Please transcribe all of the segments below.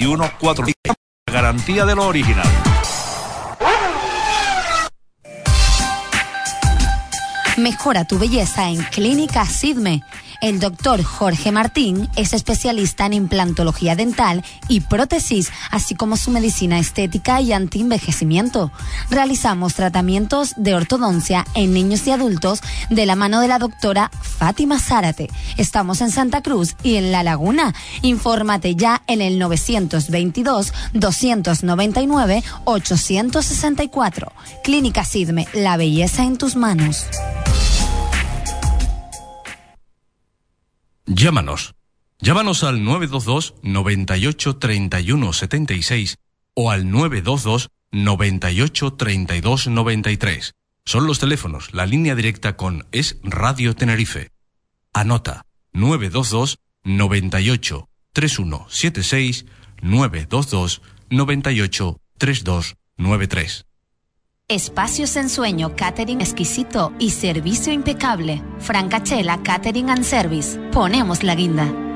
21 4 garantía de lo original. Mejora tu belleza en Clínica Sidme el doctor Jorge Martín es especialista en implantología dental y prótesis, así como su medicina estética y antienvejecimiento. Realizamos tratamientos de ortodoncia en niños y adultos de la mano de la doctora Fátima Zárate. Estamos en Santa Cruz y en La Laguna. Infórmate ya en el 922 299 864. Clínica Sidme, la belleza en tus manos. Llámanos. Llámanos al 922 98 31 76 o al 922 98 32 93. Son los teléfonos. La línea directa con Es Radio Tenerife. Anota 922 98 31 76 922 98 32 93. Espacios en sueño, catering exquisito y servicio impecable. Francachela Catering and Service. Ponemos la guinda.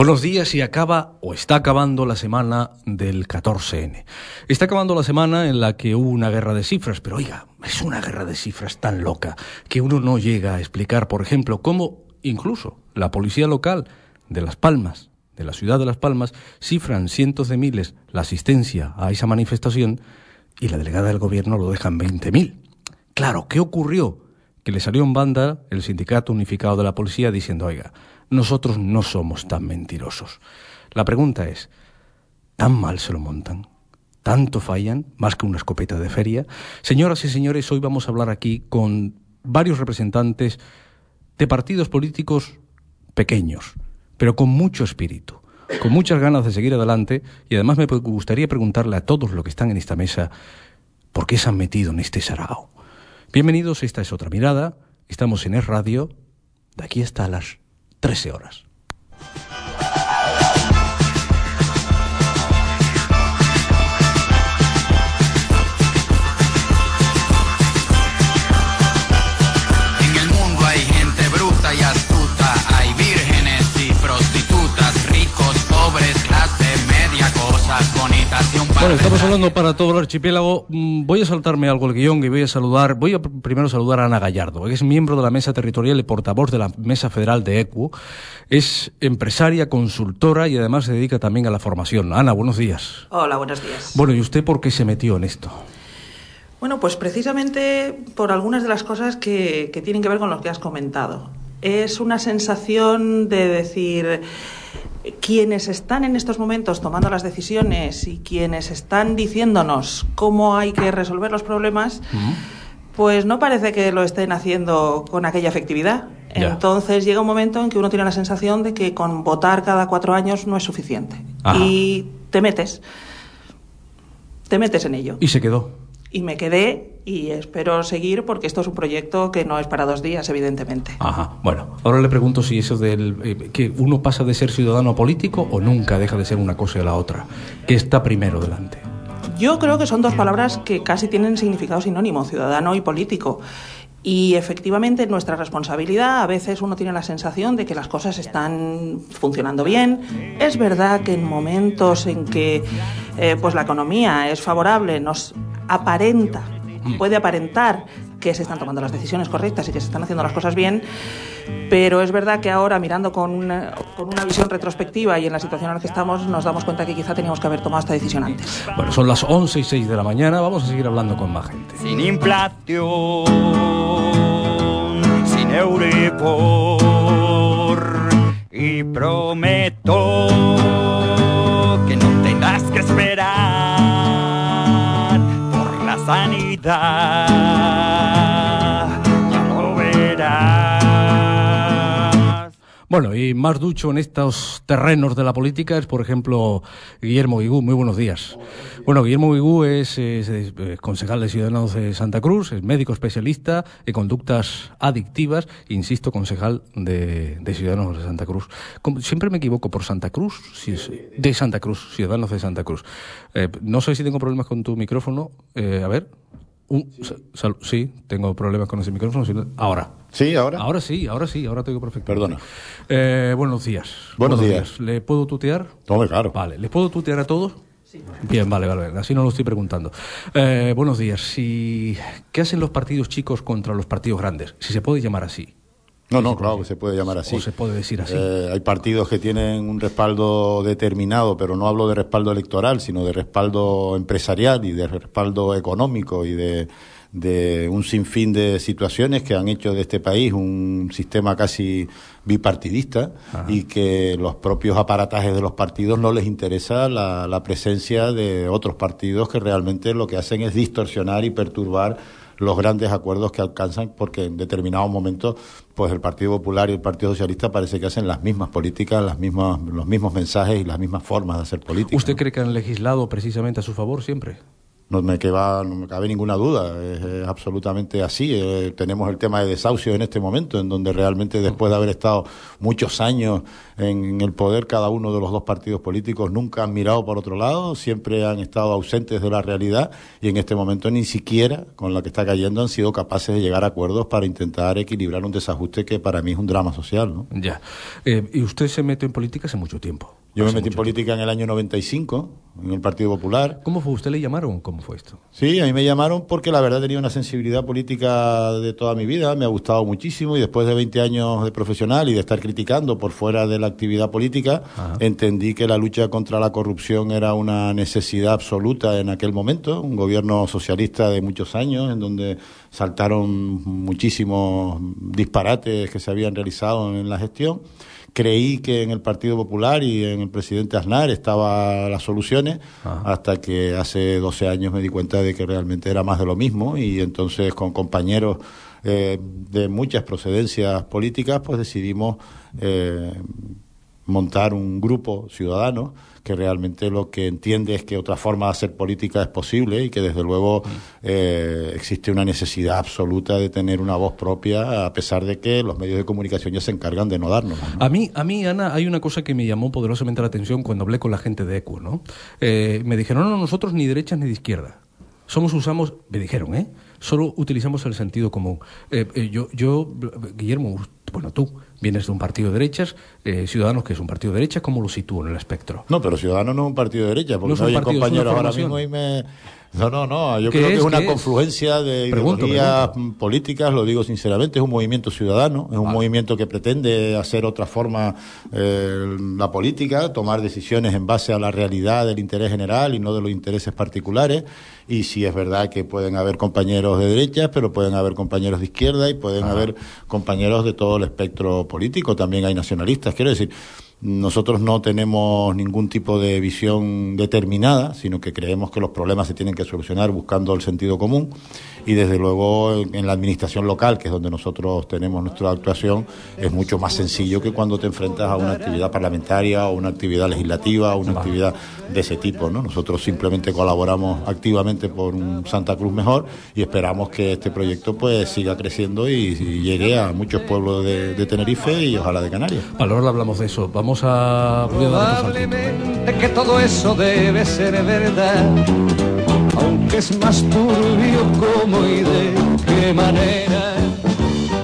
Buenos días y acaba o está acabando la semana del 14N. Está acabando la semana en la que hubo una guerra de cifras, pero oiga, es una guerra de cifras tan loca que uno no llega a explicar, por ejemplo, cómo incluso la policía local de Las Palmas, de la ciudad de Las Palmas, cifran cientos de miles la asistencia a esa manifestación y la delegada del gobierno lo dejan 20.000. Claro, ¿qué ocurrió? Que le salió en banda el sindicato unificado de la policía diciendo, oiga, nosotros no somos tan mentirosos. La pregunta es, ¿tan mal se lo montan? ¿Tanto fallan? Más que una escopeta de feria. Señoras y señores, hoy vamos a hablar aquí con varios representantes de partidos políticos pequeños, pero con mucho espíritu, con muchas ganas de seguir adelante y además me gustaría preguntarle a todos los que están en esta mesa por qué se han metido en este sarao. Bienvenidos, esta es otra mirada, estamos en Es Radio, de aquí hasta las 13 horas. Bueno, estamos hablando para todo el archipiélago. Mm, Voy a saltarme algo el guion y voy a saludar, voy a pr- primero saludar a Ana Gallardo, que es miembro de la Mesa Territorial y portavoz de la Mesa Federal de ECU. Es empresaria, consultora y además se dedica también a la formación. Ana, buenos días. Hola, buenos días. Bueno, ¿y usted por qué se metió en esto? Bueno, pues precisamente por algunas de las cosas que, que tienen que ver con lo que has comentado. Es una sensación de decir, quienes están en estos momentos tomando las decisiones y quienes están diciéndonos cómo hay que resolver los problemas, pues no parece que lo estén haciendo con aquella efectividad. Ya. Entonces llega un momento en que uno tiene la sensación de que con votar cada cuatro años no es suficiente. Ajá. Y te metes, te metes en ello. Y se quedó. Y me quedé y espero seguir porque esto es un proyecto que no es para dos días, evidentemente. Ajá. Bueno, ahora le pregunto si eso del eh, que uno pasa de ser ciudadano a político o nunca deja de ser una cosa y la otra. ¿Qué está primero delante? Yo creo que son dos palabras que casi tienen significado sinónimo, ciudadano y político. Y efectivamente nuestra responsabilidad, a veces uno tiene la sensación de que las cosas están funcionando bien. Es verdad que en momentos en que eh, pues la economía es favorable, nos aparenta, puede aparentar que se están tomando las decisiones correctas y que se están haciendo las cosas bien, pero es verdad que ahora mirando con una, con una visión retrospectiva y en la situación en la que estamos nos damos cuenta que quizá teníamos que haber tomado esta decisión antes. Bueno, son las 11 y 6 de la mañana, vamos a seguir hablando con más gente. sin inflación, sin Euribor. Y prometo que no tendrás que esperar por Bueno, y más ducho en estos terrenos de la política es, por ejemplo, Guillermo Guigú. Muy buenos días. Bueno, Guillermo Guigú es, concejal de Ciudadanos de Santa Cruz, es médico especialista en conductas adictivas, insisto, concejal de, de Ciudadanos de Santa Cruz. Siempre me equivoco por Santa Cruz, es- de Santa Cruz, Ciudadanos de Santa Cruz. Eh, no sé si tengo problemas con tu micrófono. Eh, a ver. Un- sa- sal- sí, tengo problemas con ese micrófono. si no- Ahora. Sí, ahora. Ahora sí, ahora sí, ahora te digo perfecto. Perdona. Eh, buenos días. Buenos días. ¿Le puedo tutear? Hombre, claro. Vale, ¿les puedo tutear a todos? Bien, vale, vale, vale, así no lo estoy preguntando. Eh, buenos días. Si, ¿Qué hacen los partidos chicos contra los partidos grandes? Si se puede llamar así. No, no, claro que se puede llamar así. O se puede decir así. Eh, hay partidos que tienen un respaldo determinado, pero no hablo de respaldo electoral, sino de respaldo empresarial y de respaldo económico y de, de un sinfín de situaciones que han hecho de este país un sistema casi bipartidista y que los propios aparatajes de los partidos no les interesa la, la presencia de otros partidos que realmente lo que hacen es distorsionar y perturbar los grandes acuerdos que alcanzan, porque en determinados momentos, pues el Partido Popular y el Partido Socialista parece que hacen las mismas políticas, las mismas, los mismos mensajes y las mismas formas de hacer política. ¿Usted ¿no? cree que han legislado precisamente a su favor siempre? No me, queda, no me cabe ninguna duda, es, absolutamente así. Eh, tenemos el tema de desahucio en este momento, en donde realmente después de haber estado muchos años en, el poder, cada uno de los dos partidos políticos nunca han mirado por otro lado, siempre han estado ausentes de la realidad y en este momento ni siquiera con la que está cayendo han sido capaces de llegar a acuerdos para intentar equilibrar un desajuste que para mí es un drama social. Ya. Eh, y usted se mete en política hace mucho tiempo. Yo me metí en política en el año 95, en el Partido Popular. ¿Cómo fue? ¿Usted le llamaron? ¿Cómo fue esto? Sí, a mí me llamaron porque la verdad tenía una sensibilidad política de toda mi vida, me ha gustado muchísimo y después de 20 años de profesional y de estar criticando por fuera de la actividad política, entendí que la lucha contra la corrupción era una necesidad absoluta en aquel momento, un gobierno socialista de muchos años en donde saltaron muchísimos disparates que se habían realizado en la gestión creí que en el Partido Popular y en el presidente Aznar estaban las soluciones, hasta que hace 12 años me di cuenta de que realmente era más de lo mismo y entonces con compañeros eh, de muchas procedencias políticas, pues decidimos eh, montar un grupo ciudadano que realmente lo que entiende es que otra forma de hacer política es posible y que desde luego eh, existe una necesidad absoluta de tener una voz propia a pesar de que los medios de comunicación ya se encargan de no darnos. A mí, a mí, Ana, hay una cosa que me llamó poderosamente la atención cuando hablé con la gente de ECU, ¿no? Eh, me dijeron, no, no, nosotros ni derechas ni de izquierda. Somos, usamos, me dijeron, ¿eh? Solo utilizamos el sentido común. Eh, eh, yo, yo, Guillermo, bueno, tú vienes de un partido de derechas, eh, Ciudadanos, que es un partido de derechas, ¿cómo lo sitúo en el espectro? No, pero Ciudadanos no es un partido de derecha, porque No es no un oyen partido, es una compañeros ahora mismo y me... No, no, no, yo ¿Qué creo que es? una confluencia de Pregunto, ideologías pregunto. políticas, lo digo sinceramente, es un movimiento ciudadano, es un movimiento que pretende hacer otra forma eh, la política, tomar decisiones en base a la realidad del interés general y no de los intereses particulares. Y sí es verdad que pueden haber compañeros de derecha, pero pueden haber compañeros de izquierda y pueden haber compañeros de todo el espectro político. También hay nacionalistas. Quiero decir, nosotros no tenemos ningún tipo de visión determinada, sino que creemos que los problemas se tienen que solucionar buscando el sentido común y desde luego en en la administración local, que es donde nosotros tenemos nuestra actuación, es mucho más sencillo que cuando te enfrentas a una actividad parlamentaria o una actividad legislativa o una actividad de ese tipo. ¿no? Nosotros simplemente colaboramos activamente por un Santa Cruz mejor y esperamos que este proyecto pues siga creciendo y, y llegue a muchos pueblos de, de Tenerife y ojalá de Canarias. Vale, ahora hablamos de eso. Vamos a... Probablemente que todo eso debe ser verdad, aunque es más turbio cómo y de qué manera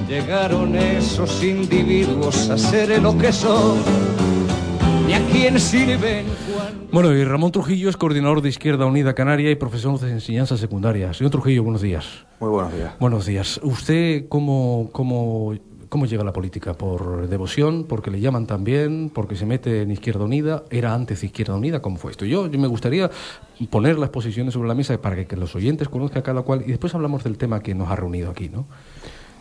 llegaron esos individuos a ser lo que son, ni a quién sirven cuando... Bueno, y Ramón Trujillo es coordinador de Izquierda Unida Canaria y profesor de enseñanza secundaria. Señor Trujillo, buenos días. Muy buenos días. Buenos días. ¿Usted cómo, cómo, cómo llega la política? ¿Por devoción? ¿Porque le llaman también? ¿Porque se mete en Izquierda Unida? ¿Era antes Izquierda Unida? ¿Cómo fue esto? Yo, yo me gustaría poner las posiciones sobre la mesa para que, que los oyentes conozcan cada cual y después hablamos del tema que nos ha reunido aquí, ¿no?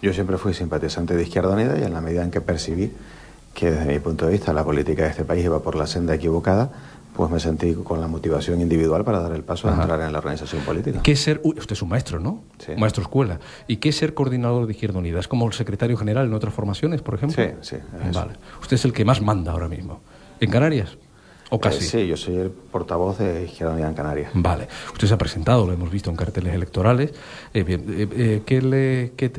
Yo siempre fui simpatizante de Izquierda Unida y en la medida en que percibí que desde mi punto de vista la política de este país iba por la senda equivocada, pues me sentí con la motivación individual para dar el paso a entrar en la organización política. ¿Qué es ser, uy, usted es un maestro, ¿no? Sí. Maestro escuela. ¿Y qué es ser coordinador de Izquierda Unida? ¿Es como el secretario general en otras formaciones, por ejemplo? Sí, sí, es eso. Vale. Usted es el que más manda ahora mismo. ¿En Canarias? ¿O casi? Eh, sí, yo soy el portavoz de Izquierda Unida en Canarias. Vale. Usted se ha presentado, lo hemos visto en carteles electorales. Eh, bien, eh, eh, ¿qué, le, qué,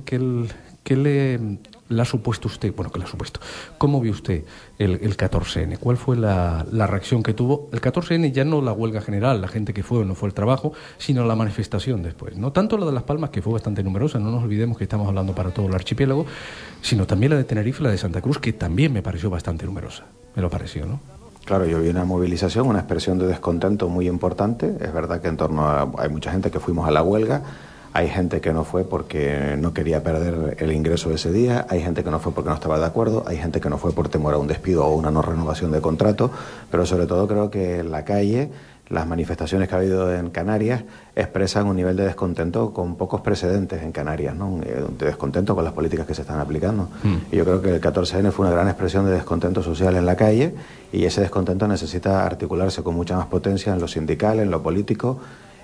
qué le, le ha supuesto usted? Bueno, ¿qué le ha supuesto? ¿Cómo vio usted el, el 14N? ¿Cuál fue la, la reacción que tuvo? El 14N ya no la huelga general, la gente que fue o no fue el trabajo, sino la manifestación después. No tanto la de Las Palmas, que fue bastante numerosa, no nos olvidemos que estamos hablando para todo el archipiélago, sino también la de Tenerife la de Santa Cruz, que también me pareció bastante numerosa. Me lo pareció, ¿no? Claro, yo vi una movilización, una expresión de descontento muy importante. Es verdad que en torno a... Hay mucha gente que fuimos a la huelga, hay gente que no fue porque no quería perder el ingreso ese día, hay gente que no fue porque no estaba de acuerdo, hay gente que no fue por temor a un despido o una no renovación de contrato, pero sobre todo creo que en la calle las manifestaciones que ha habido en Canarias expresan un nivel de descontento con pocos precedentes en Canarias, ¿no? Eh, de descontento con las políticas que se están aplicando. Y yo creo que el 14N fue una gran expresión de descontento social en la calle y ese descontento necesita articularse con mucha más potencia en lo sindical, en lo político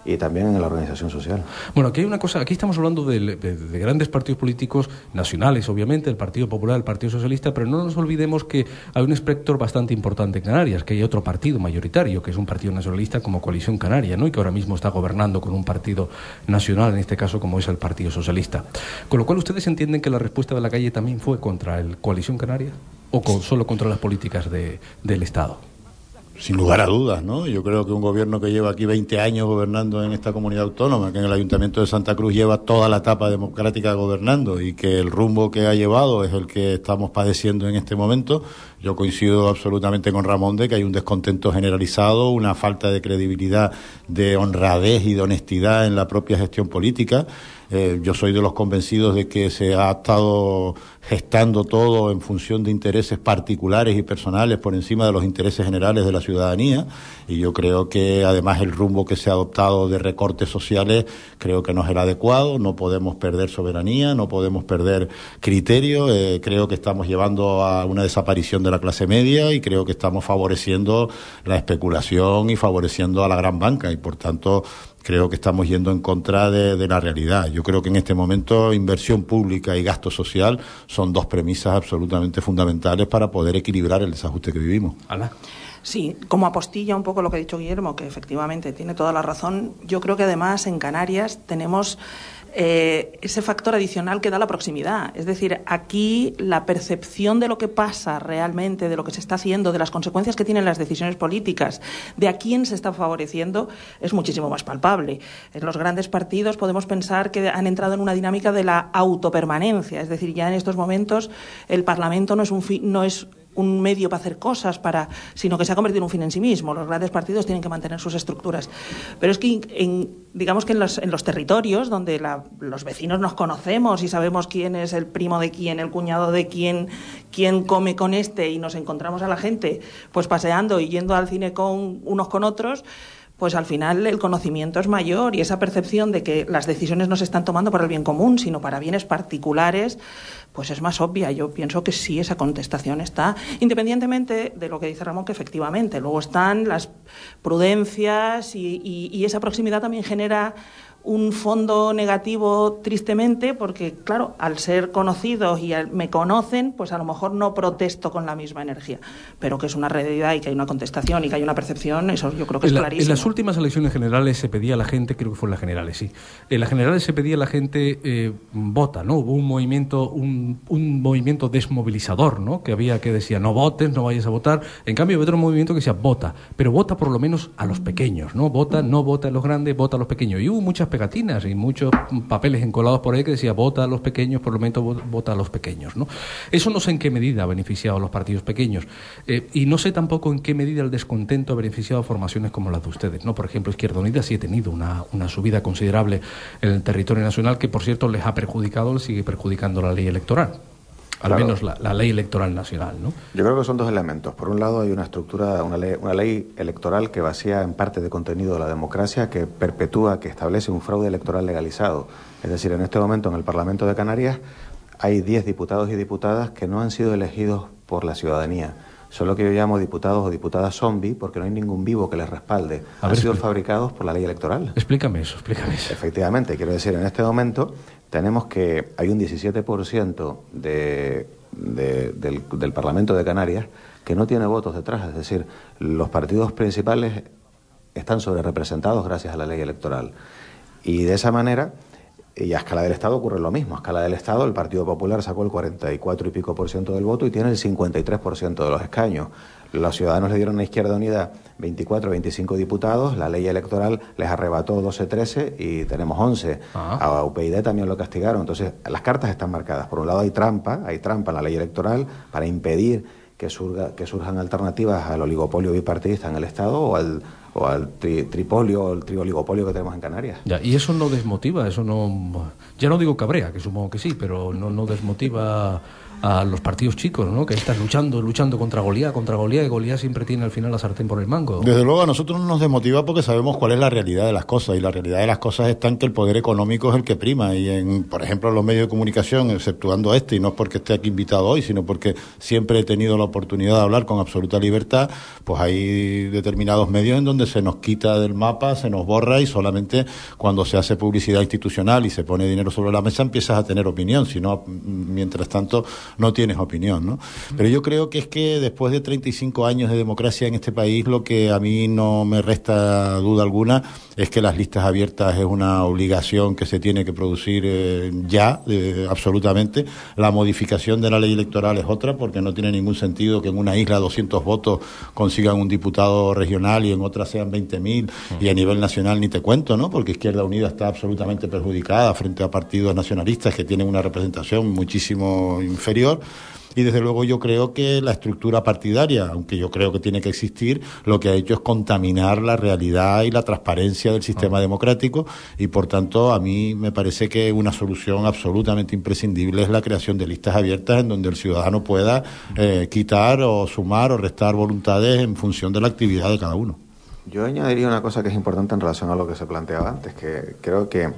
y también en la organización social. Bueno, aquí hay una cosa, aquí estamos hablando de, de- de grandes partidos políticos nacionales, obviamente, el Partido Popular, el Partido Socialista, pero no nos olvidemos que hay un espectro bastante importante en Canarias, que hay otro partido mayoritario, que es un partido nacionalista como Coalición Canaria, ¿no? Y que ahora mismo está gobernando con un partido nacional, en este caso como es el Partido Socialista. Con lo cual, ¿ustedes entienden que la respuesta de la calle también fue contra el Coalición Canaria? ¿O solo contra las políticas de- del Estado? Sin lugar a dudas, ¿no? Yo creo que un gobierno que lleva aquí 20 años gobernando en esta comunidad autónoma, que en el Ayuntamiento de Santa Cruz lleva toda la etapa democrática gobernando y que el rumbo que ha llevado es el que estamos padeciendo en este momento, yo coincido absolutamente con Ramón de que hay un descontento generalizado, una falta de credibilidad, de honradez y de honestidad en la propia gestión política. Eh, yo soy de los convencidos de que se ha estado gestando todo en función de intereses particulares y personales por encima de los intereses generales de la ciudadanía. Y yo creo que además el rumbo que se ha adoptado de recortes sociales creo que no es el adecuado, no podemos perder soberanía, no podemos perder criterio, eh, creo que estamos llevando a una desaparición de la clase media y creo que estamos favoreciendo la especulación y favoreciendo a la gran banca. Y por tanto creo que estamos yendo en contra de, de la realidad. Yo creo que en este momento inversión pública y gasto social son dos premisas absolutamente fundamentales para poder equilibrar el desajuste que vivimos. Ala. Sí, como apostilla un poco lo que ha dicho Guillermo, que efectivamente tiene toda la razón, yo creo que además en Canarias tenemos eh, ese factor adicional que da la proximidad. Es decir, aquí la percepción de lo que pasa realmente, de lo que se está haciendo, de las consecuencias que tienen las decisiones políticas, de a quién se está favoreciendo, es muchísimo más palpable. En los grandes partidos podemos pensar que han entrado en una dinámica de la autopermanencia. Es decir, ya en estos momentos el Parlamento no es un, no es un medio para hacer cosas, para, sino que se ha convertido en un fin en sí mismo. Los grandes partidos tienen que mantener sus estructuras. Pero es que, en, digamos que en los, en los territorios donde la- los vecinos nos conocemos y sabemos quién es el primo de quién, el cuñado de quién, quién come con este y nos encontramos a la gente pues paseando y yendo al cine con unos con otros, pues al final el conocimiento es mayor y esa percepción de que las decisiones no se están tomando para el bien común, sino para bienes particulares, pues es más obvia. Yo pienso que sí, esa contestación está, independientemente de lo que dice Ramón, que efectivamente luego están las prudencias y, y- esa proximidad también genera un fondo negativo tristemente porque claro al ser conocidos y al- me conocen pues a lo mejor no protesto con la misma energía pero que es una realidad y que hay una contestación y que hay una percepción eso yo creo que es En, la- clarísimo en las últimas elecciones generales se pedía a la gente, creo que fueron las generales, sí. En las generales se pedía a la gente eh, vota, ¿no? Hubo un movimiento, un, un movimiento desmovilizador, ¿no? Que había que decía no votes, no vayas a votar. En cambio, había otro movimiento que decía vota, pero vota por lo menos a los pequeños, ¿no? Vota, no vota a los grandes, vota a los pequeños. Y hubo muchas pegatinas y muchos papeles encolados por ahí que decía vota a los pequeños, por lo menos vo- vota a los pequeños, ¿no? Eso no sé en qué medida ha beneficiado a los partidos pequeños eh, y no sé tampoco en qué medida el descontento ha beneficiado a formaciones como las de ustedes, ¿no? Por ejemplo, Izquierda Unida sí ha tenido una, una subida considerable en el territorio nacional que, por cierto, les ha perjudicado, les sigue perjudicando la ley electoral. Al menos la, la ley electoral nacional, ¿no? Yo creo que son dos elementos. Por un lado hay una estructura, una ley, una ley electoral que vacía en parte de contenido la democracia, que perpetúa, que establece un fraude electoral legalizado. Es decir, en este momento en el Parlamento de Canarias hay 10 diputados y diputadas que no han sido elegidos por la ciudadanía, son lo que yo llamo diputados o diputadas zombie, porque no hay ningún vivo que les respalde. Han sido fabricados por la ley electoral. Explícame eso, explícame eso. Efectivamente, quiero decir, en este momento tenemos que hay un 17% de, de- del, del Parlamento de Canarias que no tiene votos detrás, es decir, los partidos principales están sobre representados gracias a la ley electoral. Y de esa manera, y a escala del Estado ocurre lo mismo. A escala del Estado, el Partido Popular sacó el 44 y pico por ciento del voto y tiene el 53% de los escaños. Los ciudadanos le dieron a Izquierda Unida 24 25 diputados, la ley electoral les arrebató 12, 13 y tenemos 11. Ah. A UPyD también lo castigaron. Entonces, las cartas están marcadas. Por un lado hay trampa, hay trampa en la ley electoral para impedir que, surga- que surjan alternativas al oligopolio bipartidista en el Estado o al, o al tri- tripolio o el trioligopolio que tenemos en Canarias. Ya, y eso no desmotiva, eso no. Ya no digo cabrea, que supongo que sí, pero no, no desmotiva a los partidos chicos, ¿no? Que están luchando, luchando contra Goliat, contra Goliat, y Goliat siempre tiene al final la sartén por el mango. Desde luego a nosotros no nos desmotiva porque sabemos cuál es la realidad de las cosas y la realidad de las cosas está en que el poder económico es el que prima y en, por ejemplo, los medios de comunicación, exceptuando este, y no es porque esté aquí invitado hoy, sino porque siempre he tenido la oportunidad de hablar con absoluta libertad, pues hay determinados medios en donde se nos quita del mapa, se nos borra y solamente cuando se hace publicidad institucional y se pone dinero sobre la mesa empiezas a tener opinión, si no, mientras tanto no tienes opinión, ¿no? Pero yo creo que es que después de 35 años de democracia en este país, lo que a mí no me resta duda alguna es que las listas abiertas es una obligación que se tiene que producir eh, ya, eh, absolutamente. La modificación de la ley electoral es otra, porque no tiene ningún sentido que en una isla 200 votos consigan un diputado regional y en otra sean 20.000 y a nivel nacional ni te cuento, ¿no? Porque Izquierda Unida está absolutamente perjudicada frente a partidos nacionalistas que tienen una representación muchísimo inferior. Y desde luego yo creo que la estructura partidaria, aunque yo creo que tiene que existir, lo que ha hecho es contaminar la realidad y la transparencia del sistema democrático. Y por tanto a mí me parece que una solución absolutamente imprescindible es la creación de listas abiertas en donde el ciudadano pueda eh, quitar o sumar o restar voluntades en función de la actividad de cada uno. Yo añadiría una cosa que es importante en relación a lo que se planteaba antes, que creo que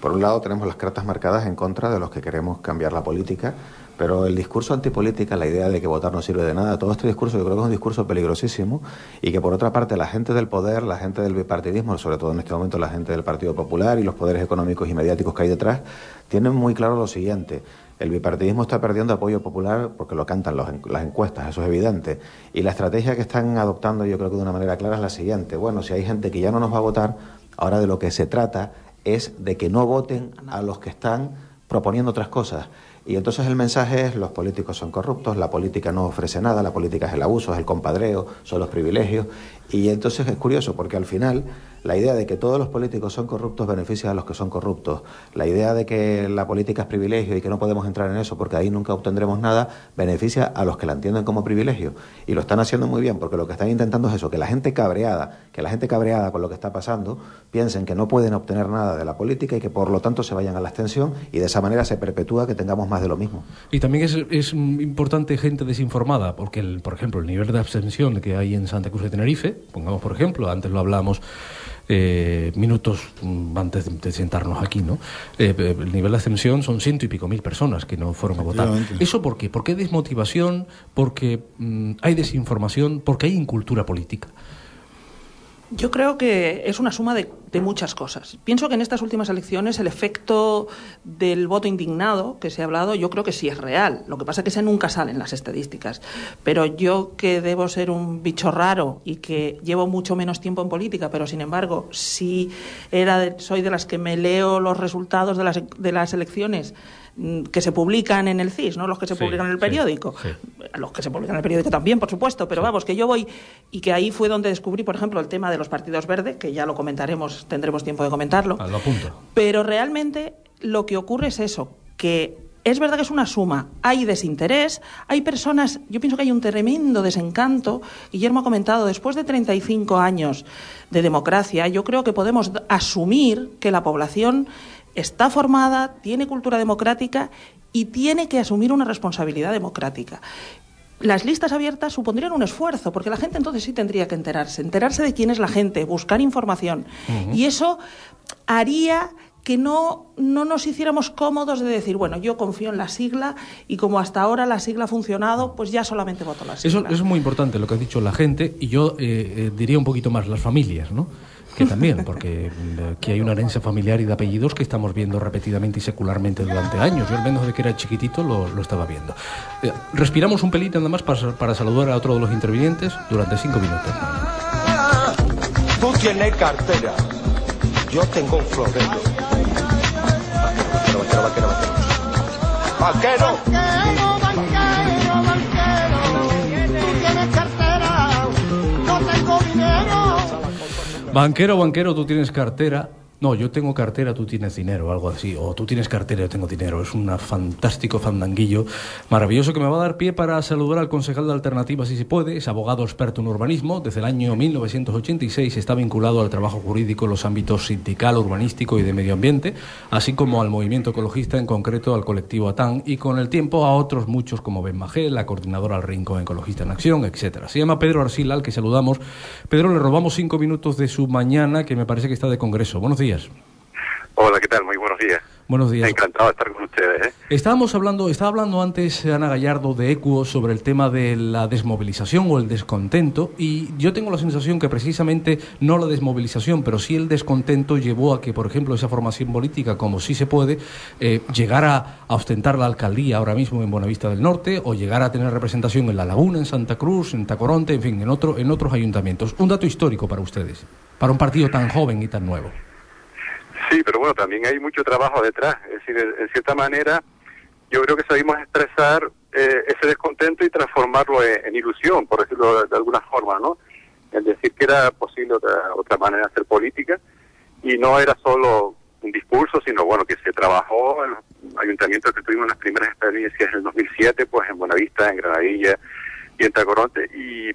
por un lado tenemos las cartas marcadas en contra de los que queremos cambiar la política, pero el discurso antipolítica, la idea de que votar no sirve de nada, todo este discurso yo creo que es un discurso peligrosísimo y que por otra parte la gente del poder, la gente del bipartidismo, sobre todo en este momento la gente del Partido Popular y los poderes económicos y mediáticos que hay detrás, tienen muy claro lo siguiente. El bipartidismo está perdiendo apoyo popular porque lo cantan los las encuestas, eso es evidente. Y la estrategia que están adoptando, yo creo que de una manera clara, es la siguiente. Bueno, si hay gente que ya no nos va a votar, ahora de lo que se trata es de que no voten a los que están proponiendo otras cosas. Y entonces el mensaje es los políticos son corruptos, la política no ofrece nada, la política es el abuso, es el compadreo, son los privilegios. Y entonces es curioso porque al final la idea de que todos los políticos son corruptos beneficia a los que son corruptos. La idea de que la política es privilegio y que no podemos entrar en eso porque ahí nunca obtendremos nada beneficia a los que la entienden como privilegio. Y lo están haciendo muy bien porque lo que están intentando es eso, que la gente cabreada, que la gente cabreada con lo que está pasando, piensen que no pueden obtener nada de la política y que por lo tanto se vayan a la abstención y de esa manera se perpetúa que tengamos más de lo mismo. Y también es, es importante gente desinformada, porque, el, por ejemplo, el nivel de abstención que hay en Santa Cruz de Tenerife, pongamos por ejemplo, antes lo hablamos eh, minutos mm, antes de, de sentarnos aquí, ¿no? Eh, eh, el nivel de abstención son ciento y pico mil personas que no fueron a votar. ¿Eso por qué? Porque hay desmotivación, porque mm, hay desinformación, porque hay incultura política. Yo creo que es una suma de, de muchas cosas. Pienso que en estas últimas elecciones el efecto del voto indignado que se ha hablado, yo creo que sí es real. Lo que pasa es que ese nunca sale en las estadísticas. Pero yo que debo ser un bicho raro y que llevo mucho menos tiempo en política, pero sin embargo sí era de- soy de las que me leo los resultados de las, de las elecciones mm, que se publican en el CIS, no los que se Sí, publican en el sí, periódico. sí. Los que se publican en el periódico también, por supuesto, pero vamos, que yo voy y que ahí fue donde descubrí, por ejemplo, el tema de los partidos verdes, que ya lo comentaremos, tendremos tiempo de comentarlo. Ah, lo apunto. Pero realmente lo que ocurre es eso, que es verdad que es una suma, hay desinterés, hay personas, yo pienso que hay un tremendo desencanto. Guillermo ha comentado, después de 35 años de democracia, yo creo que podemos asumir que la población está formada, tiene cultura democrática y tiene que asumir una responsabilidad democrática. Las listas abiertas supondrían un esfuerzo, porque la gente entonces sí tendría que enterarse, enterarse de quién es la gente, buscar información. Y eso haría que no, no nos hiciéramos cómodos de decir, bueno, yo confío en la sigla y como hasta ahora la sigla ha funcionado, pues ya solamente voto la sigla. Eso, eso es muy importante lo que ha dicho la gente y yo eh, eh, diría un poquito más las familias, ¿no? Que también, porque mm, aquí hay una herencia familiar y de apellidos que estamos viendo repetidamente y secularmente durante años. Yo al menos de que era chiquitito lo, lo estaba viendo. Eh, respiramos un pelito nada más para, para saludar a otro de los intervinientes durante cinco minutos. Tú tienes cartera, yo tengo un florero. Vaquero, vaquero, vaquero, vaquero. Banquero, Banquero, banquero, tú tienes cartera. No, yo tengo cartera, tú tienes dinero, algo así. O tú tienes cartera, yo tengo dinero. Es un fantástico fandanguillo maravilloso que me va a dar pie para saludar al concejal de Alternativa, si se puede. Es abogado experto en urbanismo. Desde el año 1986 está vinculado al trabajo jurídico en los ámbitos sindical, urbanístico y de medio ambiente, así como al movimiento ecologista, en concreto al colectivo ATAN, y con el tiempo a otros muchos como Ben Magel, la coordinadora al Rincón Ecologista en Acción, etcétera. Se llama Pedro Arcila, al que saludamos. Pedro, le robamos cinco minutos de su mañana, que me parece que está de congreso. Hola, ¿qué tal? Muy buenos días. Buenos días. Encantado de estar con ustedes. ¿eh? Estábamos hablando, estaba hablando antes Ana Gallardo de Equo sobre el tema de la desmovilización o el descontento y yo tengo la sensación que precisamente no la desmovilización, pero sí el descontento llevó a que, por ejemplo, esa formación política, como sí se puede, eh, llegara a ostentar la alcaldía ahora mismo en Buenavista del Norte o llegara a tener representación en La Laguna, en Santa Cruz, en Tacoronte, en fin, en, otro, en otros ayuntamientos. Un dato histórico para ustedes, para un partido tan joven y tan nuevo. Sí, pero bueno, también hay mucho trabajo detrás. Es decir, en cierta manera, yo creo que sabemos expresar eh, ese descontento y transformarlo en, ilusión, por decirlo de, de, alguna forma, ¿no? Es decir, que era posible otra, otra manera de hacer política y no era solo un discurso, sino bueno, que se trabajó en los ayuntamientos que tuvimos las primeras experiencias en el 2007, pues en Buenavista, en Granadilla y en Tacoronte. Y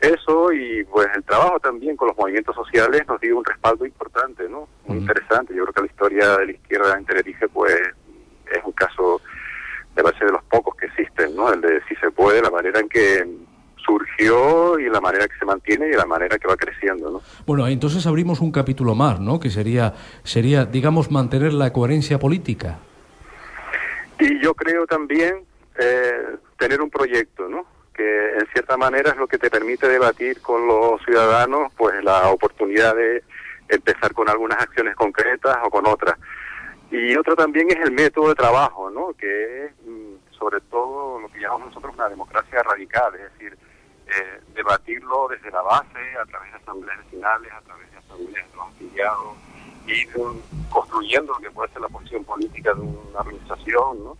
eso y pues el trabajo también con los movimientos sociales nos dio un respaldo importante, ¿no? Muy uh -huh. interesante. Yo creo que la historia de la izquierda en Tenerife pues es un caso de base de los pocos que existen, ¿no? El de si se puede, la manera en que surgió y la manera que se mantiene y la manera que va creciendo, ¿no? Bueno, entonces abrimos un capítulo más, ¿no? Que sería sería digamos mantener la coherencia política. Y yo creo también eh, tener un proyecto, ¿no? Que en cierta manera es lo que te permite debatir con los ciudadanos pues la oportunidad de empezar con algunas acciones concretas o con otras. Y otro también es el método de trabajo, ¿no? que es mm, sobre todo lo que llamamos nosotros una democracia radical, es decir, eh, debatirlo desde la base, a través de asambleas vecinales, a través de asambleas de los afiliados, ir construyendo lo que puede ser la posición política de una organización, ¿no?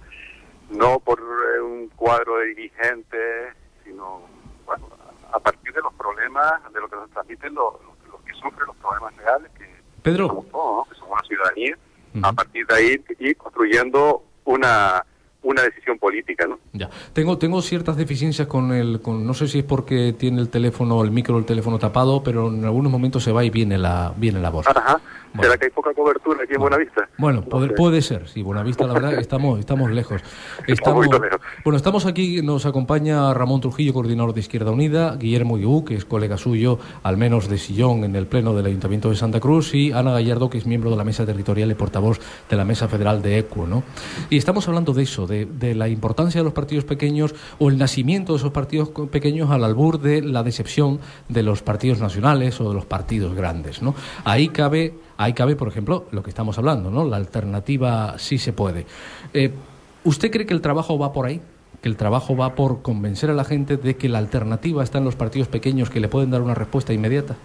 no por eh, un cuadro de dirigentes, sino bueno, a partir de los problemas, de lo que nos transmiten los, los, los que sufren los problemas reales, que Pedro. somos todos, ¿no? que somos la ciudadanía, uh -huh. a partir de ahí ir construyendo una una decisión política, ¿no? Ya. Tengo tengo ciertas deficiencias con el con no sé si es porque tiene el teléfono el micro el teléfono tapado, pero en algunos momentos se va y viene la viene la voz. Ajá. Bueno. ¿Será que hay poca cobertura aquí en Buenavista? Bueno, no puede, ser, sí, Buenavista, la verdad, estamos, estamos lejos. Estamos. Bueno, estamos aquí, nos acompaña Ramón Trujillo, coordinador de Izquierda Unida, Guillermo Guiú, que es colega suyo, al menos de sillón en el Pleno del Ayuntamiento de Santa Cruz, y Ana Gallardo, que es miembro de la Mesa Territorial y portavoz de la Mesa Federal de ECUO, ¿no? Y estamos hablando de eso, de, de la importancia de los partidos pequeños o el nacimiento de esos partidos pequeños al albur de la decepción de los partidos nacionales o de los partidos grandes, ¿no? Ahí cabe Ahí cabe, por ejemplo, lo que estamos hablando, ¿no? La alternativa sí se puede. Eh, ¿Usted cree que el trabajo va por ahí? ¿Que el trabajo va por convencer a la gente de que la alternativa está en los partidos pequeños que le pueden dar una respuesta inmediata?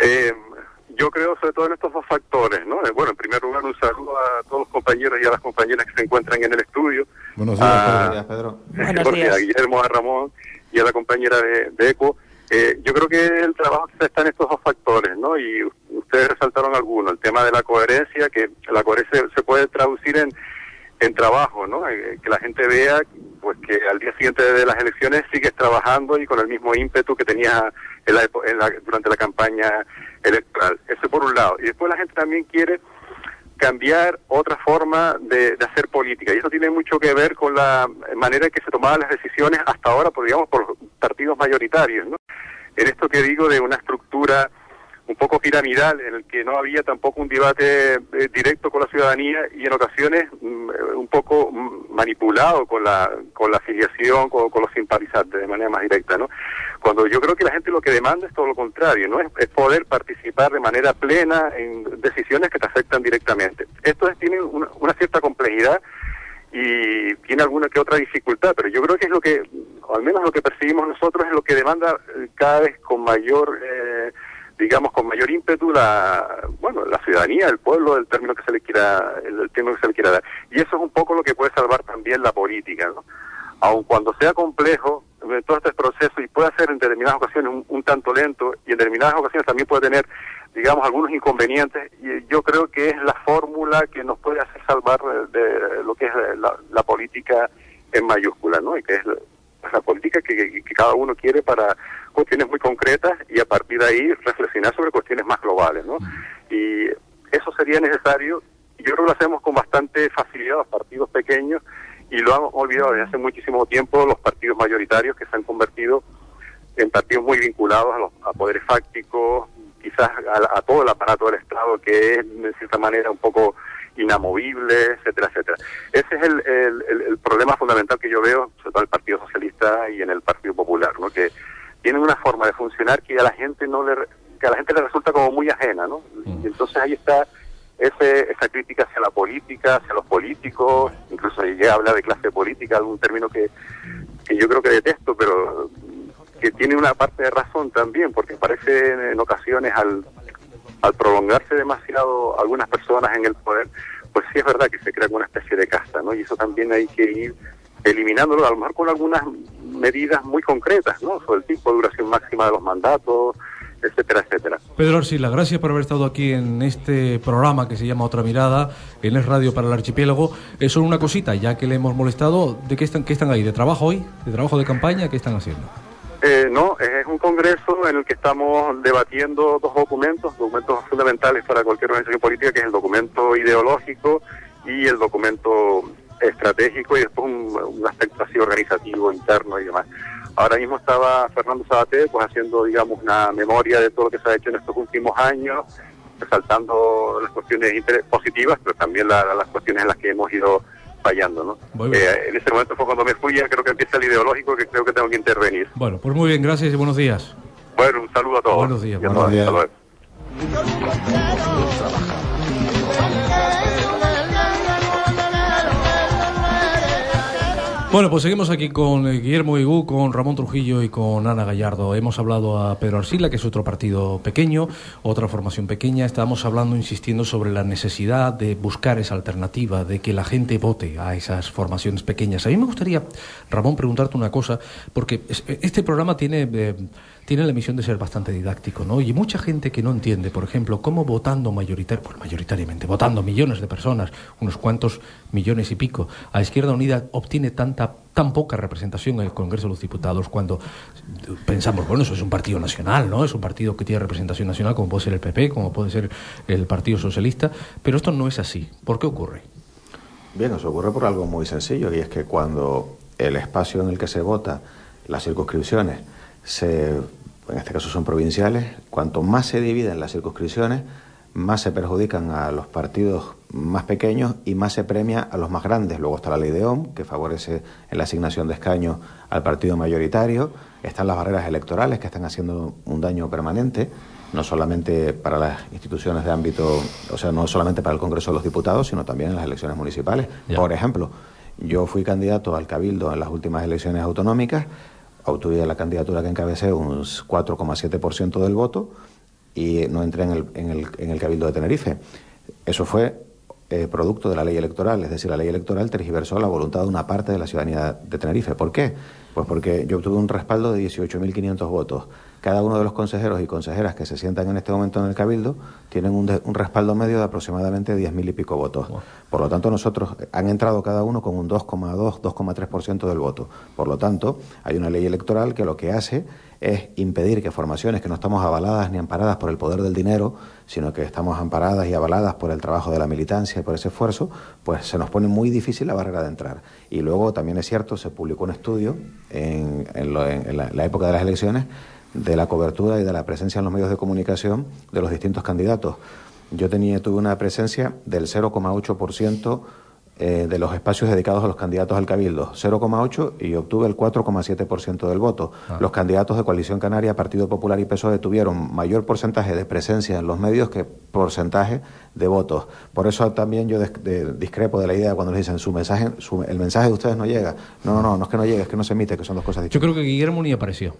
Eh, yo creo sobre todo en estos dos factores, ¿no? Eh, bueno, en primer lugar, un saludo a todos los compañeros y a las compañeras que se encuentran en el estudio. Buenos días, a, Pedro. Buenos días. A Guillermo, a Ramón y a la compañera de, de ECO. Eh, yo creo que el trabajo está en estos dos factores, ¿no? Y ustedes resaltaron algunos, el tema de la coherencia, que la coherencia se puede traducir en, en trabajo, ¿no? Eh, que la gente vea pues que al día siguiente de las elecciones sigues trabajando y con el mismo ímpetu que tenías en la, en la, durante la campaña electoral. Eso por un lado. Y después la gente también quiere cambiar otra forma de, de, hacer política. Y eso tiene mucho que ver con la manera en que se tomaban las decisiones hasta ahora, por, digamos, por partidos mayoritarios, ¿no? En esto que digo de una estructura un poco piramidal en el que no había tampoco un debate eh, directo con la ciudadanía y en ocasiones mm, un poco mm, manipulado con la con la afiliación con, con los simpatizantes de manera más directa no cuando yo creo que la gente lo que demanda es todo lo contrario no es, es poder participar de manera plena en decisiones que te afectan directamente. Esto es- tiene una, una cierta complejidad y tiene alguna que otra dificultad, pero yo creo que es lo que, o al menos lo que percibimos nosotros, es lo que demanda eh, cada vez con mayor, eh, digamos, con mayor ímpetu la, bueno, la ciudadanía, el pueblo, el término que se le quiera, el, término que se le quiera dar. Y eso es un poco lo que puede salvar también la política, ¿no? Aun cuando sea complejo, eh, todo este proceso y puede ser en determinadas ocasiones un, tanto lento y en determinadas ocasiones también puede tener digamos, algunos inconvenientes, y yo creo que es la fórmula que nos puede hacer salvar eh, de lo que es eh, la, la política en mayúscula, ¿no? Y que es la, la política que, que- que cada uno quiere para cuestiones muy concretas y a partir de ahí reflexionar sobre cuestiones más globales, ¿no? Y eso sería necesario, y yo creo que lo hacemos con bastante facilidad los partidos pequeños, y lo han olvidado desde hace muchísimo tiempo los partidos mayoritarios que se han convertido en partidos muy vinculados a, los, a poderes fácticos, quizás a, a todo el aparato del Estado que es de cierta manera un poco inamovible, etcétera, etcétera. Ese es el, el, el- el problema fundamental que yo veo, sobre todo en el Partido Socialista y en el Partido Popular, ¿no? que tienen una forma de funcionar que a la gente no le que a la gente le resulta como muy ajena, ¿no? Y entonces ahí está ese, esa crítica hacia la política, hacia los políticos, incluso llegué a hablar de clase política, algún término que, que yo creo que detesto, pero que tiene una parte de razón también, porque parece en, en ocasiones al, al prolongarse demasiado algunas personas en el poder, pues sí es verdad que se crea como una especie de casta, ¿no? Y eso también hay que ir eliminándolo, a lo mejor con algunas medidas muy concretas, ¿no? Sobre el tipo de duración máxima de los mandatos, etcétera, etcétera. Pedro Arcila, gracias por haber estado aquí en este programa que se llama Otra Mirada, en Es Radio para el Archipiélago. Es solo una cosita, ya que le hemos molestado, ¿de qué están, qué están ahí? ¿De trabajo hoy? ¿De trabajo de campaña? ¿Qué están haciendo? Eh, no, es un congreso en el que estamos debatiendo dos documentos, documentos fundamentales para cualquier organización política, que es el documento ideológico y el documento estratégico y después un, un aspecto así organizativo, interno y demás. Ahora mismo estaba Fernando Sabaté pues haciendo, digamos, una memoria de todo lo que se ha hecho en estos últimos años, resaltando las cuestiones positivas, pero también la- las cuestiones en las que hemos ido fallando, ¿no? Eh, en ese momento fue cuando me fui, ya creo que empieza el ideológico, que creo que tengo que intervenir. Bueno, pues muy bien, gracias y buenos días. Bueno, un saludo a todos. Buenos días, buenos días. Hasta luego. Bueno, pues seguimos aquí con eh, Guillermo Higú, con Ramón Trujillo y con Ana Gallardo. Hemos hablado a Pedro Arcila, que es otro partido pequeño, otra formación pequeña. Estábamos hablando, insistiendo sobre la necesidad de buscar esa alternativa, de que la gente vote a esas formaciones pequeñas. A mí me gustaría, Ramón, preguntarte una cosa, porque es- este programa tiene... eh, tiene la misión de ser bastante didáctico, ¿no? Y mucha gente que no entiende, por ejemplo, cómo votando mayoritario, bueno, mayoritariamente, votando millones de personas, unos cuantos millones y pico, a Izquierda Unida obtiene tanta tan poca representación en el Congreso de los Diputados cuando pensamos, bueno, eso es un partido nacional, ¿no? Es un partido que tiene representación nacional como puede ser el PP, como puede ser el Partido Socialista, pero esto no es así. ¿Por qué ocurre? Bien, eso ocurre por algo muy sencillo y es que cuando el espacio en el que se vota, las circunscripciones, se, en este caso son provinciales, cuanto más se dividen las circunscripciones, más se perjudican a los partidos más pequeños y más se premia a los más grandes. Luego está la ley de OM, que favorece en la asignación de escaños al partido mayoritario. Están las barreras electorales, que están haciendo un daño permanente, no solamente para las instituciones de ámbito, o sea, no solamente para el Congreso de los Diputados, sino también en las elecciones municipales. Por ejemplo, yo fui candidato al Cabildo en las últimas elecciones autonómicas, obtuve la candidatura que encabecé un 4,7% del voto y no entré en el, en el, en el Cabildo de Tenerife. Eso fue eh, producto de la ley electoral, es decir, la ley electoral tergiversó la voluntad de una parte de la ciudadanía de Tenerife. ¿Por qué? Pues porque yo obtuve un respaldo de 18.500 votos. Cada uno de los consejeros y consejeras que se sientan en este momento en el Cabildo tienen un, de- un respaldo medio de aproximadamente 10.000 y pico votos. Por lo tanto, nosotros han entrado cada uno con un 2,2, 2,3% del voto. Por lo tanto, hay una ley electoral que lo que hace es impedir que formaciones que no estamos avaladas ni amparadas por el poder del dinero, sino que estamos amparadas y avaladas por el trabajo de la militancia y por ese esfuerzo, pues se nos pone muy difícil la barrera de entrar. Y luego también es cierto, se publicó un estudio en, en lo- en la, la época de las elecciones de la cobertura y de la presencia en los medios de comunicación de los distintos candidatos. Yo tenía, tuve una presencia del 0,8% eh, de los espacios dedicados a los candidatos al Cabildo, 0,8 y obtuve el 4,7% del voto. Ah. Los candidatos de Coalición Canaria, Partido Popular y PSOE tuvieron mayor porcentaje de presencia en los medios que porcentaje de votos. Por eso también yo discrepo de la idea cuando les dicen su mensaje, su- el mensaje de ustedes no llega. No, no, no, no es que no llegue, es que no se emite, que son dos cosas Yo distintas. creo que Guillermo ni apareció.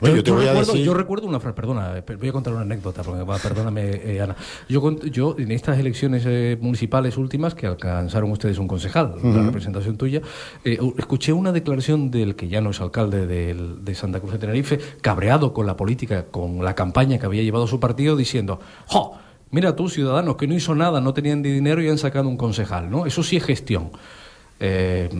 Bueno, yo te voy a recuerdo, decir- yo recuerdo una frase, perdona, eh, voy a contar una anécdota, perdóname, eh, Ana. Yo, yo, en estas elecciones eh, municipales últimas, que alcanzaron ustedes un concejal, la representación tuya, eh, escuché una declaración del que ya no es alcalde de Santa Cruz de Tenerife, cabreado con la política, con la campaña que había llevado su partido, diciendo, ¡jo! Mira tú, ciudadanos, que no hizo nada, no tenían ni dinero y han sacado un concejal, ¿no? Eso sí es gestión. Eh,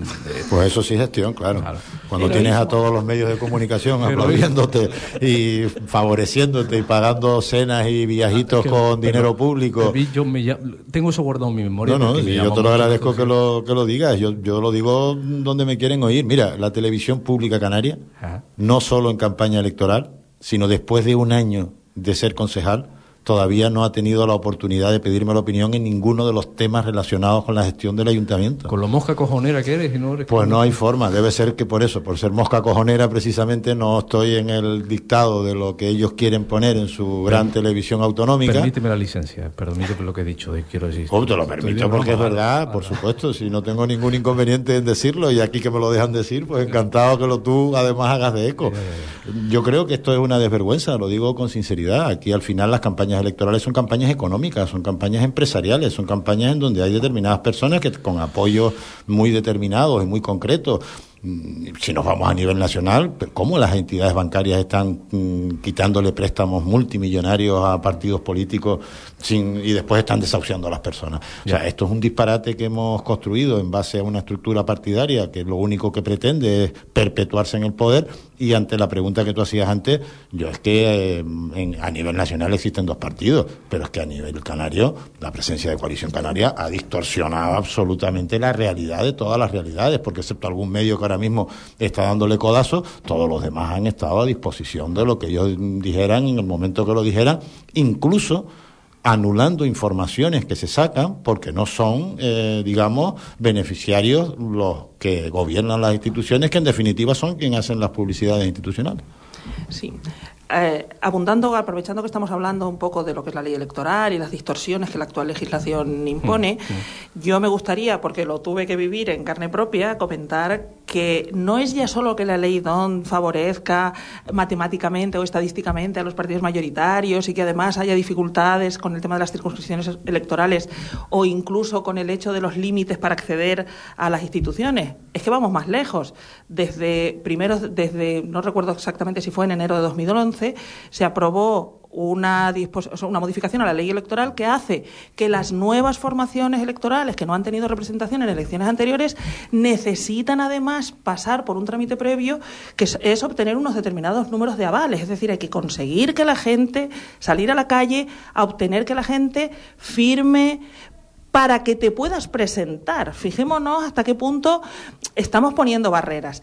Pues eso sí es gestión, claro. Cuando tienes a todos los medios de comunicación aplaudiéndote y favoreciéndote y pagando cenas y viajitos que- con dinero público. yo me tengo eso guardado en mi memoria. No, no, me yo te lo agradezco que lo, que lo digas. Yo, yo lo digo donde me quieren oír. Mira, la televisión pública canaria, Ajá. no solo en campaña electoral, sino después de un año de ser concejal, todavía no ha tenido la oportunidad de pedirme la opinión en ninguno de los temas relacionados con la gestión del ayuntamiento. Con lo mosca cojonera que eres y no eres Pues no hay forma, debe ser que por eso, por ser mosca cojonera precisamente no estoy en el dictado de lo que ellos quieren poner en su gran televisión autonómica. Permíteme la licencia, permíteme lo que he dicho, quiero decir. Oh, te lo permito porque es verdad, por supuesto, si no tengo ningún inconveniente en decirlo y aquí que me lo dejan decir, pues encantado que lo tú además hagas de eco. Yo creo que esto es una desvergüenza, lo digo con sinceridad. Aquí al final las campañas electorales son campañas económicas, son campañas empresariales, son campañas en donde hay determinadas personas que con apoyos muy determinados y muy concretos mm, si nos vamos a nivel nacional, ¿cómo las entidades bancarias están mm, quitándole préstamos multimillonarios a partidos políticos sin, y después están desahuciando a las personas? O sea, esto es un disparate que hemos construido en base a una estructura partidaria que lo único que pretende es perpetuarse en el poder y ante la pregunta que tú hacías antes, yo es que eh, en- a nivel nacional existen dos partidos, pero es que a nivel canario la presencia de Coalición Canaria ha distorsionado absolutamente la realidad de todas las realidades, porque excepto algún medio que ahora mismo está dándole codazo, todos los demás han estado a disposición de lo que ellos dijeran en el momento que lo dijeran, incluso anulando informaciones que se sacan porque no son, eh, digamos, beneficiarios los que gobiernan las instituciones, que en definitiva son quienes hacen las publicidades institucionales. Sí. Eh, abundando, aprovechando que estamos hablando un poco de lo que es la ley electoral y las distorsiones que la actual legislación impone, yo me gustaría, porque lo tuve que vivir en carne propia, comentar que no es ya solo que la ley DON favorezca matemáticamente o estadísticamente a los partidos mayoritarios y que además haya dificultades con el tema de las circunscripciones electorales o incluso con el hecho de los límites para acceder a las instituciones. Es que vamos más lejos. Desde primero, desde no recuerdo exactamente si fue en enero de 2011, se aprobó una, una modificación a la ley electoral que hace que las nuevas formaciones electorales que no han tenido representación en elecciones anteriores necesitan además pasar por un trámite previo que es, es obtener unos determinados números de avales. Es decir, hay que conseguir que la gente, salir a la calle a obtener que la gente firme para que te puedas presentar. Fijémonos hasta qué punto estamos poniendo barreras.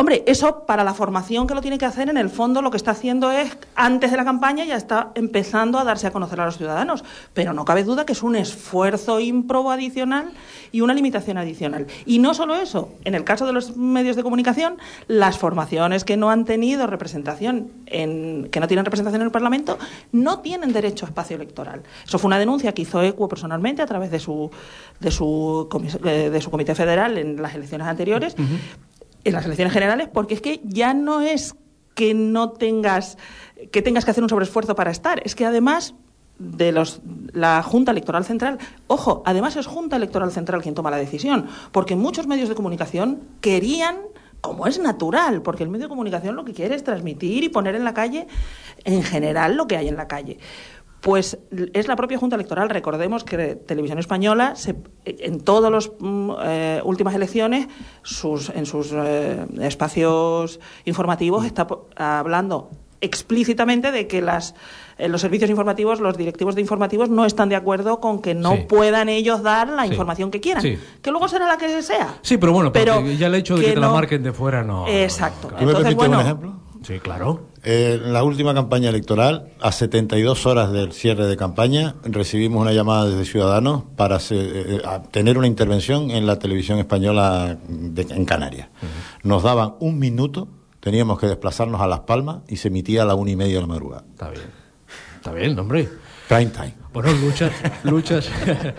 Hombre, eso para la formación que lo tiene que hacer, en el fondo lo que está haciendo es, antes de la campaña ya está empezando a darse a conocer a los ciudadanos. Pero no cabe duda que es un esfuerzo ímprobo adicional y una limitación adicional. Y no solo eso, en el caso de los medios de comunicación, las formaciones que no han tenido representación, en, que no tienen representación en el Parlamento, no tienen derecho a espacio electoral. Eso fue una denuncia que hizo ECUO personalmente a través de su, de su, eh, de su comité federal en las elecciones anteriores en las elecciones generales, porque es que ya no es que no tengas que tengas que hacer un sobreesfuerzo para estar, es que además de los la Junta Electoral Central, ojo, además es Junta Electoral Central quien toma la decisión, porque muchos medios de comunicación querían como es natural, porque el medio de comunicación lo que quiere es transmitir y poner en la calle en general lo que hay en la calle. Pues es la propia Junta Electoral. Recordemos que Televisión Española, se- en todas las últimas elecciones, sus, en sus eh, espacios informativos, está hablando explícitamente de que las, en los servicios informativos, los directivos de informativos no están de acuerdo con que no Sí. puedan ellos dar la Sí. información que quieran. Sí. Que luego será la que sea. Sí, pero bueno, Pero ya el hecho de que, que te la no- marquen de fuera no. Exacto. ¿Tú me Entonces, bueno, un ejemplo? Sí, claro. Eh, en la última campaña electoral, a 72 horas del cierre de campaña, recibimos una llamada desde Ciudadanos para se- eh, a tener una intervención en la televisión española de- en Canarias. Nos daban un minuto, teníamos que desplazarnos a Las Palmas y se emitía a la una y media de la madrugada. Está bien. Está bien, hombre. Prime time. Bueno, luchas, luchas,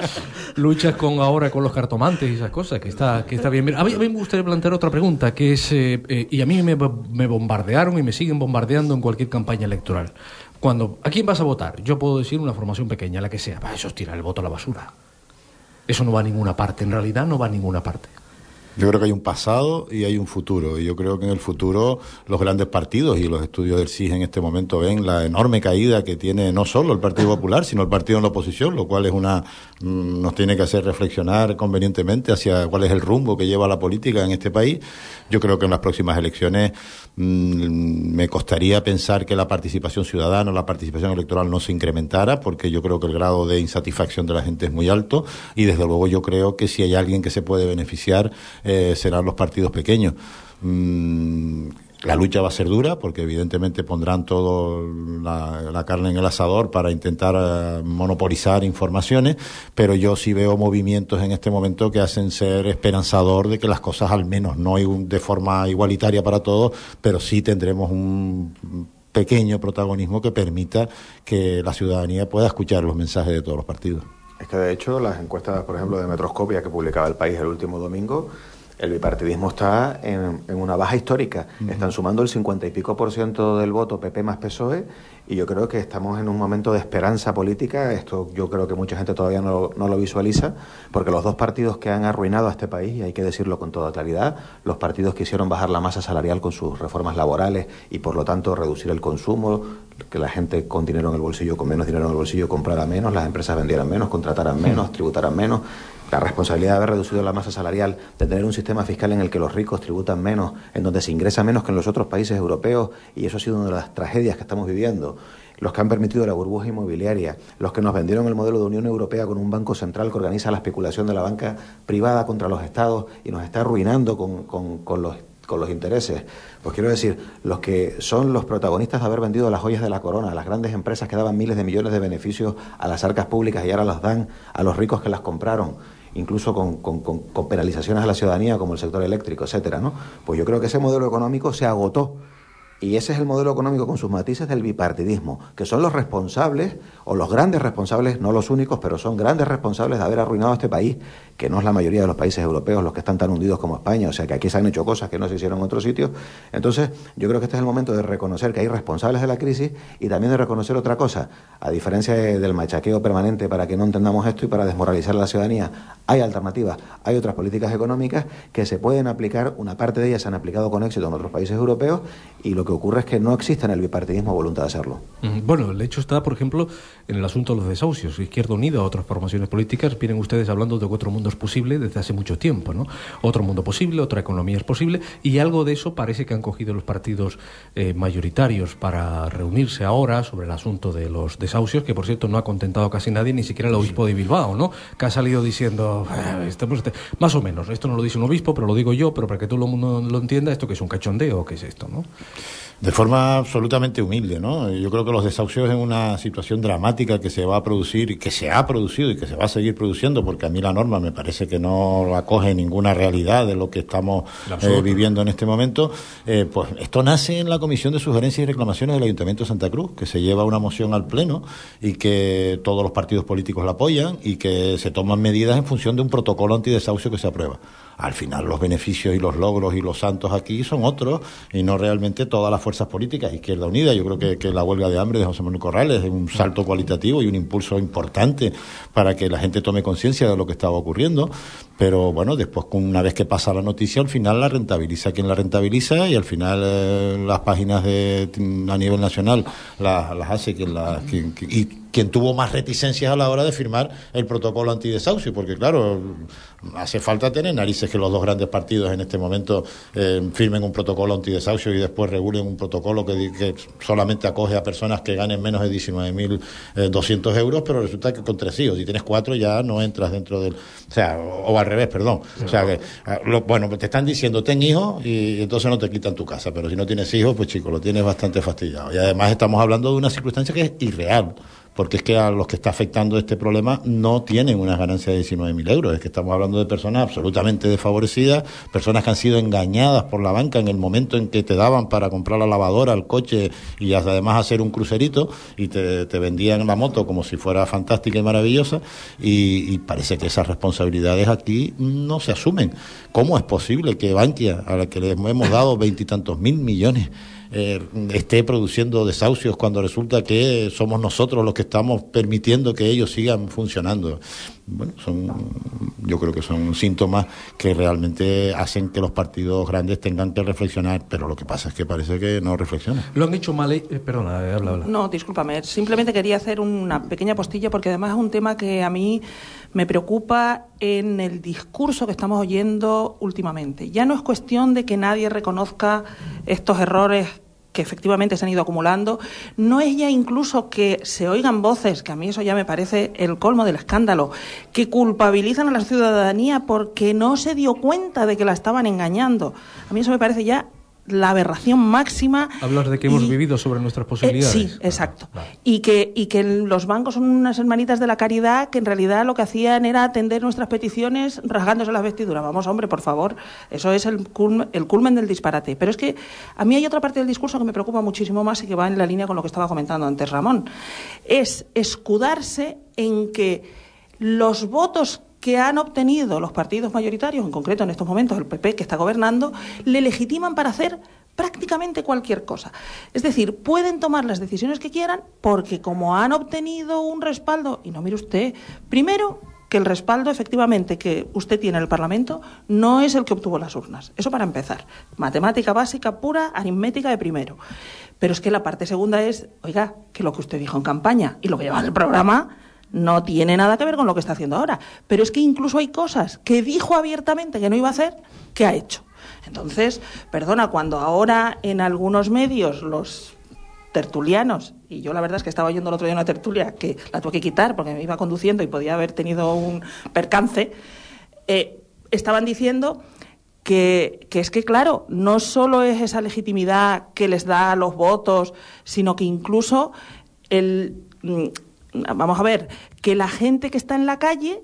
luchas con ahora con los cartomantes y esas cosas, que está, que está bien. Mira, A mí, a mí me gustaría plantear otra pregunta, que es, eh, eh, y a mí me, me bombardearon y me siguen bombardeando en cualquier campaña electoral. Cuando, ¿a quién vas a votar? Yo puedo decir una formación pequeña, la que sea. Va, eso es tirar el voto a la basura. Eso no va a ninguna parte, en realidad no va a ninguna parte. Yo creo que hay un pasado y hay un futuro. Y yo creo que en el futuro los grandes partidos y los estudios del CIS en este momento ven la enorme caída que tiene no solo el Partido Popular, sino el partido en la oposición, lo cual es una mm, nos tiene que hacer reflexionar convenientemente hacia cuál es el rumbo que lleva la política en este país. Yo creo que en las próximas elecciones me costaría pensar que la participación ciudadana, la participación electoral no se incrementara, porque yo creo que el grado de insatisfacción de la gente es muy alto y desde luego yo creo que si hay alguien que se puede beneficiar eh, serán los partidos pequeños. Mm, la lucha va a ser dura porque evidentemente pondrán todo la, la carne en el asador para intentar eh, monopolizar informaciones, pero yo sí veo movimientos en este momento que hacen ser esperanzador de que las cosas al menos no hay un- de forma igualitaria para todos, pero sí tendremos un pequeño protagonismo que permita que la ciudadanía pueda escuchar los mensajes de todos los partidos. Es que de hecho las encuestas, por ejemplo, de Metroscopia que publicaba el país el último domingo, el bipartidismo está en, en una baja histórica. Están sumando el 50 y pico por ciento del voto PP más PSOE y yo creo que estamos en un momento de esperanza política. Esto yo creo que mucha gente todavía no, no lo visualiza, porque los dos partidos que han arruinado a este país, y hay que decirlo con toda claridad, los partidos que hicieron bajar la masa salarial con sus reformas laborales y por lo tanto reducir el consumo, que la gente con dinero en el bolsillo, con menos dinero en el bolsillo, comprara menos, las empresas vendieran menos, contrataran menos, tributaran menos. La responsabilidad de haber reducido la masa salarial, de tener un sistema fiscal en el que los ricos tributan menos, en donde se ingresa menos que en los otros países europeos, y eso ha sido una de las tragedias que estamos viviendo. Los que han permitido la burbuja inmobiliaria, los que nos vendieron el modelo de Unión Europea con un banco central que organiza la especulación de la banca privada contra los estados y nos está arruinando con, con- los con los intereses. Pues quiero decir, los que son los protagonistas de haber vendido las joyas de la corona, las grandes empresas que daban miles de millones de beneficios a las arcas públicas y ahora las dan a los ricos que las compraron, incluso con, con- con- penalizaciones a la ciudadanía como el sector eléctrico, etcétera, ¿no? Pues yo creo que ese modelo económico se agotó. Y ese es el modelo económico con sus matices del bipartidismo, que son los responsables, o los grandes responsables, no los únicos, pero son grandes responsables de haber arruinado este país, que no es la mayoría de los países europeos los que están tan hundidos como España, o sea que aquí se han hecho cosas que no se hicieron en otros sitios. Entonces, yo creo que este es el momento de reconocer que hay responsables de la crisis y también de reconocer otra cosa, a diferencia de- del machaqueo permanente para que no entendamos esto y para desmoralizar a la ciudadanía, hay alternativas, hay otras políticas económicas que se pueden aplicar, una parte de ellas se han aplicado con éxito en otros países europeos y lo que ocurre es que no existe en el bipartidismo voluntad de hacerlo. Mm, Bueno, el hecho está, por ejemplo, en el asunto de los desahucios. Izquierda Unida, otras formaciones políticas, vienen ustedes hablando de que otro mundo es posible desde hace mucho tiempo, ¿no? Otro mundo posible, otra economía es posible, y algo de eso parece que han cogido los partidos eh, mayoritarios para reunirse ahora sobre el asunto de los desahucios, que por cierto no ha contentado casi nadie, ni siquiera el obispo de Bilbao, ¿no? Que ha salido diciendo, "Ah, estamos este-". más o menos, esto no lo dice un obispo, pero lo digo yo, pero para que todo el mundo lo entienda, esto que es un cachondeo, ¿qué es esto, no? De forma absolutamente humilde, ¿no? Yo creo que los desahucios es una situación dramática que se va a producir y que se ha producido y que se va a seguir produciendo, porque a mí la norma me parece que no acoge ninguna realidad de lo que estamos eh, viviendo en este momento. Eh, pues esto nace en la Comisión de Sugerencias y Reclamaciones del Ayuntamiento de Santa Cruz, que se lleva una moción al Pleno y que todos los partidos políticos la apoyan y que se toman medidas en función de un protocolo antidesahucio que se aprueba. Al final los beneficios y los logros y los santos aquí son otros y no realmente todas las fuerzas políticas. Izquierda Unida, yo creo que, que la huelga de hambre de José Manuel Corrales es un salto cualitativo y un impulso importante para que la gente tome conciencia de lo que estaba ocurriendo. Pero bueno, después una vez que pasa la noticia, al final la rentabiliza quien la rentabiliza y al final eh, las páginas de, a nivel nacional las, las hace quien la, quien- y quien tuvo más reticencias a la hora de firmar el protocolo antidesahucio, porque claro, hace falta tener narices que los dos grandes partidos en este momento eh, firmen un protocolo antidesahucio y después regulen un protocolo que, que solamente acoge a personas que ganen menos de 19.200 euros, pero resulta que con tres hijos, si tienes cuatro ya no entras dentro del... O sea, o al revés, perdón. O sea, que, ah, lo- bueno, te están diciendo ten hijos y entonces no te quitan tu casa, pero si no tienes hijos, pues chico, lo tienes bastante fastidiado. Y además estamos hablando de una circunstancia que es irreal. Porque es que a los que está afectando este problema no tienen unas ganancias de 19.000 euros. Es que estamos hablando de personas absolutamente desfavorecidas, personas que han sido engañadas por la banca en el momento en que te daban para comprar la lavadora, el coche y además hacer un crucerito y te, vendían la moto como si fuera fantástica y maravillosa. Y, y parece que esas responsabilidades aquí no se asumen. ¿Cómo es posible que Bankia, a la que le hemos dado veintitantos mil millones, eh, esté produciendo desahucios cuando resulta que somos nosotros los que estamos permitiendo que ellos sigan funcionando. Bueno, son, yo creo que son síntomas que realmente hacen que los partidos grandes tengan que reflexionar, pero lo que pasa es que parece que no reflexionan. Lo han hecho mal. eh, perdona, eh, habla, habla. No, discúlpame. Simplemente quería hacer una pequeña postilla porque además es un tema que a mí me preocupa en el discurso que estamos oyendo últimamente. Ya no es cuestión de que nadie reconozca estos errores que efectivamente se han ido acumulando, no es ya incluso que se oigan voces, que a mí eso ya me parece el colmo del escándalo, que culpabilizan a la ciudadanía porque no se dio cuenta de que la estaban engañando. A mí eso me parece ya la aberración máxima. Hablas de que hemos y- vivido sobre nuestras eh, posibilidades. sí, exacto. Y que, y que los bancos son unas hermanitas de la caridad que en realidad lo que hacían era atender nuestras peticiones rasgándose las vestiduras. Vamos, hombre, por favor. Eso es el, culm- el culmen del disparate. Pero es que a mí hay otra parte del discurso que me preocupa muchísimo más y que va en la línea con lo que estaba comentando antes Ramón. Es escudarse en que los votos que han obtenido los partidos mayoritarios, en concreto en estos momentos el PP que está gobernando, le legitiman para hacer prácticamente cualquier cosa. Es decir, pueden tomar las decisiones que quieran porque como han obtenido un respaldo, y no mire usted, primero que el respaldo efectivamente que usted tiene en el Parlamento no es el que obtuvo las urnas. Eso para empezar. Matemática básica pura, aritmética de primero. Pero es que la parte segunda es, oiga, que lo que usted dijo en campaña y lo que lleva en el programa no tiene nada que ver con lo que está haciendo ahora. Pero es que incluso hay cosas que dijo abiertamente que no iba a hacer, que ha hecho. Entonces, perdona, cuando ahora en algunos medios los tertulianos, y yo la verdad es que estaba oyendo el otro día una tertulia que la tuve que quitar porque me iba conduciendo y podía haber tenido un percance, eh, estaban diciendo que, que es que, claro, no solo es esa legitimidad que les da los votos, sino que incluso el. Vamos a ver, que la gente que está en la calle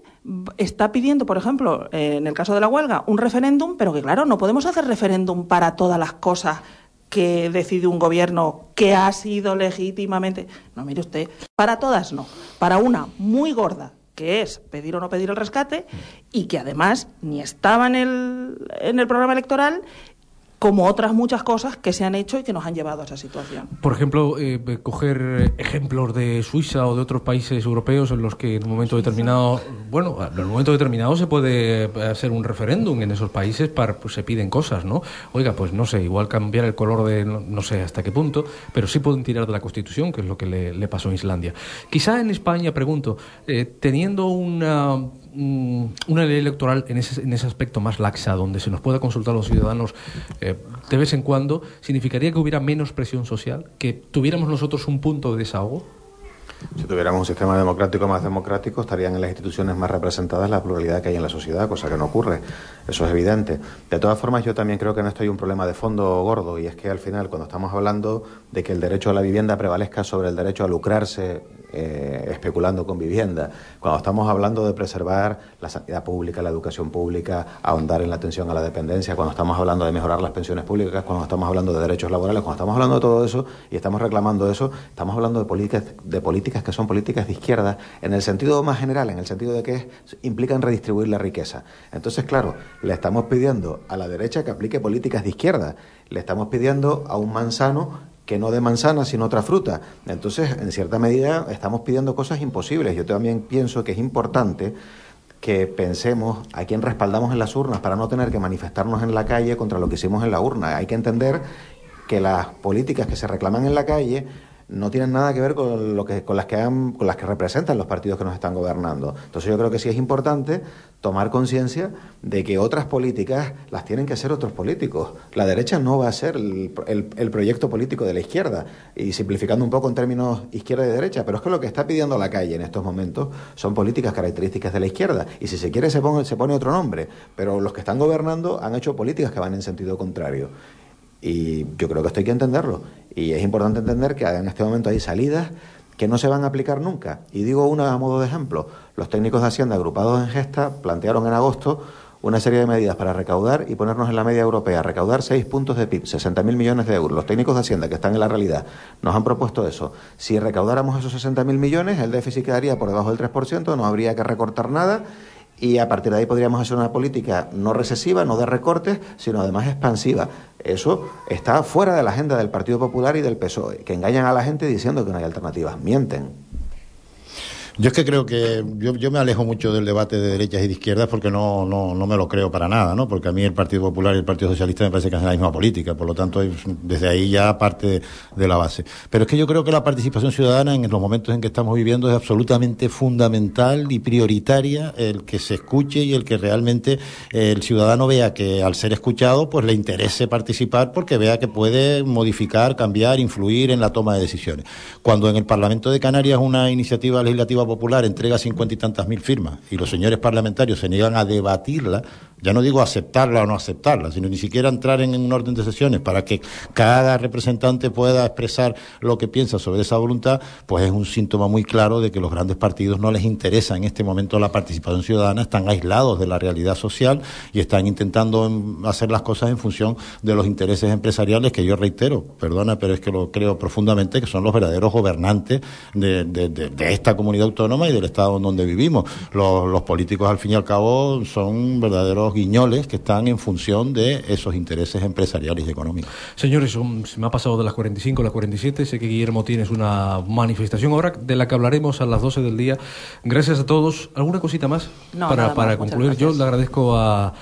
está pidiendo, por ejemplo, eh, en el caso de la huelga, un referéndum, pero que, claro, no podemos hacer referéndum para todas las cosas que decide un gobierno que ha sido legítimamente. No, mire usted, para todas no. Para una muy gorda, que es pedir o no pedir el rescate, y que además ni estaba en el, en el programa electoral, como otras muchas cosas que se han hecho y que nos han llevado a esa situación. Por ejemplo, eh, coger ejemplos de Suiza o de otros países europeos en los que en un momento determinado, bueno, en un momento determinado se puede eh, hacer un referéndum en esos países para pues se piden cosas, ¿no? Oiga, pues no sé, igual cambiar el color de no, no sé hasta qué punto, pero sí pueden tirar de la Constitución, que es lo que le, le pasó en Islandia. Quizá en España, pregunto, eh, teniendo una una ley electoral en ese, en ese aspecto más laxa, donde se nos pueda consultar a los ciudadanos eh, de vez en cuando, significaría que hubiera menos presión social, que tuviéramos nosotros un punto de desahogo. Si tuviéramos un sistema democrático más democrático, estarían en las instituciones más representadas la pluralidad que hay en la sociedad, cosa que no ocurre. Eso es evidente. De todas formas, yo también creo que en esto hay un problema de fondo gordo, y es que al final, cuando estamos hablando de que el derecho a la vivienda prevalezca sobre el derecho a lucrarse eh, especulando con vivienda, cuando estamos hablando de preservar la sanidad pública, la educación pública, ahondar en la atención a la dependencia, cuando estamos hablando de mejorar las pensiones públicas, cuando estamos hablando de derechos laborales, cuando estamos hablando de todo eso y estamos reclamando eso, estamos hablando de políticas, de políticas que son políticas de izquierda en el sentido más general, en el sentido de que implican redistribuir la riqueza. Entonces, claro, le estamos pidiendo a la derecha que aplique políticas de izquierda, le estamos pidiendo a un manzano que no de manzana, sino otra fruta. Entonces, en cierta medida, estamos pidiendo cosas imposibles. Yo también pienso que es importante que pensemos a quién respaldamos en las urnas para no tener que manifestarnos en la calle contra lo que hicimos en la urna. Hay que entender que las políticas que se reclaman en la calle no tienen nada que ver con lo que con las que con las que representan los partidos que nos están gobernando. Entonces yo creo que sí es importante tomar conciencia de que otras políticas las tienen que hacer otros políticos. La derecha no va a ser el, el- el proyecto político de la izquierda, y simplificando un poco en términos izquierda y derecha, pero es que lo que está pidiendo la calle en estos momentos son políticas características de la izquierda, y si se quiere se pone, se pone otro nombre, pero los que están gobernando han hecho políticas que van en sentido contrario. Y yo creo que esto hay que entenderlo. Y es importante entender que en este momento hay salidas que no se van a aplicar nunca. Y digo una a modo de ejemplo. Los técnicos de Hacienda agrupados en Gesta plantearon en agosto una serie de medidas para recaudar y ponernos en la media europea, recaudar seis puntos de PIB, 60.000 millones de euros. Los técnicos de Hacienda que están en la realidad nos han propuesto eso. Si recaudáramos esos 60.000 millones, el déficit quedaría por debajo del 3%, no habría que recortar nada y a partir de ahí podríamos hacer una política no recesiva, no de recortes, sino además expansiva. Eso está fuera de la agenda del Partido Popular y del PSOE, que engañan a la gente diciendo que no hay alternativas. Mienten. Yo es que creo que yo, yo me alejo mucho del debate de derechas y de izquierdas porque no, no, no me lo creo para nada, ¿no? Porque a mí el Partido Popular y el Partido Socialista me parece que hacen la misma política, por lo tanto es- desde ahí ya parte de la base. Pero es que yo creo que la participación ciudadana en los momentos en que estamos viviendo es absolutamente fundamental y prioritaria el que se escuche y el que realmente el ciudadano vea que al ser escuchado pues le interese participar porque vea que puede modificar, cambiar, influir en la toma de decisiones. Cuando en el Parlamento de Canarias una iniciativa legislativa popular entrega cincuenta y tantas mil firmas y los señores parlamentarios se niegan a debatirla, ya no digo aceptarla o no aceptarla, sino ni siquiera entrar en un orden de sesiones para que cada representante pueda expresar lo que piensa sobre esa voluntad, pues es un síntoma muy claro de que los grandes partidos no les interesa en este momento la participación ciudadana, están aislados de la realidad social y están intentando hacer las cosas en función de los intereses empresariales que yo reitero, perdona, pero es que lo creo profundamente que son los verdaderos gobernantes de, esta comunidad y del estado en donde vivimos. Los, los políticos, al fin y al cabo, son verdaderos guiñoles que están en función de esos intereses empresariales y económicos. Señores, um, se me ha pasado de las 45 a las 47. Sé que Guillermo tienes una manifestación ahora de la que hablaremos a las 12 del día. Gracias a todos. ¿Alguna cosita más No, para, nada para más. Concluir? Yo le agradezco a.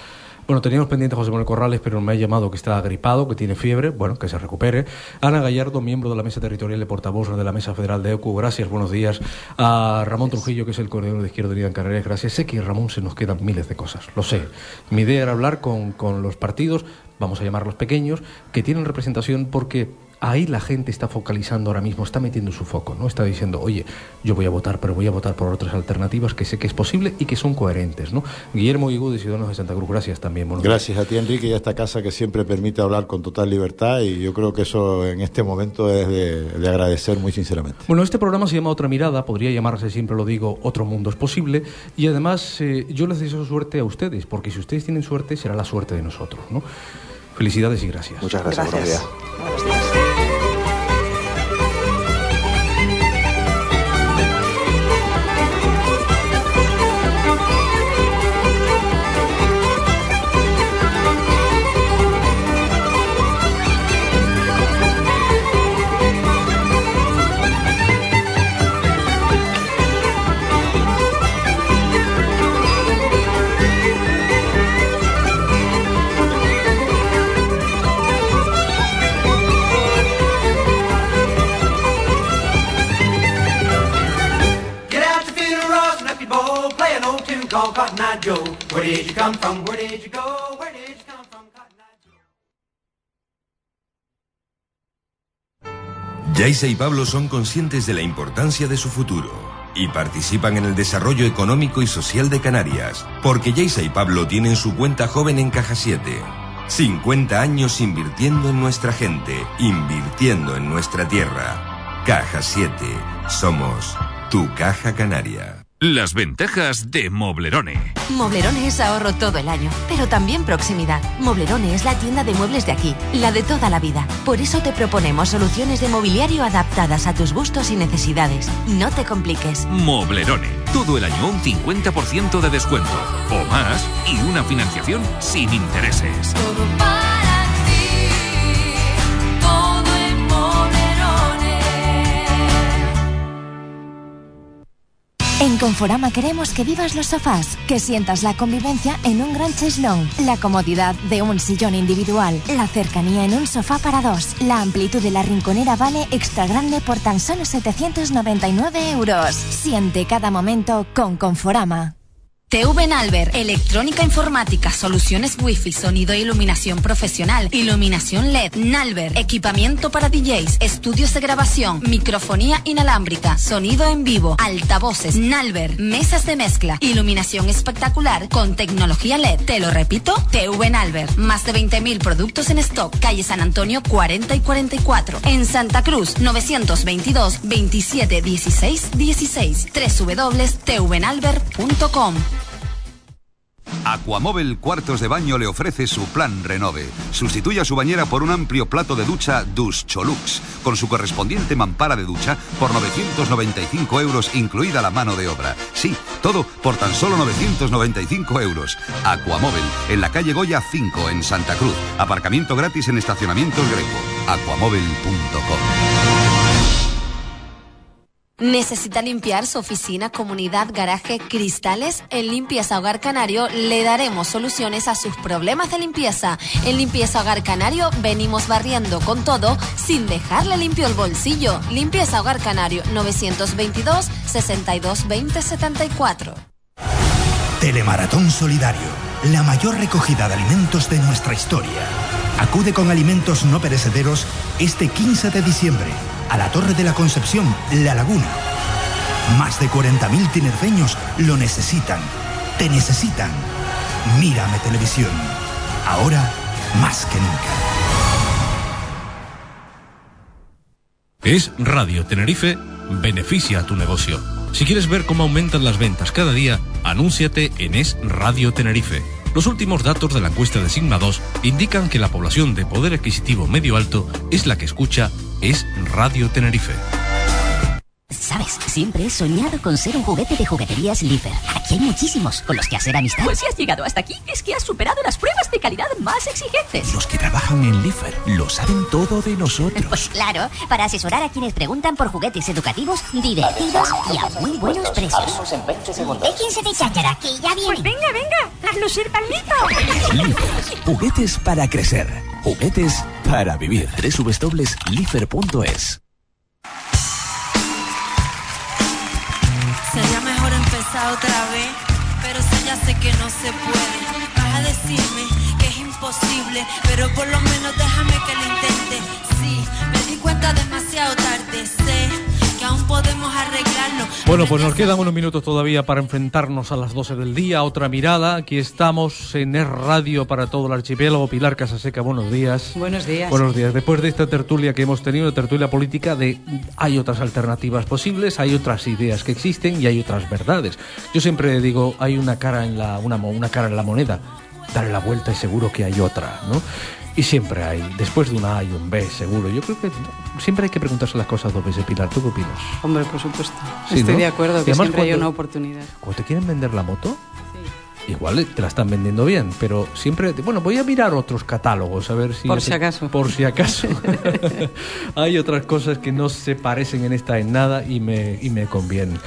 Bueno, teníamos pendiente a José Manuel Corrales, pero me ha llamado que está gripado, que tiene fiebre. Bueno, que se recupere. Ana Gallardo, miembro de la Mesa Territorial de Portavoz de la Mesa Federal de EUCU. Gracias, buenos días. A Ramón Trujillo, que es el coordinador de Izquierda Unida en Canarias. Gracias. Sé que Ramón se nos quedan miles de cosas, lo sé. Mi idea era hablar con, con los partidos, vamos a llamarlos pequeños, que tienen representación porque ahí la gente está focalizando ahora mismo, está metiendo su foco, ¿no? Está diciendo, oye, yo voy a votar, pero voy a votar por otras alternativas que sé que es posible y que son coherentes, ¿no? Guillermo Higudo, de Ciudadanos de Santa Cruz, gracias también. Gracias a ti, Enrique, y a esta casa que siempre permite hablar con total libertad y yo creo que eso en este momento es de, de agradecer muy sinceramente. Bueno, este programa se llama Otra Mirada, podría llamarse, siempre lo digo, Otro Mundo es Posible, y además eh, yo les deseo suerte a ustedes, porque si ustedes tienen suerte, será la suerte de nosotros, ¿no? Felicidades y gracias. Muchas gracias, buenos días. Did y Pablo son conscientes de la importancia de su futuro y participan en el desarrollo económico y social de Canarias, porque Yaisa y Pablo tienen su cuenta joven en Caja 7. 50 años invirtiendo en nuestra gente, invirtiendo en nuestra tierra. Caja 7. Somos tu Caja Canaria. Las ventajas de Moblerone. Moblerone es ahorro todo el año, pero también proximidad. Moblerone es la tienda de muebles de aquí, la de toda la vida. Por eso te proponemos soluciones de mobiliario adaptadas a tus gustos y necesidades. No te compliques. Moblerone. Todo el año un 50% de descuento. O más y una financiación sin intereses. Todo En Conforama queremos que vivas los sofás, que sientas la convivencia en un gran cheslón, la comodidad de un sillón individual, la cercanía en un sofá para dos. La amplitud de la rinconera vale extra grande por tan solo 799 euros. Siente cada momento con Conforama. TV Nalver, electrónica informática, soluciones wifi, sonido e iluminación profesional, iluminación LED, Nalver, equipamiento para DJs, estudios de grabación, microfonía inalámbrica, sonido en vivo, altavoces, Nalver, mesas de mezcla, iluminación espectacular con tecnología LED. Te lo repito, TV Nalver, más de 20.000 productos en stock, calle San Antonio 40 y 44, en Santa Cruz 922 27 16 16, www.tvnalver.com. Aquamóvil Cuartos de Baño le ofrece su plan Renove. Sustituya su bañera por un amplio plato de ducha Duscholux, con su correspondiente mampara de ducha por 995 euros, incluida la mano de obra. Sí, todo por tan solo 995 euros. Aquamóvil, en la calle Goya 5, en Santa Cruz. Aparcamiento gratis en estacionamientos Greco. Aquamóvil.com. ¿Necesita limpiar su oficina, comunidad, garaje, cristales? En Limpieza Hogar Canario le daremos soluciones a sus problemas de limpieza. En Limpieza Hogar Canario venimos barriendo con todo sin dejarle limpio el bolsillo. Limpieza Hogar Canario 922 62 20 74. Telemaratón Solidario, la mayor recogida de alimentos de nuestra historia. Acude con alimentos no perecederos este 15 de diciembre a la Torre de la Concepción, La Laguna. Más de 40.000 tinerfeños lo necesitan. Te necesitan. Mírame televisión. Ahora más que nunca. Es Radio Tenerife, beneficia a tu negocio. Si quieres ver cómo aumentan las ventas cada día, anúnciate en Es Radio Tenerife. Los últimos datos de la encuesta de Sigma 2 indican que la población de poder adquisitivo medio alto es la que escucha Es Radio Tenerife. Sabes, siempre he soñado con ser un juguete de jugueterías Lifer. Aquí hay muchísimos con los que hacer amistad. Pues si has llegado hasta aquí, es que has superado las pruebas de calidad más exigentes. Los que trabajan en Lifer lo saben todo de nosotros. Pues claro, para asesorar a quienes preguntan por juguetes educativos divertidos y a muy buenos precios. en 20 segundos. Déjense de cháchara, que ya viene. Pues venga, venga, haz lucir palmito. Juguetes para crecer. Juguetes para vivir. www.lifer.es otra vez, pero si ya sé que no se puede. Vas a decirme que es imposible, pero por lo menos déjame que lo intente. Sí, me di cuenta demasiado tarde, sé que aún podemos arreglarlo. Bueno, pues nos quedan unos minutos todavía para enfrentarnos a las 12 del día. Otra mirada. Aquí estamos en Es Radio para todo el archipiélago. Pilar Casaseca, buenos días. Buenos días. Buenos días. Después de esta tertulia que hemos tenido, la tertulia política de hay otras alternativas posibles, hay otras ideas que existen y hay otras verdades. Yo siempre digo, hay una cara en la, una, una cara en la moneda. Dale la vuelta y seguro que hay otra, ¿no? Y siempre hay, después de una A hay un B, seguro. Yo creo que siempre hay que preguntarse las cosas dos veces, Pilar. ¿Tú qué opinas? Hombre, por supuesto. Sí, Estoy ¿no? de acuerdo Y que siempre hay una oportunidad. Cuando te quieren vender la moto, igual te la están vendiendo bien, pero siempre, bueno, voy a mirar otros catálogos a ver si Por si acaso. por si acaso hay otras cosas que no se parecen en esta en nada y me y me convienen.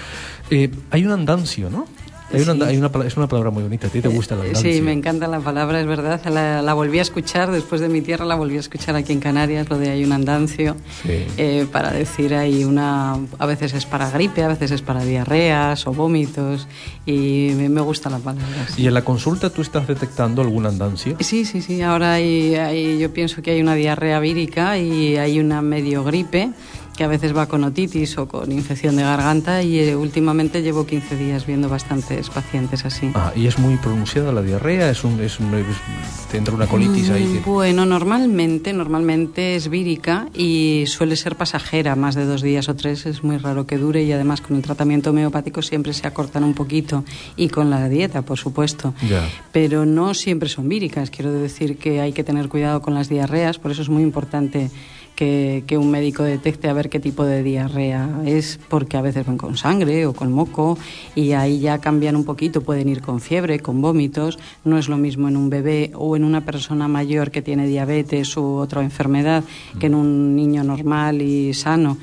Eh, hay un andancio, ¿no? Hay una, Sí. hay una es una palabra muy bonita. ¿A ti te gusta el andancio? Sí, me encanta la palabra, es verdad. La, la volví a escuchar después de mi tierra, la volví a escuchar aquí en Canarias, lo de hay un andancio, Sí. eh, para decir hay una, a veces es para gripe, a veces es para diarreas o vómitos, y me, me gusta la palabra. sí. Y en la consulta tú estás detectando algún andancio. Sí, sí, sí. Ahora hay, hay- yo pienso que hay una diarrea vírica y hay una medio gripe que a veces va con otitis o con infección de garganta y eh, últimamente llevo 15 días viendo bastantes pacientes así. Ah, y es muy pronunciada la diarrea, es un, es un- es- te entra una colitis ahí. Mm, Bueno, normalmente, normalmente es vírica y suele ser pasajera, más de dos días o tres es muy raro que dure y además con el tratamiento homeopático siempre se acortan un poquito y con la dieta, por supuesto. Ya. pero no siempre son víricas. Quiero decir que hay que tener cuidado con las diarreas, por eso es muy importante que, un médico detecte a ver qué tipo de diarrea es, porque a veces van con sangre o con moco y ahí ya cambian un poquito, pueden ir con fiebre, con vómitos. No es lo mismo en un bebé o en una persona mayor que tiene diabetes u otra enfermedad que en un niño normal y sano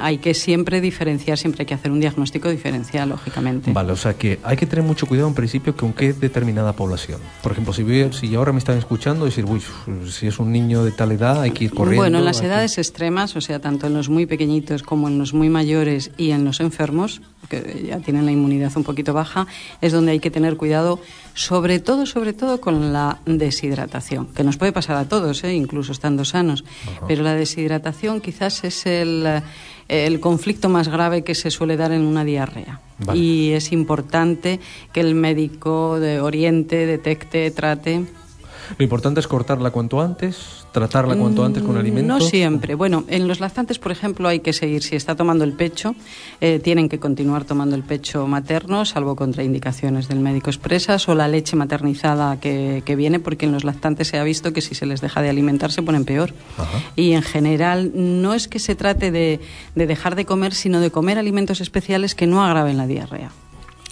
hay que siempre diferenciar, siempre hay que hacer un diagnóstico diferencial, lógicamente. Vale, o sea que hay que tener mucho cuidado en principio con qué determinada población. Por ejemplo, si, ve- si ahora me están escuchando, decir, uy, si es un niño de tal edad, hay que ir corriendo. Bueno, en las hay que- edades extremas, o sea, tanto en los muy pequeñitos como en los muy mayores y en los enfermos, que ya tienen la inmunidad un poquito baja, es donde hay que tener cuidado, sobre todo, sobre todo con la deshidratación, que nos puede pasar a todos, ¿eh? incluso estando sanos. Pero la deshidratación quizás es el, el conflicto más grave que se suele dar en una diarrea. Vale. Y es importante que el médico de oriente, detecte, trate. Lo importante es cortarla cuanto antes, tratarla cuanto antes con Mm, alimentos. No siempre. Bueno, en los lactantes, por ejemplo, hay que seguir. Si está tomando el pecho, eh, tienen que continuar tomando el pecho materno, salvo contraindicaciones del médico expresas o la leche maternizada que, que viene, porque en los lactantes se ha visto que si se les deja de alimentar se ponen peor. Y en general no es que se trate de, de dejar de comer, sino de comer alimentos especiales que no agraven la diarrea.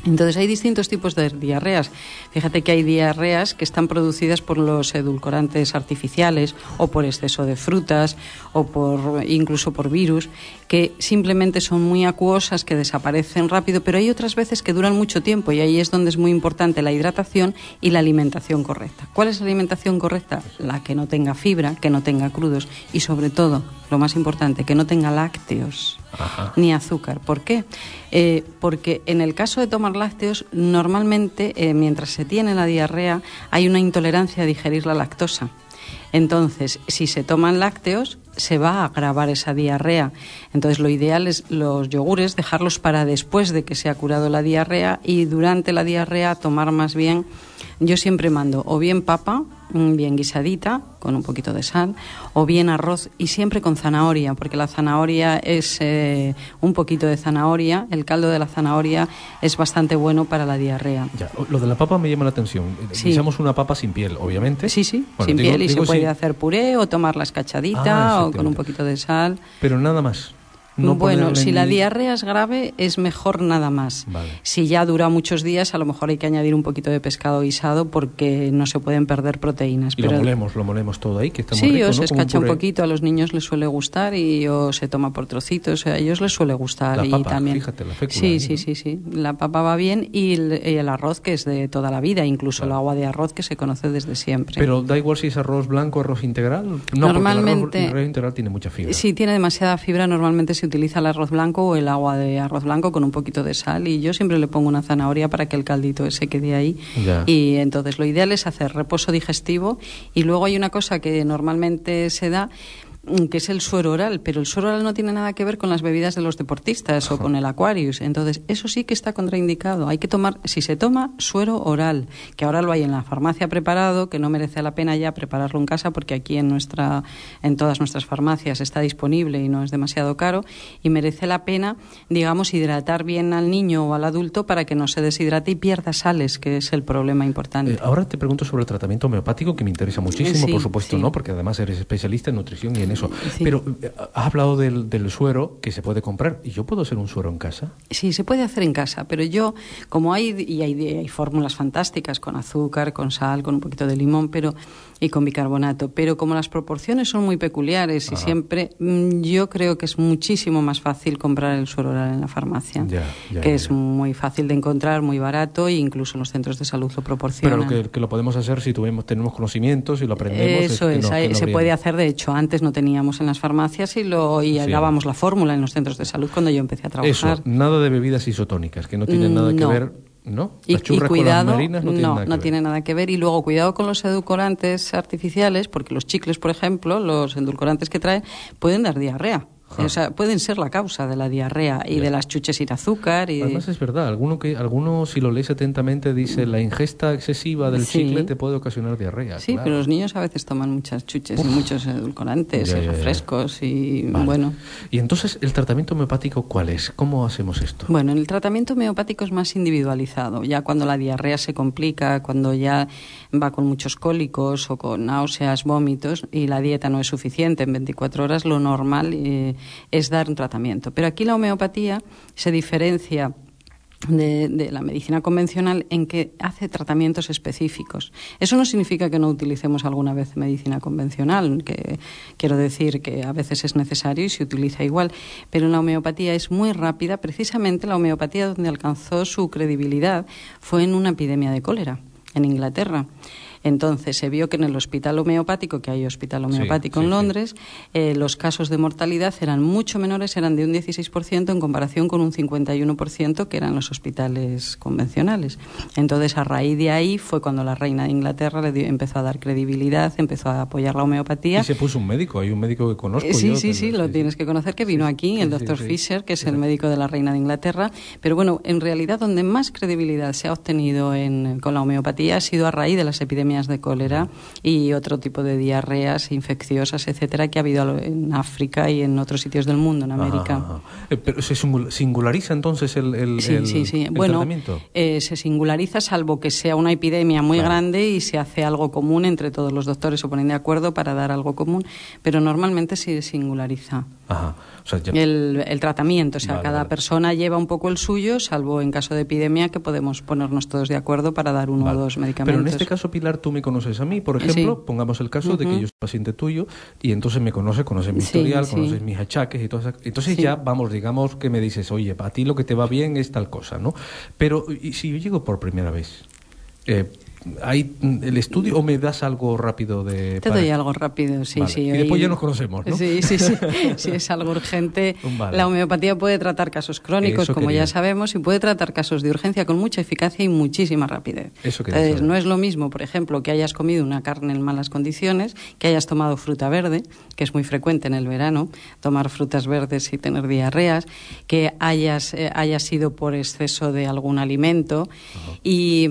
Entonces hay distintos tipos de diarreas. Fíjate que hay diarreas que están producidas por los edulcorantes artificiales o por exceso de frutas o por incluso por virus que simplemente son muy acuosas que desaparecen rápido, pero hay otras veces que duran mucho tiempo y ahí es donde es muy importante la hidratación y la alimentación correcta. ¿Cuál es la alimentación correcta? La que no tenga fibra, que no tenga crudos y sobre todo, lo más importante, que no tenga lácteos ni azúcar. ¿Por qué? Eh, porque en el caso de tomar lácteos, normalmente eh, mientras se tiene la diarrea hay una intolerancia a digerir la lactosa. Entonces, si se toman lácteos, se va a agravar esa diarrea. Entonces, lo ideal es los yogures dejarlos para después de que se ha curado la diarrea y durante la diarrea tomar más bien. Yo siempre mando o bien papa, mm, bien guisadita, con un poquito de sal, o bien arroz y siempre con zanahoria, porque la zanahoria es eh, un poquito de zanahoria, el caldo de la zanahoria es bastante bueno para la diarrea. Ya, lo de la papa me llama la atención. Sí. Usamos una papa sin piel, obviamente. Sí, sí, Bueno, sin digo- piel y digo se puede sí, hacer puré o tomarla escachadita Ah, o con un poquito de sal. Pero nada más. No bueno, si la diarrea es grave, es mejor nada más. Vale. Si ya dura muchos días, a lo mejor hay que añadir un poquito de pescado guisado porque no se pueden perder proteínas. Y lo molemos, lo molemos todo ahí, que está muy Sí, rico, o ¿no? se Como escacha un poquito, a los niños les suele gustar y o se toma por trocitos, a ellos les suele gustar. La y papa, también, fíjate, la fécula Sí, ahí, sí, ¿no? sí, sí. La papa va bien y el, arroz que es de toda la vida, incluso el agua de arroz que se conoce desde siempre. Pero da igual si es arroz blanco o arroz integral. No, porque el Normalmente- arroz, el arroz integral tiene mucha fibra. Si tiene demasiada fibra, normalmente se utiliza el arroz blanco o el agua de arroz blanco con un poquito de sal y yo siempre le pongo una zanahoria para que el caldito se quede ahí. Ya. Y entonces lo ideal es hacer reposo digestivo y luego hay una cosa que normalmente se da que es el suero oral, pero el suero oral no tiene nada que ver con las bebidas de los deportistas o con el Aquarius. Entonces, eso sí que está contraindicado. Hay que tomar, si se toma suero oral, que ahora lo hay en la farmacia preparado, que no merece la pena ya prepararlo en casa porque aquí en nuestra en todas nuestras farmacias está disponible y no es demasiado caro y merece la pena, digamos, hidratar bien al niño o al adulto para que no se deshidrate y pierda sales, que es el problema importante. Eh, ahora te pregunto sobre el tratamiento homeopático, que me interesa muchísimo, Sí, por supuesto, sí. ¿no? Porque además eres especialista en nutrición y en eso. Sí. Pero eh, has hablado del, del suero que se puede comprar. ¿Y yo puedo hacer un suero en casa? Sí, se puede hacer en casa, pero yo, como hay, y hay, hay fórmulas fantásticas con azúcar, con sal, con un poquito de limón, pero y con bicarbonato, pero como las proporciones son muy peculiares y siempre, mm, yo creo que es muchísimo más fácil comprar el suero oral en la farmacia, Ya, ya, que ya, es muy fácil de encontrar, muy barato e incluso los centros de salud lo Pero proporcionan. lo que, que lo podemos hacer si tuvimos, tenemos conocimientos y lo aprendemos. Eso que es, no- que no se habría- puede hacer, de hecho, antes no teníamos en las farmacias y, lo, y Sí. dábamos la fórmula en los centros de salud cuando yo empecé a trabajar. Eso, nada de bebidas isotónicas, que no tienen nada que no. ver, ¿no? Y, Las y churras cuidado, con las marinas no, tienen nada que ver. tiene nada que ver. Y luego cuidado con los edulcorantes artificiales, porque los chicles, por ejemplo, los edulcorantes que traen, pueden dar diarrea. O sea, pueden ser la causa de la diarrea y de las chuches sin azúcar. Y de- Además es verdad, alguno que alguno si lo lees atentamente dice la ingesta excesiva del Sí. chicle te puede ocasionar diarrea. Sí, claro. pero los niños a veces toman muchas chuches y muchos edulcorantes y refrescos y Vale. bueno. Y entonces, ¿el tratamiento homeopático cuál es? ¿Cómo hacemos esto? Bueno, el tratamiento homeopático es más individualizado. Ya cuando la diarrea se complica, cuando ya va con muchos cólicos o con náuseas, vómitos y la dieta no es suficiente en 24 horas, lo normal eh, es dar un tratamiento. Pero aquí la homeopatía se diferencia de, la medicina convencional en que hace tratamientos específicos. Eso no significa que no utilicemos alguna vez medicina convencional, quiero decir que a veces es necesario y se utiliza igual, pero la homeopatía es muy rápida. Precisamente la homeopatía donde alcanzó su credibilidad fue en una epidemia de cólera en Inglaterra. Entonces se vio que en el hospital homeopático, que hay hospital homeopático en Londres, eh, los casos de mortalidad eran mucho menores, eran de un 16% en comparación con un 51% que eran los hospitales convencionales. Entonces a raíz de ahí fue cuando la reina de Inglaterra le dio- empezó a dar credibilidad, empezó a apoyar la homeopatía. Y se puso un médico, hay un médico que conozco. Eh, sí, yo, sí, que- sí, lo tienes que conocer, que vino aquí, el doctor. Fisher, que es el médico de la reina de Inglaterra. Pero bueno, en realidad donde más credibilidad se ha obtenido en- con la homeopatía ha sido a raíz de las epidemias de cólera y otro tipo de diarreas infecciosas, etcétera, que ha habido en África y en otros sitios del mundo, en América. Ajá, ajá. Eh, pero se singul- singulariza entonces el, el, Sí, el- sí, sí. el Bueno, tratamiento. eh, se singulariza salvo que sea una epidemia muy grande y se hace algo común entre todos los doctores, se ponen de acuerdo para dar algo común, pero normalmente se singulariza. Ajá. O sea, ya- El, el tratamiento, o sea, Vale, cada vale. persona lleva un poco el suyo, salvo en caso de epidemia que podemos ponernos todos de acuerdo para dar uno o dos medicamentos. Pero en este caso, Pilar, tú me conoces a mí, por ejemplo, Sí. pongamos el caso de que yo soy paciente tuyo y entonces me conoces, conoces mi Sí, historial, sí. conoces mis achaques y todo eso. Entonces ya, vamos, digamos que me dices, oye, a ti lo que te va bien es tal cosa, ¿no? Pero, ¿y si yo llego por primera vez? Eh, ¿Hay mm, el estudio o me das algo rápido de...? Te para- doy algo rápido, sí, Vale. sí. Y después ya nos conocemos, ¿no? Sí, sí, sí. Si es algo urgente, Vale. la homeopatía puede tratar casos crónicos, Eso como quería. ya sabemos, y puede tratar casos de urgencia con mucha eficacia y muchísima rapidez. Eso Entonces, saber. no es lo mismo, por ejemplo, que hayas comido una carne en malas condiciones, que hayas tomado fruta verde, que es muy frecuente en el verano, tomar frutas verdes y tener diarreas, que hayas, eh, hayas sido por exceso de algún alimento y...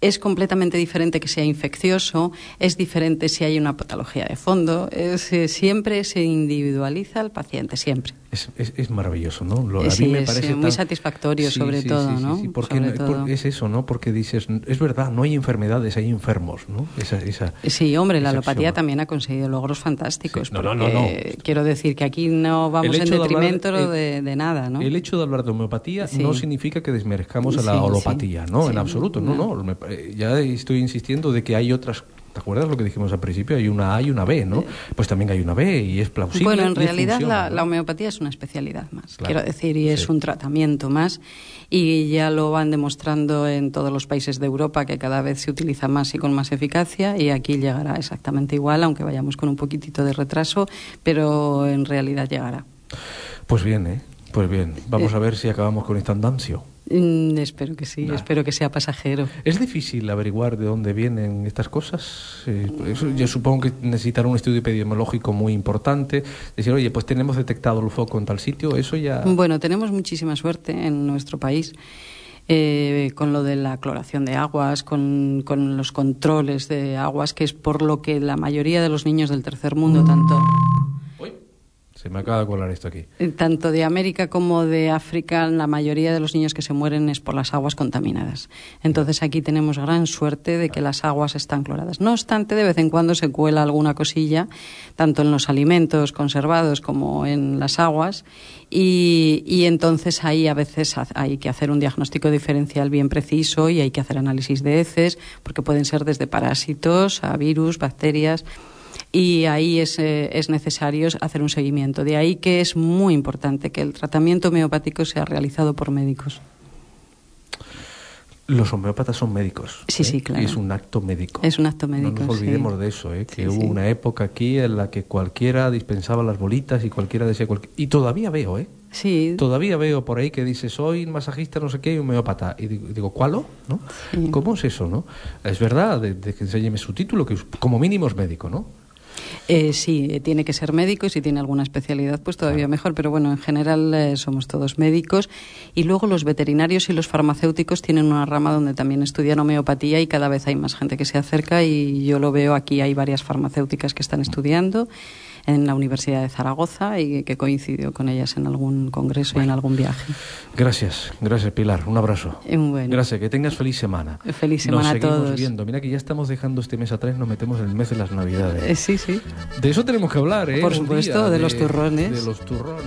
es completamente diferente que sea infeccioso, es diferente si hay una patología de fondo, es, eh, siempre se individualiza al paciente, siempre. Es, es, es maravilloso, ¿no? Lo- a mí me es, parece eh, muy satisfactorio, Sí, sobre sí, todo, ¿no? porque Sobre no- todo. porque es eso, ¿no? Porque dices, es verdad, no hay enfermedades, hay enfermos, ¿no? Esa, esa, Sí, hombre, la alopatía axioma. también ha conseguido logros fantásticos. No, no, no, porque Quiero decir que aquí no vamos en hecho de hablar detrimento de- nada, ¿no? El hecho de hablar de homeopatía no significa que desmerezcamos a la sí. ¿no? En absoluto, no, no. Me- eh, ya estoy insistiendo de que hay otras. ¿Te acuerdas lo que dijimos al principio? Hay una A y una B, ¿no? Pues también hay una B y es plausible. Bueno, en realidad funciona, la, ¿no? la homeopatía es una especialidad más, Claro, quiero decir, y es sí. un tratamiento más. Y ya lo van demostrando en todos los países de Europa que cada vez se utiliza más y con más eficacia. Y aquí llegará exactamente igual, aunque vayamos con un poquitito de retraso, pero en realidad llegará. Pues bien, ¿eh? Pues bien. Vamos Eh. a ver si acabamos con este andancio. Mm, espero que sí, espero que sea pasajero. ¿Es difícil averiguar de dónde vienen estas cosas? Eh, eso yo supongo que necesitará un estudio epidemiológico muy importante. Decir, oye, pues tenemos detectado el foco en tal sitio, eso ya... Bueno, tenemos muchísima suerte en nuestro país. eh, con lo de la cloración de aguas, con, con los controles de aguas, que es por lo que la mayoría de los niños del tercer mundo, tanto, Se me acaba de colar esto aquí. eh, tanto de América como de África, la mayoría de los niños que se mueren es por las aguas contaminadas. Entonces aquí tenemos gran suerte de que las aguas están cloradas. No obstante, de vez en cuando se cuela alguna cosilla, tanto en los alimentos conservados como en las aguas, y, y entonces ahí a veces ha- hay que hacer un diagnóstico diferencial bien preciso y hay que hacer análisis de heces, porque pueden ser desde parásitos a virus, bacterias y ahí es, eh, es necesario hacer un seguimiento. De ahí que es muy importante que el tratamiento homeopático sea realizado por médicos. Los homeópatas son médicos. Sí, ¿eh? sí, claro. Y es un acto médico. Es un acto médico. No nos sí. olvidemos de eso, ¿eh? que Sí, hubo sí. una época aquí en la que cualquiera dispensaba las bolitas y cualquiera decía... cualqui- Y todavía veo, ¿eh? Sí. Todavía veo por ahí que dice, soy masajista, no sé qué, y homeópata. Y digo, digo ¿cuál? ¿no? ¿Cómo es eso, no? Es verdad, de, de que enséñeme su título, que como mínimo es médico, ¿no? Eh, sí, eh, tiene que ser médico y si tiene alguna especialidad, pues todavía mejor. Pero bueno, en general eh, somos todos médicos. Y luego los veterinarios y los farmacéuticos tienen una rama donde también estudian homeopatía y cada vez hay más gente que se acerca. Y yo lo veo aquí, hay varias farmacéuticas que están estudiando en la Universidad de Zaragoza y que coincidió con ellas en algún congreso y en algún viaje. Gracias, gracias Pilar, un abrazo. Eh, bueno. Gracias, que tengas feliz semana. Feliz semana nos a seguimos todos. viendo. Mira que ya estamos dejando este mes atrás, nos metemos en el mes de las Navidades. Eh, sí, sí. De eso tenemos que hablar, ¿eh? Por Un supuesto, día, de los turrones. De los turrones.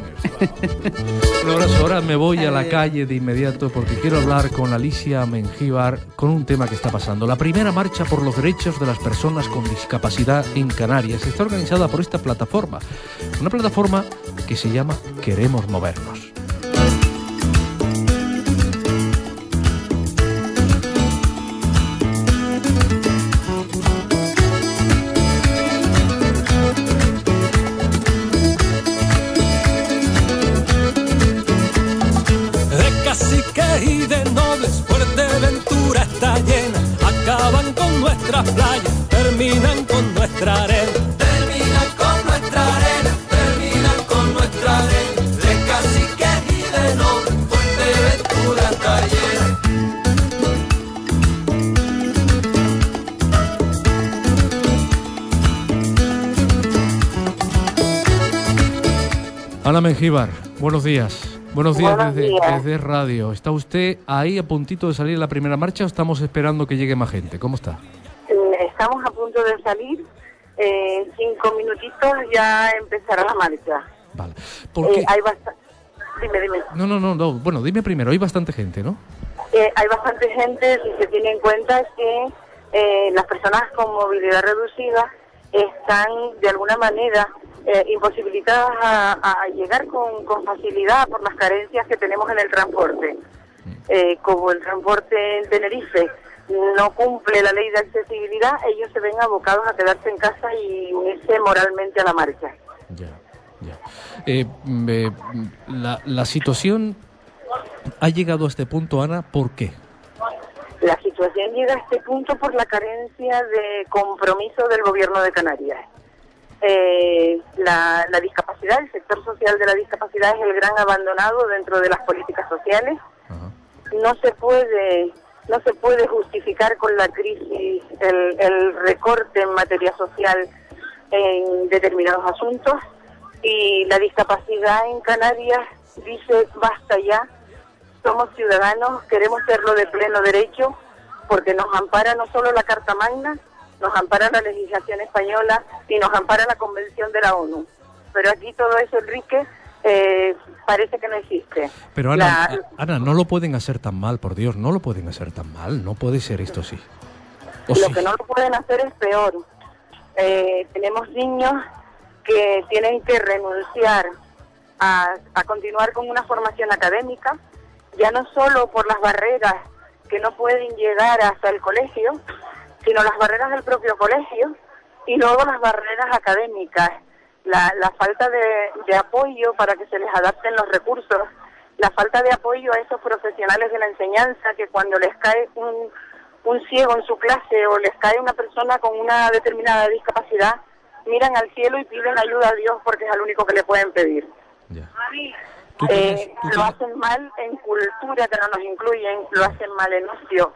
Un abrazo. Ahora me voy a la calle de inmediato porque quiero hablar con Alicia Mengíbar con un tema que está pasando. La primera marcha por los derechos de las personas con discapacidad en Canarias está organizada por esta plataforma. Una plataforma que se llama Queremos Movernos. Mengíbar, buenos días. Buenos días, Buenos desde, días. desde radio. ¿Está usted ahí a puntito de salir la primera marcha o estamos esperando que llegue más gente? ¿Cómo está? Eh, Estamos a punto de salir. Eh, en cinco minutitos ya empezará la marcha. ¿Por Eh, qué? hay Dime, dime. No, no, no, no. Bueno, dime primero, hay bastante gente, ¿no? Eh, hay bastante gente, si se tiene en cuenta que eh, las personas con movilidad reducida están de alguna manera eh, imposibilitadas a, a llegar con, con facilidad por las carencias que tenemos en el transporte. Eh, como el transporte en Tenerife no cumple la ley de accesibilidad, ellos se ven abocados a quedarse en casa y unirse moralmente a la marcha. Eh, mm, eh, la, la situación ha llegado a este punto, Ana, ¿por qué? La situación llega a este punto por la carencia de compromiso del gobierno de Canarias. Eh, la, la discapacidad, el sector social de la discapacidad es el gran abandonado dentro de las políticas sociales. No se puede no se puede justificar con la crisis el, el recorte en materia social en determinados asuntos y la discapacidad en Canarias dice basta ya somos ciudadanos, queremos serlo de pleno derecho, porque nos ampara no solo la Carta Magna, nos ampara la legislación española y nos ampara la Convención de la ONU. Pero aquí todo eso, Enrique, eh, parece que no existe. Pero Ana, La- Ana, no lo pueden hacer tan mal, por Dios, no lo pueden hacer tan mal, no puede ser esto así. ¿O lo sí? que no lo pueden hacer es peor. Eh, tenemos niños que tienen que renunciar a, a continuar con una formación académica, ya no solo por las barreras que no pueden llegar hasta el colegio, sino las barreras del propio colegio y luego las barreras académicas, la, la falta de, de apoyo para que se les adapten los recursos, la falta de apoyo a esos profesionales de la enseñanza que cuando les cae un, un ciego en su clase o les cae una persona con una determinada discapacidad, miran al cielo y piden ayuda a Dios porque es el único que le pueden pedir. Eh, lo hacen mal en cultura que no nos incluyen, lo hacen mal en ocio,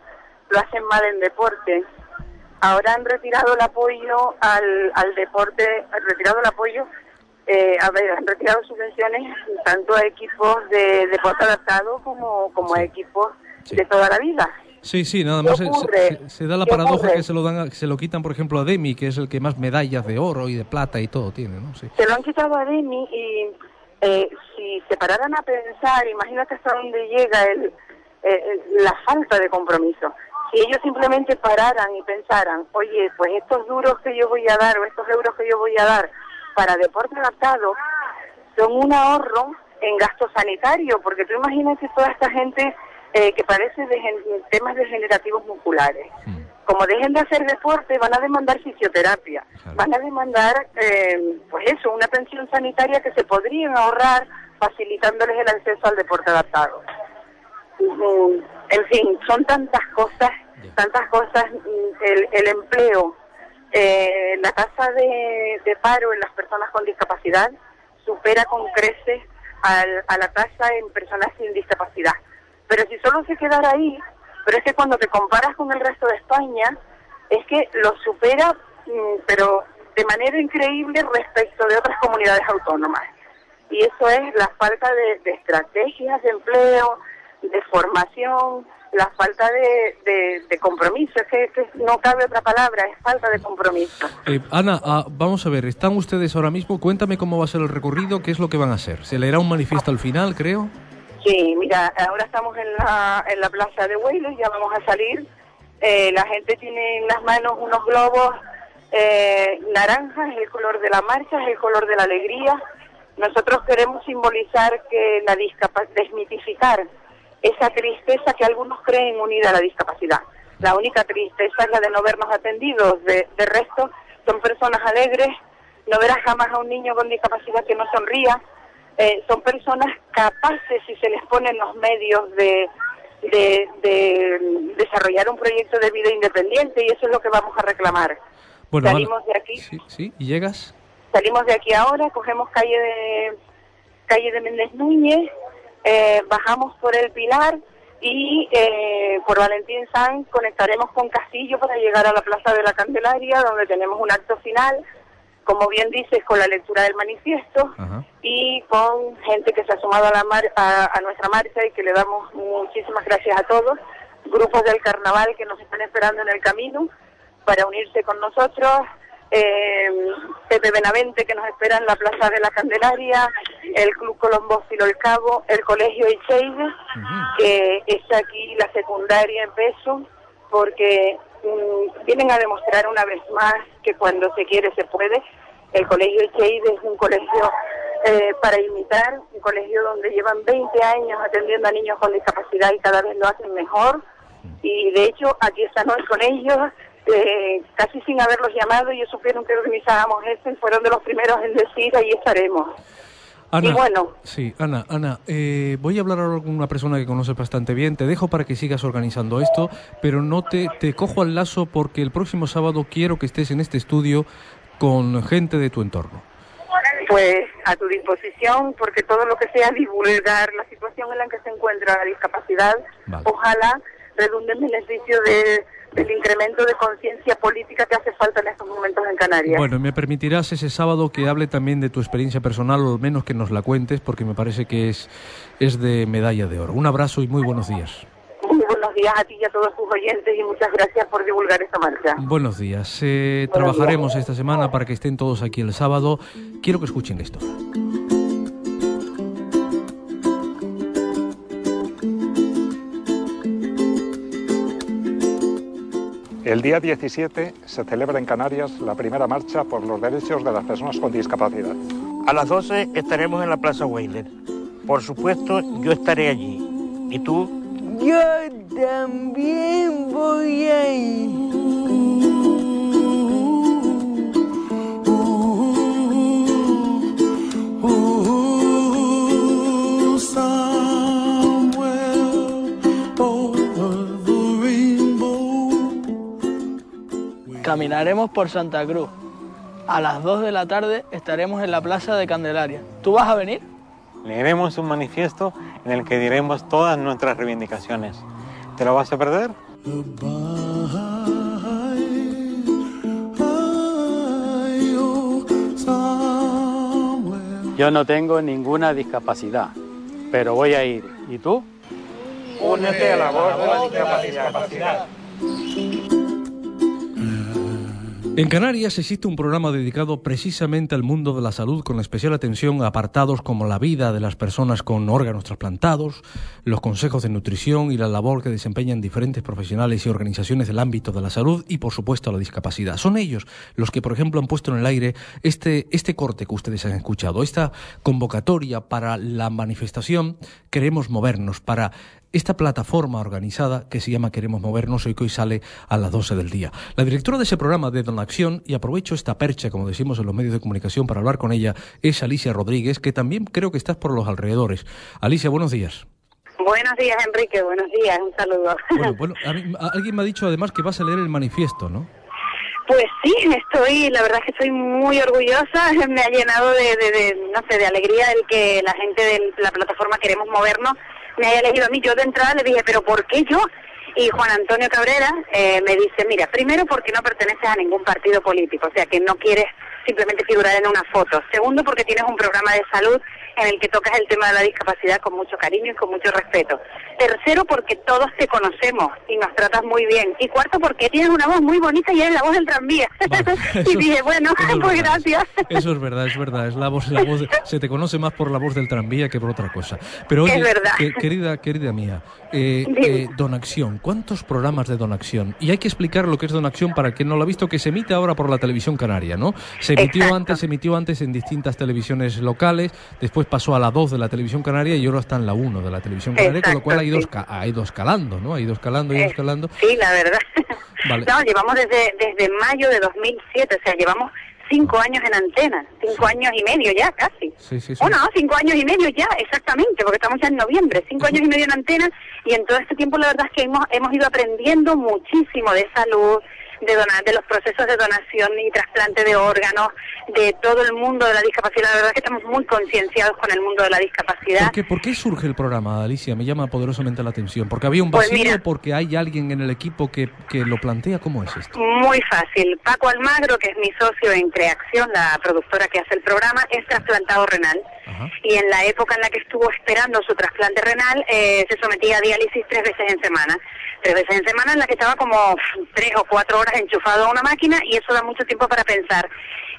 lo hacen mal en deporte. Ahora han retirado el apoyo al, al deporte, han retirado el apoyo, eh, a ver, han retirado subvenciones tanto a equipos de deporte adaptado como, como a equipos de toda la vida. Sí, sí, nada más se, ocurre? se- se da la ¿Qué paradoja ocurre? que se lo dan, se lo quitan, por ejemplo, a Demi, que es el que más medallas de oro y de plata y todo tiene, ¿no? Sí. Se lo han quitado a Demi y eh, si se pararan a pensar, imagínate hasta dónde llega el, eh, eh, la falta de compromiso. Si ellos simplemente pararan y pensaran, oye, pues estos duros que yo voy a dar o estos euros que yo voy a dar para deporte adaptado son un ahorro en gasto sanitario, porque tú imagínate toda esta gente eh, que padece de temas degenerativos musculares. Como dejen de hacer deporte, van a demandar fisioterapia, van a demandar, eh, pues eso, una pensión sanitaria que se podrían ahorrar facilitándoles el acceso al deporte adaptado. Mm, En fin, son tantas cosas, tantas cosas, mm, el, el empleo, eh, la tasa de, de paro en las personas con discapacidad supera con creces al- a la tasa en personas sin discapacidad. Pero si solo se quedara ahí, pero es que cuando te comparas con el resto de España, es que lo supera, mm, pero de manera increíble respecto de otras comunidades autónomas. Y eso es la falta de, de estrategias de empleo, de formación, la falta de, de, de compromiso, es que, que no cabe otra palabra, es falta de compromiso. Eh, Ana, ah, vamos a ver, están ustedes ahora mismo, cuéntame cómo va a ser el recorrido, qué es lo que van a hacer. Se leerá un manifiesto al final, creo. Sí, mira, ahora estamos en la, en la plaza de Huelos, ya vamos a salir. Eh, la gente tiene en las manos unos globos eh, naranjas, el color de la marcha, es el color de la alegría. Nosotros queremos simbolizar que la discapacidad, desmitificar esa tristeza que algunos creen unida a la discapacidad. La única tristeza es la de no vernos atendidos, de, de resto son personas alegres, no verás jamás a un niño con discapacidad que no sonría, eh, son personas capaces, si se les ponen los medios, de, de, de desarrollar un proyecto de vida independiente y eso es lo que vamos a reclamar. Bueno, Salimos de aquí, sí, sí, ¿y llegas? salimos de aquí ahora, cogemos calle de calle de Méndez Núñez, eh, bajamos por el Pilar y eh, por Valentín Sanz conectaremos con Castillo para llegar a la Plaza de la Candelaria, donde tenemos un acto final, como bien dices, con la lectura del manifiesto y con gente que se ha sumado a, la mar- a, a nuestra marcha y que le damos muchísimas gracias a todos, grupos del carnaval que nos están esperando en el camino para unirse con nosotros, eh, Pepe Benavente que nos espera en la Plaza de la Candelaria, el Club Colombo Filo el Cabo, el Colegio Echeide, que está aquí la secundaria en peso, porque mm, vienen a demostrar una vez más que cuando se quiere se puede. El Colegio Echeide es un colegio eh, para imitar, un colegio donde llevan 20 años atendiendo a niños con discapacidad y cada vez lo hacen mejor. Y de hecho, aquí están hoy con ellos, eh, casi sin haberlos llamado, ellos supieron que organizábamos esto y fueron de los primeros en decir, ahí estaremos. Ana, Y bueno. Sí, Ana, Ana, eh, voy a hablar ahora con una persona que conoces bastante bien. Te dejo para que sigas organizando esto, pero no te, te cojo al lazo porque el próximo sábado quiero que estés en este estudio con gente de tu entorno. Pues a tu disposición, porque todo lo que sea divulgar la situación en la que se encuentra la discapacidad, ojalá redunde en beneficio de, del incremento de conciencia política que hace falta en estos momentos en Canarias. Bueno, me permitirás ese sábado que hable también de tu experiencia personal, o al menos que nos la cuentes, porque me parece que es, es de medalla de oro. Un abrazo y muy buenos días. Muy buenos días a ti y a todos tus oyentes y muchas gracias por divulgar esta marcha. Buenos días. Eh, trabajaremos esta semana para que estén todos aquí el sábado. Quiero que escuchen esto. El día 17 se celebra en Canarias la primera marcha por los derechos de las personas con discapacidad. A las 12 estaremos en la Plaza Weiler. Por supuesto, yo estaré allí. ¿Y tú? Yo también voy a Caminaremos por Santa Cruz. A las 2 de la tarde estaremos en la Plaza de Candelaria. ¿Tú vas a venir? Leeremos un manifiesto en el que diremos todas nuestras reivindicaciones. ¿Te lo vas a perder? Yo no tengo ninguna discapacidad, pero voy a ir. ¿Y tú? Únete a la voz de la discapacidad. En Canarias existe un programa dedicado precisamente al mundo de la salud con especial atención a apartados como la vida de las personas con órganos trasplantados, los consejos de nutrición y la labor que desempeñan diferentes profesionales y organizaciones del ámbito de la salud y por supuesto la discapacidad. Son ellos los que por ejemplo han puesto en el aire este, este corte que ustedes han escuchado, esta convocatoria para la manifestación Queremos movernos, para esta plataforma organizada que se llama Queremos Movernos y que hoy sale a las 12 del día. La directora de ese programa de Don Acción, y aprovecho esta percha, como decimos en los medios de comunicación, para hablar con ella, es Alicia Rodríguez, que también creo que estás por los alrededores. Alicia, buenos días. Buenos días, Enrique, buenos días, un saludo. Bueno, bueno, a mí- a- alguien me ha dicho además que vas a leer el manifiesto, ¿no? Pues sí, estoy, la verdad es que estoy muy orgullosa, me ha llenado de, de, de, no sé, de alegría el que la gente de la plataforma Queremos Movernos me haya elegido a mí. Yo de entrada le dije, pero ¿por qué yo? Y Juan Antonio Cabrera eh, me dice, mira, primero porque no perteneces a ningún partido político, o sea que no quieres simplemente figurar en una foto. Segundo porque tienes un programa de salud en el que tocas el tema de la discapacidad con mucho cariño y con mucho respeto. Tercero, porque todos te conocemos y nos tratas muy bien. Y cuarto, porque tienes una voz muy bonita y eres la voz del tranvía. y dije, bueno, pues gracias. Eso es verdad, es verdad. Es la voz, la voz de- se te conoce más por la voz del tranvía que por otra cosa. Pero oye, Es verdad. que- querida, querida mía, eh, eh, Donacción, ¿cuántos programas de Donacción? Y hay que explicar lo que es Donacción para quien no lo ha visto, que se emite ahora por la televisión canaria, ¿no? Se emitió Exacto. antes, se emitió antes en distintas televisiones locales, después pasó a la 2 de la televisión canaria y ahora está en la 1 de la televisión canaria, con lo cual ha ido, esca- ha ido escalando, ¿no? Ha ido escalando, ha ido Eh, escalando. Sí, la verdad. Vale. No, llevamos desde, desde mayo de 2007, o sea, llevamos cinco años en antena, cinco años y medio ya, casi. Sí, sí, sí. Bueno, cinco años y medio ya, exactamente, porque estamos ya en noviembre, cinco años y medio en antena, y en todo este tiempo la verdad es que hemos, hemos ido aprendiendo muchísimo de salud, de, dona- de los procesos de donación y trasplante de órganos, de todo el mundo de la discapacidad. La verdad es que estamos muy concienciados con el mundo de la discapacidad. ¿Por qué, por qué surge el programa, Alicia? Me llama poderosamente la atención. ¿Porque había un Pues vacío? mira. ¿Porque hay alguien en el equipo que, que lo plantea? ¿Cómo es esto? Muy fácil. Paco Almagro, que es mi socio en Creación, la productora que hace el programa, es trasplantado renal. Y en la época en la que estuvo esperando su trasplante renal, eh, se sometía a diálisis tres veces en semana. Tres veces en semana en la que estaba como tres o cuatro horas enchufado a una máquina y eso da mucho tiempo para pensar.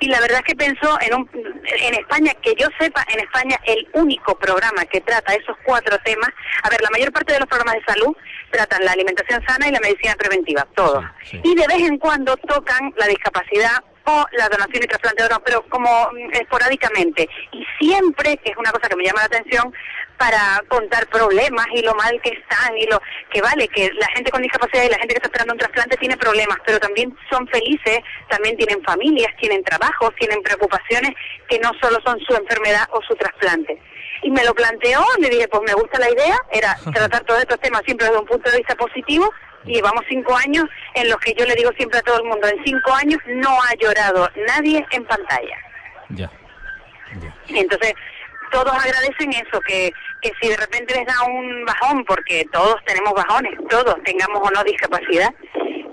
Y la verdad es que pensó en, un, en España, que yo sepa, en España el único programa que trata esos cuatro temas, a ver, la mayor parte de los programas de salud tratan la alimentación sana y la medicina preventiva, todos. Y de vez en cuando tocan la discapacidad o la donación y trasplante de órganos, pero como mm, esporádicamente. Y siempre, que es una cosa que me llama la atención, para contar problemas y lo mal que están y lo que vale, que la gente con discapacidad y la gente que está esperando un trasplante tiene problemas, pero también son felices, también tienen familias, tienen trabajos, tienen preocupaciones que no solo son su enfermedad o su trasplante. Y me lo planteó, le dije, pues me gusta la idea, era tratar todos estos temas siempre desde un punto de vista positivo, llevamos cinco años en los que yo le digo siempre a todo el mundo, en cinco años no ha llorado nadie en pantalla. Ya. Y entonces todos agradecen eso, que, que si de repente les da un bajón, porque todos tenemos bajones, todos tengamos o no discapacidad,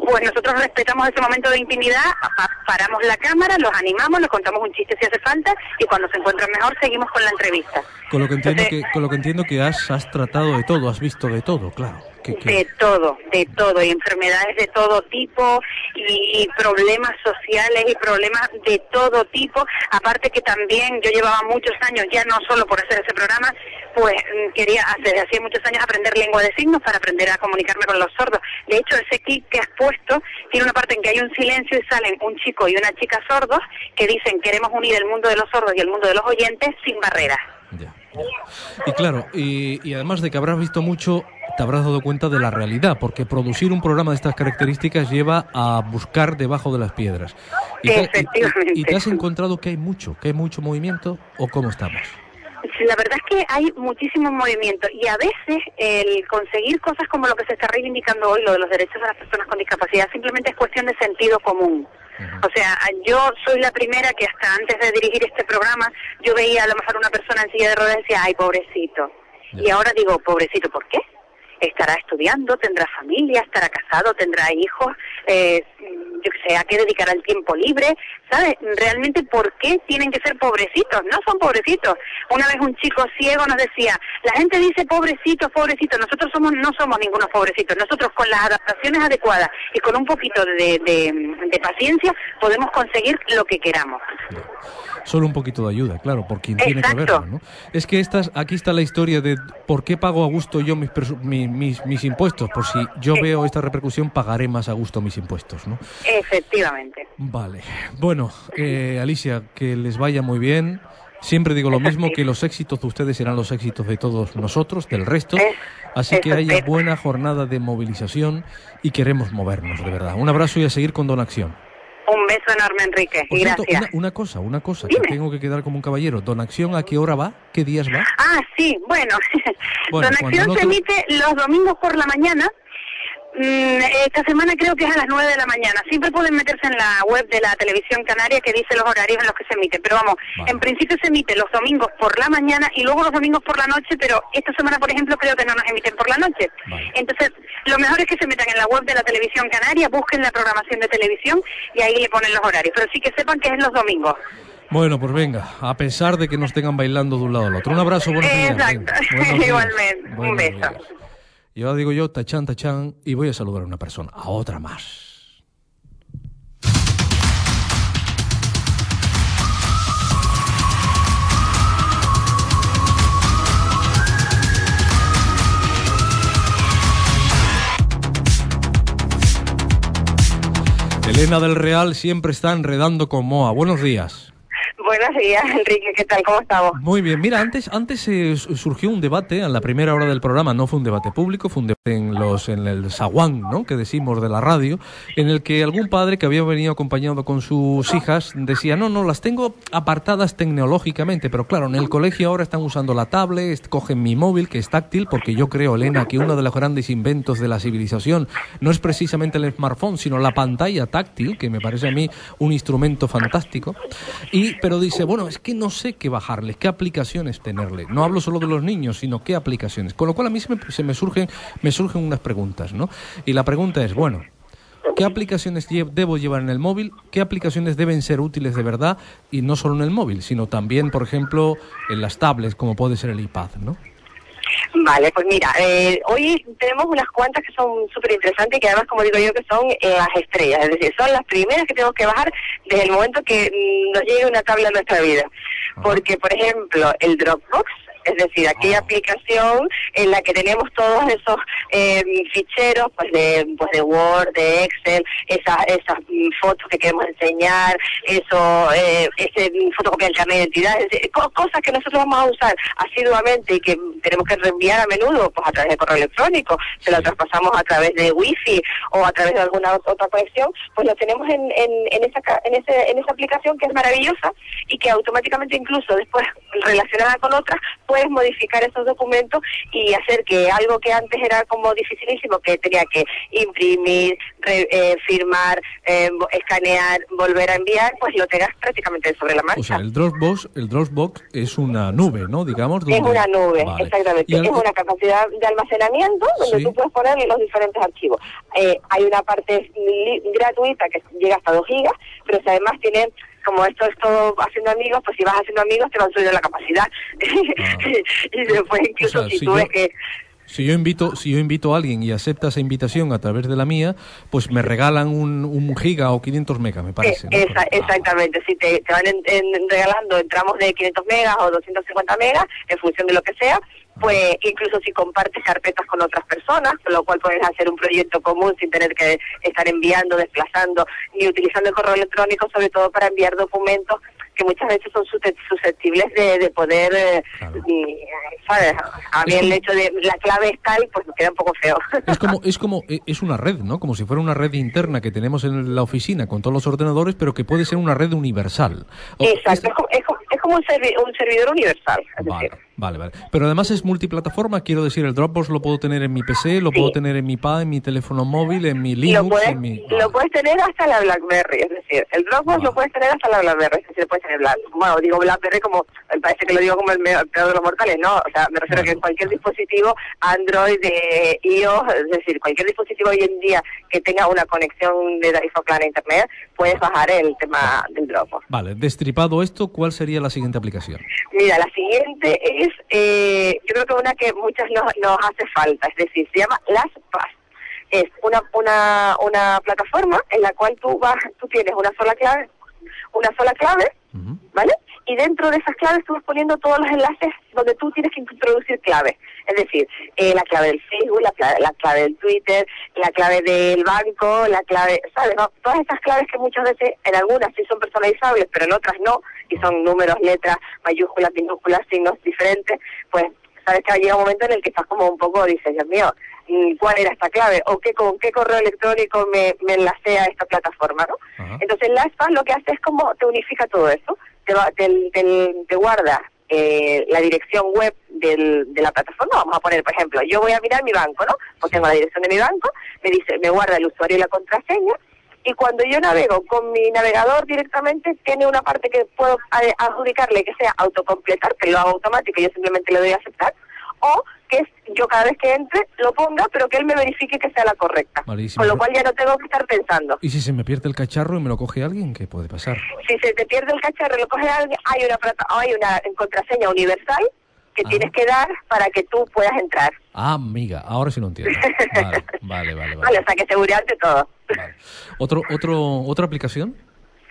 pues nosotros respetamos ese momento de intimidad, pa- paramos la cámara, los animamos, les contamos un chiste si hace falta y cuando se encuentran mejor seguimos con la entrevista. Con lo que entiendo Entonces- que, con lo que, entiendo que has, has tratado de todo, has visto de todo, claro. De todo, de todo, y enfermedades de todo tipo, y, y problemas sociales y problemas de todo tipo. Aparte que también yo llevaba muchos años, ya no solo por hacer ese programa, pues mm, quería hacía muchos años aprender lengua de signos para aprender a comunicarme con los sordos. De hecho, ese kit que has puesto tiene una parte en que hay un silencio y salen un chico y una chica sordos que dicen queremos unir el mundo de los sordos y el mundo de los oyentes sin barreras. Y claro, y, y además de que habrás visto mucho, te habrás dado cuenta de la realidad, porque producir un programa de estas características lleva a buscar debajo de las piedras. Y te, y te has encontrado que hay mucho, que hay mucho movimiento, o cómo estamos? La verdad es que hay muchísimo movimiento y a veces el conseguir cosas como lo que se está reivindicando hoy, lo de los derechos de las personas con discapacidad, simplemente es cuestión de sentido común. O sea, yo soy la primera que hasta antes de dirigir este programa, yo veía a lo mejor una persona en silla de ruedas y decía, ay, pobrecito. Y ahora digo, pobrecito, ¿por qué? Estará estudiando, tendrá familia, estará casado, tendrá hijos, eh, yo qué sé, a qué dedicará el tiempo libre, ¿sabes? Realmente, ¿por qué tienen que ser pobrecitos? No son pobrecitos. Una vez un chico ciego nos decía, la gente dice pobrecitos, pobrecitos, nosotros somos no somos ningunos pobrecitos, nosotros con las adaptaciones adecuadas y con un poquito de, de, de paciencia podemos conseguir lo que queramos. Solo un poquito de ayuda, claro, por quien tiene que verlo, ¿no? Es que estas, aquí está la historia de por qué pago a gusto yo mis, mis, mis impuestos. Por si yo veo esta repercusión, pagaré más a gusto mis impuestos, ¿no? Efectivamente. Vale. Bueno, eh, Alicia, que les vaya muy bien. Siempre digo lo mismo, que los éxitos de ustedes serán los éxitos de todos nosotros, del resto. Así que haya buena jornada de movilización y queremos movernos, de verdad. Un abrazo y a seguir con Donacción. Un beso enorme, Enrique, Por y cierto, gracias. una, una cosa, una cosa, que tengo que quedar como un caballero. ¿Donacción a qué hora va? ¿Qué días va? Ah, sí, bueno. Bueno, Donación se te- emite los domingos por la mañana. Mm, esta semana creo que es a las 9 de la mañana. Siempre pueden meterse en la web de la televisión canaria que dice los horarios en los que se emite. Pero vamos, en principio se emite los domingos por la mañana y luego los domingos por la noche, pero esta semana, por ejemplo, creo que no nos emiten por la noche. Entonces, lo mejor es que se metan en la web de la televisión canaria, busquen la programación de televisión y ahí le ponen los horarios. Pero sí que sepan que es los domingos. Bueno, pues venga, a pesar de que nos tengan bailando de un lado al otro. Un abrazo, buenos días. Exacto, venga. Buenos días. igualmente. Un beso. días. Y ahora digo yo, tachán, tachán, y voy a saludar a una persona, a otra más. Elena del Real siempre está enredando con Moa. Buenos días. Buenos días, Enrique. ¿Qué tal? ¿Cómo estamos? Muy bien, mira, antes, antes eh, su- surgió un debate en la primera hora del programa, no fue un debate público, fue un debate en, los, en el zaguán, ¿no? que decimos de la radio, en el que algún padre que había venido acompañado con sus hijas decía, no, no, las tengo apartadas tecnológicamente, pero claro, en el colegio ahora están usando la tablet, cogen mi móvil, que es táctil, porque yo creo, Elena, que uno de los grandes inventos de la civilización no es precisamente el smartphone, sino la pantalla táctil, que me parece a mí un instrumento fantástico. Y, pero dice, bueno, es que no sé qué bajarle, qué aplicaciones tenerle. No hablo solo de los niños, sino qué aplicaciones. Con lo cual a mí se me, se me surgen, me surgen unas preguntas, ¿no? Y la pregunta es, bueno, ¿qué aplicaciones debo llevar en el móvil? ¿Qué aplicaciones deben ser útiles de verdad? Y no solo en el móvil, sino también, por ejemplo, en las tablets, como puede ser el iPad, ¿no? Vale, pues mira, eh, hoy tenemos unas cuantas que son súper interesantes y que además, como digo yo, que son eh, las estrellas, es decir, son las primeras que tenemos que bajar desde el momento que mm, nos llegue una tabla a nuestra vida. Porque, por ejemplo, el Dropbox, es decir, aquella aplicación en la que tenemos todos esos eh, ficheros pues de, pues de Word, de Excel, esas, esas mm, fotos que queremos enseñar, eso, eh, ese fotocopia del carnet de identidad, es decir, cosas que nosotros vamos a usar asiduamente y que tenemos que reenviar a menudo pues a través de correo electrónico, se lo traspasamos a través de wifi o a través de alguna ot- otra conexión, pues lo tenemos en, en, en esa en ese en esa aplicación que es maravillosa y que automáticamente incluso después relacionada con otras puedes modificar esos documentos y hacer que algo que antes era como dificilísimo que tenía que imprimir, re- eh, firmar, eh, escanear, volver a enviar, pues lo tengas prácticamente sobre la marcha. O sea, el Dropbox, el Dropbox es una nube, ¿no? Digamos. Es donde- una nube, Vale. exactamente. Al- Es una capacidad de almacenamiento donde Sí. tú puedes poner los diferentes archivos. Eh, hay una parte gratuita que llega hasta 2 gigas, pero si además tiene, como esto es todo haciendo amigos, pues si vas haciendo amigos te van subiendo la capacidad. y después incluso Ah. O sea, si, si tú yo- ves que... Si yo invito, si yo invito a alguien y acepta esa invitación a través de la mía, pues me regalan un, un giga o 500 megas, me parece. exactamente, si te, te van en- en- regalando tramos de 500 megas o 250 megas, en función de lo que sea, pues incluso si compartes carpetas con otras personas, con lo cual puedes hacer un proyecto común sin tener que estar enviando, desplazando, ni utilizando el correo electrónico, sobre todo para enviar documentos que muchas veces son susce- susceptibles de, de poder, eh, y, ¿sabes? A mí el hecho de la clave es tal, pues queda un poco feo. Es como, es como, eh, es una red, ¿no? Como si fuera una red interna que tenemos en la oficina con todos los ordenadores, pero que puede ser una red universal. O- Exacto, es como, es como, es como un, servi- un servidor universal. Es Vale, decir, vale, vale. Pero además es multiplataforma, quiero decir, el Dropbox lo puedo tener en mi PC, lo puedo tener en mi iPad, en mi teléfono móvil, en mi lo Linux, puedes, en mi... lo puedes tener hasta la BlackBerry, es decir, el Dropbox lo puedes tener hasta la BlackBerry, es decir, puedes tener Black, bueno, digo BlackBerry como, parece que lo digo como el, peor de los mortales, no, o sea, me refiero a que cualquier dispositivo Android, de iOS, es decir, cualquier dispositivo hoy en día que tenga una conexión de iPhone plan a Internet, puedes bajar el tema del Dropbox. Vale, destripado esto, ¿cuál sería la siguiente aplicación? Mira, la siguiente es, eh, yo creo que una que muchas nos, nos hace falta, es decir, se llama LastPass. Es una, una, una plataforma en la cual tú vas, tú tienes una sola clave, una sola clave, ¿vale? Y dentro de esas claves vas poniendo todos los enlaces donde tú tienes que introducir claves. Es decir, eh, la clave del Facebook, la clave, la clave del Twitter, la clave del banco, la clave, ¿sabes? no? Todas esas claves que muchas veces, en algunas sí son personalizables, pero en otras no, y son números, letras, mayúsculas, minúsculas, signos diferentes, pues sabes que llega un momento en el que estás como un poco, dices, Dios mío, ¿cuál era esta clave? ¿O qué, con qué correo electrónico me, me enlacé a esta plataforma, no? Entonces LastPass lo que hace es como te unifica todo eso, te, va- te, te- te guarda eh, la dirección web del, de la plataforma, vamos a poner, por ejemplo, yo voy a mirar mi banco, ¿no? Pues tengo la dirección de mi banco, me dice, me guarda el usuario y la contraseña, y cuando yo navego con mi navegador directamente, tiene una parte que puedo eh, adjudicarle que sea autocompletar, que lo hago automático y yo simplemente le doy a aceptar, o que es- yo cada vez que entre lo ponga, pero que él me verifique que sea la correcta. Vale, y si Con lo cual ya no tengo que estar pensando. ¿Y si se me pierde el cacharro y me lo coge alguien? ¿Qué puede pasar? Si se te pierde el cacharro y lo coge alguien, hay una, hay una contraseña universal que tienes que dar para que tú puedas entrar. Ah, amiga, ahora sí lo entiendo. Vale, vale, vale. vale. Vale, o sea que seguridad ante todo. ¿Otro, otro, ¿Otra aplicación?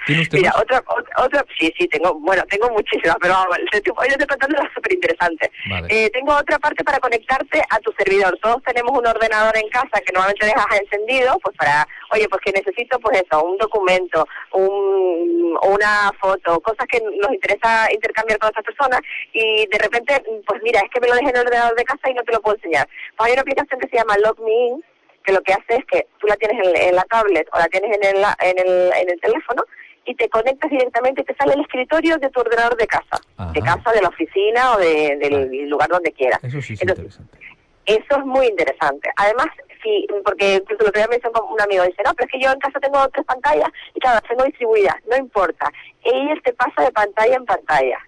¿Tiene usted Mira, más? otra, otra, sí, sí, tengo, bueno, tengo muchísimas, pero vamos, te hoy te estoy contando las súper interesantes. Vale. Eh, tengo otra parte para conectarte a tu servidor. Todos tenemos un ordenador en casa que normalmente dejas encendido, pues para, oye, pues que necesito, pues eso, un documento, un, una foto, cosas que nos interesa intercambiar con otras personas y de repente, pues mira, es que me lo dejé en el ordenador de casa y no te lo puedo enseñar. Pues hay una aplicación que se llama Log Me In, que lo que hace es que tú la tienes en, en la tablet o la tienes en el, en el, en el teléfono y te conectas directamente y te sale el escritorio de tu ordenador de casa, de casa, de la oficina o de- del lugar donde quieras. Eso sí es Entonces, interesante. eso es muy interesante. Además, sí, porque incluso lo que me dice un amigo, dice, no, pero es que yo en casa tengo tres pantallas y claro, tengo distribuidas, no importa. Ella te pasa de pantalla en pantalla.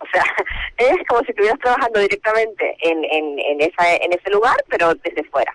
O sea, es como si estuvieras trabajando directamente en, en, en, esa, en ese lugar, pero desde fuera.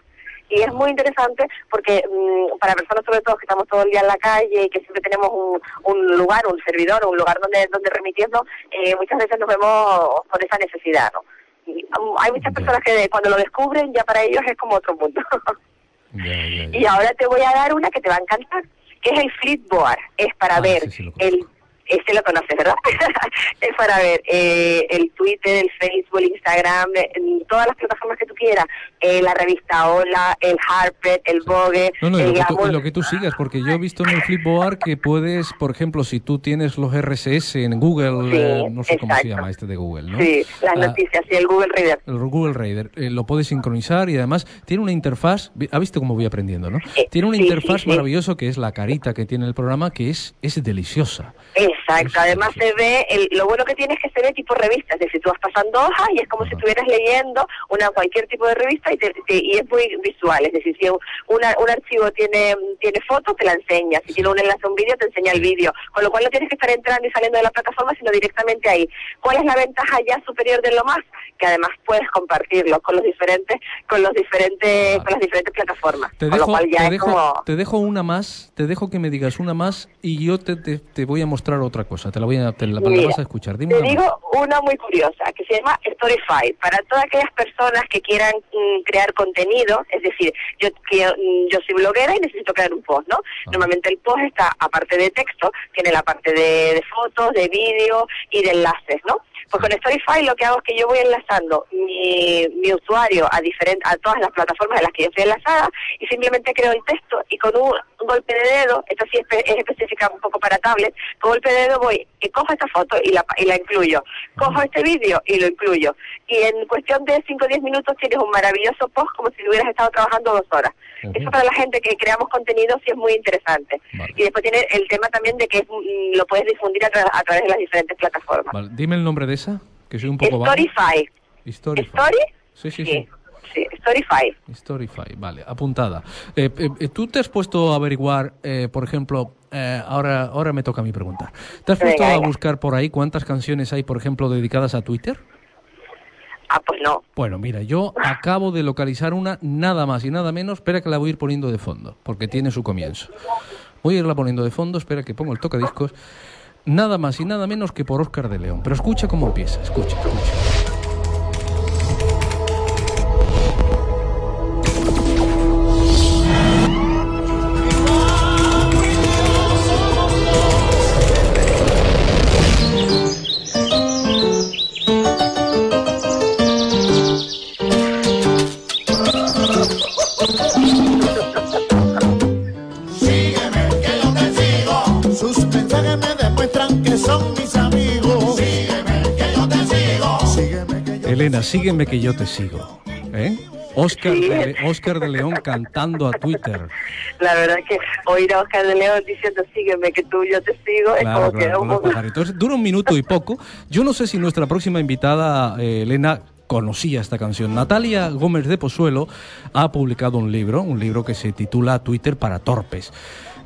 Y es muy interesante porque mm, para personas sobre todo que estamos todo el día en la calle y que siempre tenemos un, un lugar, un servidor, un lugar donde, donde remitirnos, eh, muchas veces nos vemos con esa necesidad, ¿no? Y, um, hay muchas personas que cuando lo descubren ya para ellos es como otro mundo. y ahora te voy a dar una que te va a encantar, que es el Flipboard. Es para ver el... Este lo conoces, ¿verdad? es para ver eh, el Twitter, el Facebook, el Instagram, eh, en todas las plataformas que tú quieras. Eh, la revista Hola, el Harper, el Vogue, No, no, el lo, que tú, lo que tú sigas, porque yo he visto en el Flipboard que puedes, por ejemplo, si tú tienes los RSS en Google, Sí, eh, no sé cómo se llama este de Google, ¿no? Sí, las Ah, noticias, sí, el Google Reader. El Google Reader lo puedes sincronizar y además tiene una interfaz, ha visto cómo voy aprendiendo, ¿no? Tiene una sí, interfaz maravillosa que es la carita que tiene el programa, que es, es deliciosa. Exacto, además se ve, el, lo bueno que tiene es que se ve tipo revista, es decir, tú vas pasando hojas y es como si estuvieras leyendo una cualquier tipo de revista y, te- te- y es muy visual, es decir, si un, una- un archivo tiene tiene foto, te la enseña, si tiene un enlace a un vídeo, te enseña el vídeo, con lo cual no tienes que estar entrando y saliendo de la plataforma, sino directamente ahí. ¿Cuál es la ventaja ya superior de lo más? Que además puedes compartirlo con los diferentes, con los diferentes, con las diferentes plataformas, Te con lo dejo, cual ya te, es dejo, como... te dejo una más, te dejo que me digas una más y yo te, te, te voy a mostrar otra cosa, te la, voy a, te la, la Mira, vas a escuchar. Dime Te una más. digo una muy curiosa que se llama Storyfy. Para todas aquellas personas que quieran mm, crear contenido, es decir, yo, que, mm, yo soy bloguera y necesito crear un post, ¿no? Normalmente el post está, aparte de texto, tiene la parte de, de fotos, de vídeo y de enlaces, ¿no? Pues con Storyfy lo que hago es que yo voy enlazando mi, mi usuario a diferentes a todas las plataformas en las que yo estoy enlazada y simplemente creo el texto y con un, un golpe de dedo, esto sí es, es específica un poco para tablet, con golpe de dedo voy y cojo esta foto y la, y la incluyo, cojo este vídeo y lo incluyo y en cuestión de 5 o 10 minutos tienes un maravilloso post como si hubieras estado trabajando dos horas. Eso para la gente que creamos contenido sí es muy interesante. Y después tiene el tema también de que es, lo puedes difundir a, tra- a través de las diferentes plataformas. Vale, dime el nombre de esa, que soy un poco vago. Storyfy. Storify. Story? Sí, sí, sí. Sí, Storyfy. Storify, vale, apuntada. Eh, eh, ¿Tú te has puesto a averiguar, eh, por ejemplo, eh, ahora, ahora me toca a mí preguntar, ¿te has Venga, puesto a venga. buscar por ahí cuántas canciones hay, por ejemplo, dedicadas a Twitter? Ah, pues no. Bueno, mira, yo acabo de localizar una nada más y nada menos, espera que la voy a ir poniendo de fondo, porque tiene su comienzo. Voy a irla poniendo de fondo, espera que pongo el tocadiscos, nada más y nada menos que por Oscar de León. Pero escucha cómo empieza, escucha, escucha. Elena, sígueme que yo te sigo. ¿Eh? Oscar, de, Oscar de León cantando a Twitter. La verdad es que oír a Oscar de León diciendo sígueme que tú yo te sigo es Claro, como que claro, un los poco... pajaritos. Dura un minuto y poco. Yo no sé si nuestra próxima invitada, eh, Elena, conocía esta canción. Natalia Gómez de Pozuelo ha publicado un libro, un libro que se titula Twitter para torpes.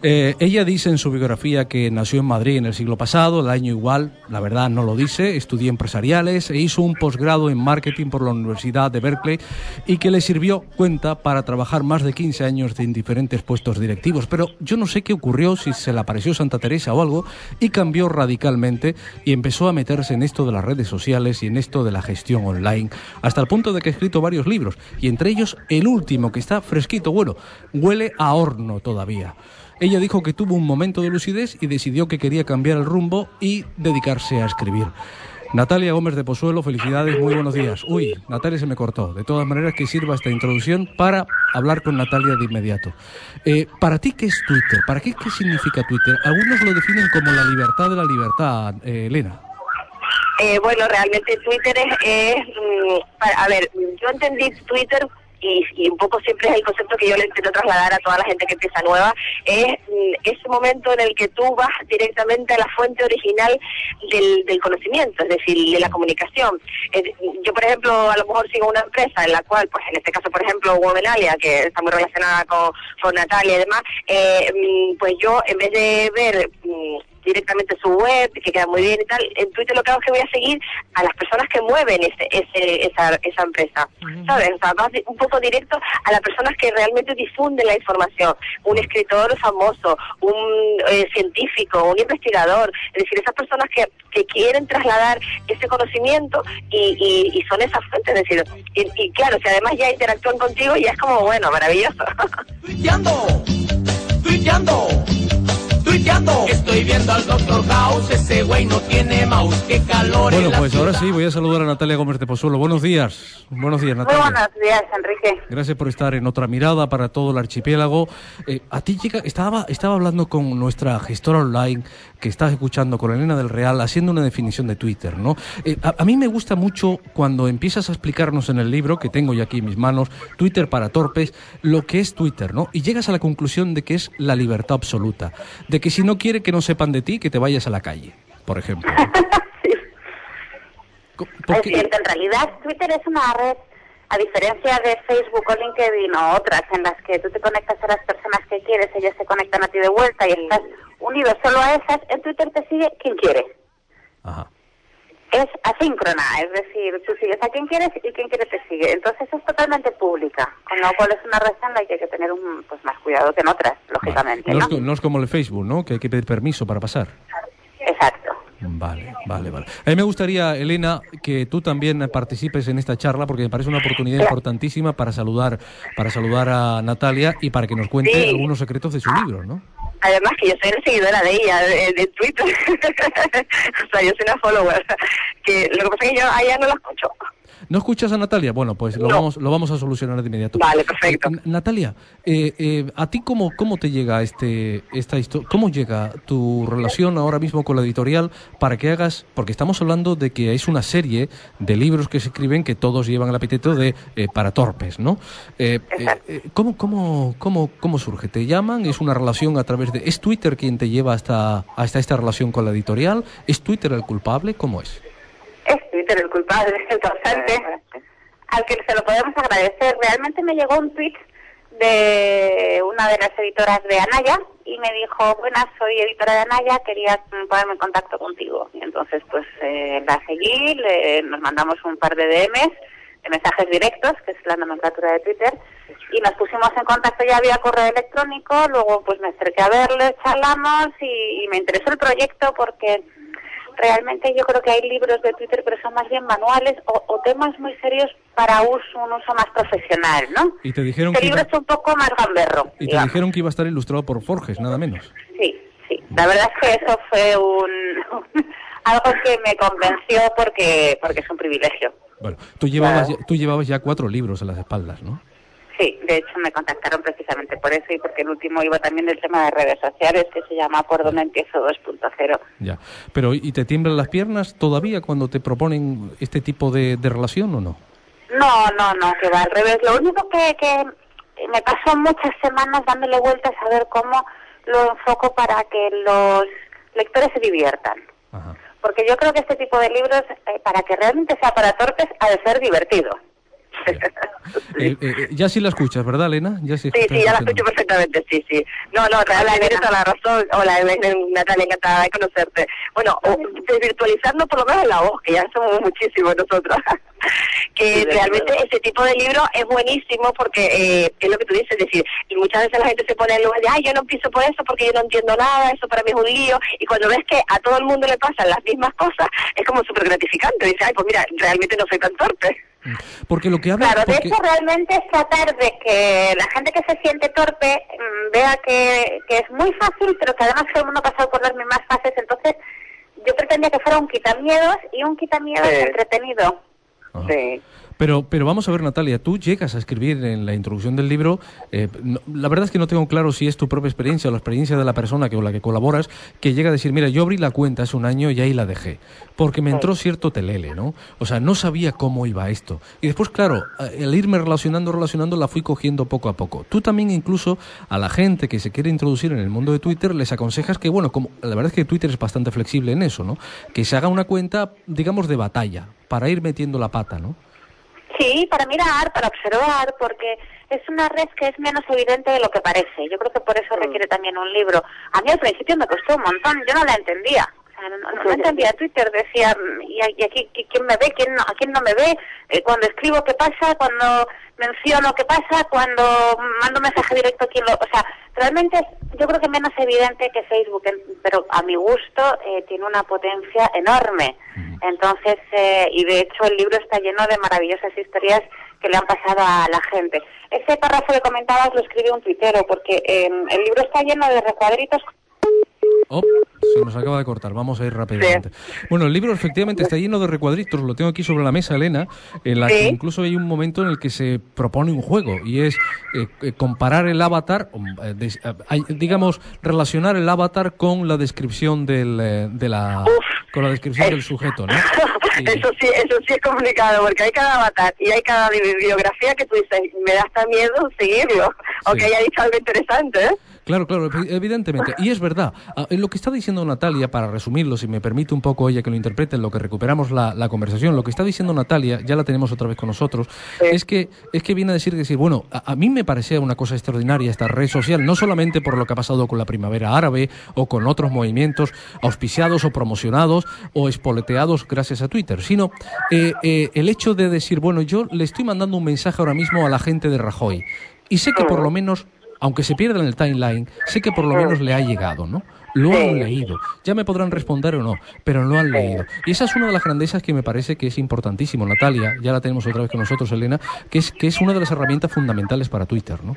Eh, ella dice en su biografía que nació en Madrid en el siglo pasado, el año igual, la verdad no lo dice, estudió empresariales e hizo un posgrado en marketing por la Universidad de Berkeley y que le sirvió cuenta para trabajar más de 15 años en diferentes puestos directivos. Pero yo no sé qué ocurrió, si se le apareció Santa Teresa o algo, y cambió radicalmente y empezó a meterse en esto de las redes sociales y en esto de la gestión online, hasta el punto de que ha escrito varios libros, y entre ellos el último que está fresquito, bueno, huele a horno todavía. Ella dijo que tuvo un momento de lucidez y decidió que quería cambiar el rumbo y dedicarse a escribir. Natalia Gómez de Pozuelo, felicidades, muy buenos días. Uy, Natalia se me cortó. De todas maneras, que sirva esta introducción para hablar con Natalia de inmediato. Eh, ¿Para ti qué es Twitter? ¿Para qué, qué significa Twitter? Algunos lo definen como la libertad de la libertad, eh, Elena. Eh, bueno, realmente Twitter es, mm, a ver, yo entendí Twitter y, y un poco siempre es el concepto que yo le intento trasladar a toda la gente que empieza nueva, es mm, ese momento en el que tú vas directamente a la fuente original del, conocimiento, es decir, de la comunicación. Es- yo, por ejemplo, a lo mejor sigo una empresa en la cual, pues en este caso, por ejemplo, Womenalia, que está muy relacionada con, con Natalia y demás, eh, mm, pues yo, en vez de ver... directamente su web, que queda muy bien y tal. En Twitter lo que hago es que voy a seguir a las personas que mueven ese, ese, esa, esa empresa, ¿sabes? O sea, vas di- un poco directo a las personas que realmente difunden la información. Un escritor famoso, un eh, científico, un investigador, es decir, esas personas que, que quieren trasladar ese conocimiento y, y, y son esa fuente, es decir, y, y claro, si además ya interactúan contigo, ya es como, bueno, maravilloso. Tuiteando, tuiteando, tuiteando. Estoy viendo al Doctor House, ese güey no tiene mouse, qué calor en Bueno, la pues ahora ciudad. sí, voy a saludar a Natalia Gómez de Pozuelo. Buenos días. Buenos días, Muy Natalia. buenos días, Enrique. Gracias por estar en otra mirada para todo el archipiélago. Eh, a ti, chica, estaba, estaba hablando con nuestra gestora online que estás escuchando, con Elena del Real, haciendo una definición de Twitter, ¿no? Eh, a, a mí me gusta mucho cuando empiezas a explicarnos en el libro, que tengo ya aquí en mis manos, Twitter para torpes, lo que es Twitter, ¿no? Y llegas a la conclusión de que es la libertad absoluta. De que si no quiere que no sepan de ti, que te vayas a la calle, por ejemplo. Es cierto, en realidad Twitter es una red, a diferencia de Facebook o LinkedIn o otras, en las que tú te conectas a las personas que quieres, ellas se conectan a ti de vuelta y estás unido solo a esas, en Twitter te sigue quien quiere. Es asíncrona, es decir, tú sigues a quien quieres y quien quiere te sigue. Entonces es totalmente pública, con lo cual es una red en la que hay que tener un, pues más cuidado que en otras, lógicamente. No ¿no? es, co- no es como el Facebook, ¿no? Que hay que pedir permiso para pasar. Exacto. Vale, vale, vale. A mí me gustaría, Elena, que tú también participes en esta charla porque me parece una oportunidad importantísima para saludar, para saludar a Natalia y para que nos cuente Sí. algunos secretos de su libro, ¿no? Además que yo soy seguidora de ella, de, de Twitter. o sea, yo soy una follower. Que lo que pasa es que yo a ella no la escucho. ¿No escuchas a Natalia? Bueno, pues lo, No. vamos, lo vamos a solucionar de inmediato. Vale, perfecto. Eh, Natalia, eh, eh, ¿a ti cómo, cómo te llega este esta historia? ¿Cómo llega tu relación ahora mismo con la editorial para que hagas? Porque estamos hablando de que es una serie de libros que se escriben que todos llevan el epíteto de eh, para torpes, ¿no? Eh, ¿cómo, cómo, cómo, ¿Cómo surge? ¿Te llaman? ¿Es una relación a través de... ¿Es Twitter quien te lleva hasta, hasta esta relación con la editorial? ¿Es Twitter el culpable? ¿Cómo es? Es Twitter el culpable, el causante, al que se lo podemos agradecer. Realmente me llegó un tweet de una de las editoras de Anaya y me dijo, buenas, soy editora de Anaya, quería ponerme en contacto contigo. Y entonces pues eh, la seguí, le- nos mandamos un par de DMs, de mensajes directos, que es la nomenclatura de Twitter, y nos pusimos en contacto ya vía correo electrónico, luego pues me acerqué a verle, charlamos y, y me interesó el proyecto porque realmente yo creo que hay libros de Twitter, pero son más bien manuales o, o temas muy serios para uso, un uso más profesional, ¿no? Y te dijeron Este que libro iba, es un poco más gamberro, y te dijeron que iba a estar ilustrado por Forges, nada menos. Sí, sí. La verdad es que eso fue un algo que me convenció porque porque es un privilegio. Bueno, tú llevabas, ya, tú llevabas ya cuatro libros a las espaldas, ¿no? Sí, de hecho me contactaron precisamente por eso y porque el último iba también del tema de redes sociales que se llama Por dónde empiezo 2.0. Ya. Pero, ¿y te tiemblan las piernas todavía cuando te proponen este tipo de, de relación o no? No, no, no, que va al revés. Lo único que, que me pasó muchas semanas dándole vueltas a ver cómo lo enfoco para que los lectores se diviertan. Porque yo creo que este tipo de libros, eh, para que realmente sea para torpes, ha de ser divertido. Eh, eh, ya sí la escuchas, ¿verdad, Elena? Ya sí, Sí, ya la escucho perfectamente, sí, sí. No, no, realmente tienes toda la razón. Hola, Natalia, encantada de conocerte. Bueno, o- desvirtualizando por lo menos la voz, que ya somos muchísimos nosotros. que Sí, realmente acuerdo. ese tipo de libro es buenísimo porque eh, es lo que tú dices, es decir, y muchas veces la gente se pone en lugar de, ay, yo no empiezo por eso porque yo no entiendo nada, eso para mí es un lío, y cuando ves que a todo el mundo le pasan las mismas cosas, es como súper gratificante, dice, ay, pues mira, realmente no soy tan torpe. Porque lo que habla... Claro, de hecho realmente es tratar de que la gente que se siente torpe mm, vea que, que es muy fácil, pero que además todo el mundo ha pasado por las mismas fases. Entonces, yo pretendía que fuera un quitamiedos y un quitamiedos Sí. entretenido. Sí. Pero, pero vamos a ver, Natalia, tú llegas a escribir en la introducción del libro, eh, no- la verdad es que no tengo claro si es tu propia experiencia o la experiencia de la persona que, con la que colaboras, que llega a decir, mira, yo abrí la cuenta hace un año y ahí la dejé, porque me entró cierto telele, ¿no? O sea, no sabía cómo iba esto. Y después, claro, eh, el irme relacionando, relacionando, la fui cogiendo poco a poco. Tú también incluso a la gente que se quiere introducir en el mundo de Twitter les aconsejas que, bueno, como la verdad es que Twitter es bastante flexible en eso, ¿no? Que se haga una cuenta, digamos, de batalla, para ir metiendo la pata, ¿no? Sí, para mirar, para observar, porque es una red que es menos evidente de lo que parece. Yo creo que por eso requiere también un libro. A mí al principio me costó un montón, yo no la entendía. O sea, no, no- no entendía Twitter, decía, mm, ¿y, aquí qui- quién me ve, quién no, a quién no me ve? Eh, cuando escribo, ¿qué pasa? Cuando menciono, ¿qué pasa? Cuando mando mensaje directo, ¿quién lo...? O sea, realmente es, yo creo que menos evidente que Facebook, pero a mi gusto eh, tiene una potencia enorme. Entonces, eh, y de hecho el libro está lleno de maravillosas historias que le han pasado a la gente. Ese párrafo que comentabas lo escribe un tuitero, porque eh, el libro está lleno de recuadritos Oh, se nos acaba de cortar, vamos a ir rápidamente. Bueno, el libro efectivamente está lleno de recuadritos, lo tengo aquí sobre la mesa, Elena, en la que incluso hay un momento en el que se propone un juego y es eh, eh, comparar el avatar, eh, eh, digamos, relacionar el avatar con la descripción del, de la, con la descripción del sujeto, ¿no? Eso sí, eso sí es complicado, porque hay cada avatar y hay cada bi- biografía que tú dices, me da hasta miedo seguirlo, aunque haya dicho algo interesante, ¿eh? Claro, claro, evi- evidentemente. Y es verdad. Ah, Lo que está diciendo Natalia, para resumirlo, si me permite un poco ella que lo interprete en lo que recuperamos la, la conversación, lo que está diciendo Natalia, ya la tenemos otra vez con nosotros, es que es que viene a decir, decir bueno, a, a mí me parecía una cosa extraordinaria esta red social, no solamente por lo que ha pasado con la primavera árabe o con otros movimientos auspiciados o promocionados o espoleteados gracias a Twitter, sino eh, eh, el hecho de decir, bueno, yo le estoy mandando un mensaje ahora mismo a la gente de Rajoy y sé que por lo menos aunque se pierda en el timeline, sé que por lo menos le ha llegado, ¿no? Lo han leído. Ya me podrán responder o no, pero lo han leído. Y esa es una de las grandezas que me parece que es importantísimo, Natalia, ya la tenemos otra vez con nosotros, Elena, que es, que es una de las herramientas fundamentales para Twitter, ¿no?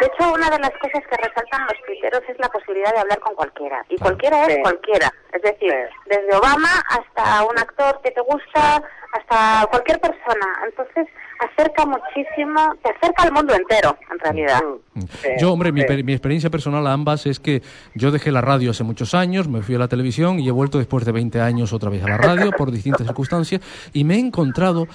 De hecho, una de las cosas que resaltan los tuiteros es la posibilidad de hablar con cualquiera. Y cualquiera es cualquiera. Es decir, desde Obama hasta un actor que te gusta, hasta cualquier persona. Entonces, acerca muchísimo, te acerca al mundo entero, en realidad. Yo, hombre, mi, per- mi experiencia personal a ambas es que yo dejé la radio hace muchos años, me fui a la televisión y he vuelto después de 20 años otra vez a la radio por distintas circunstancias y me he encontrado,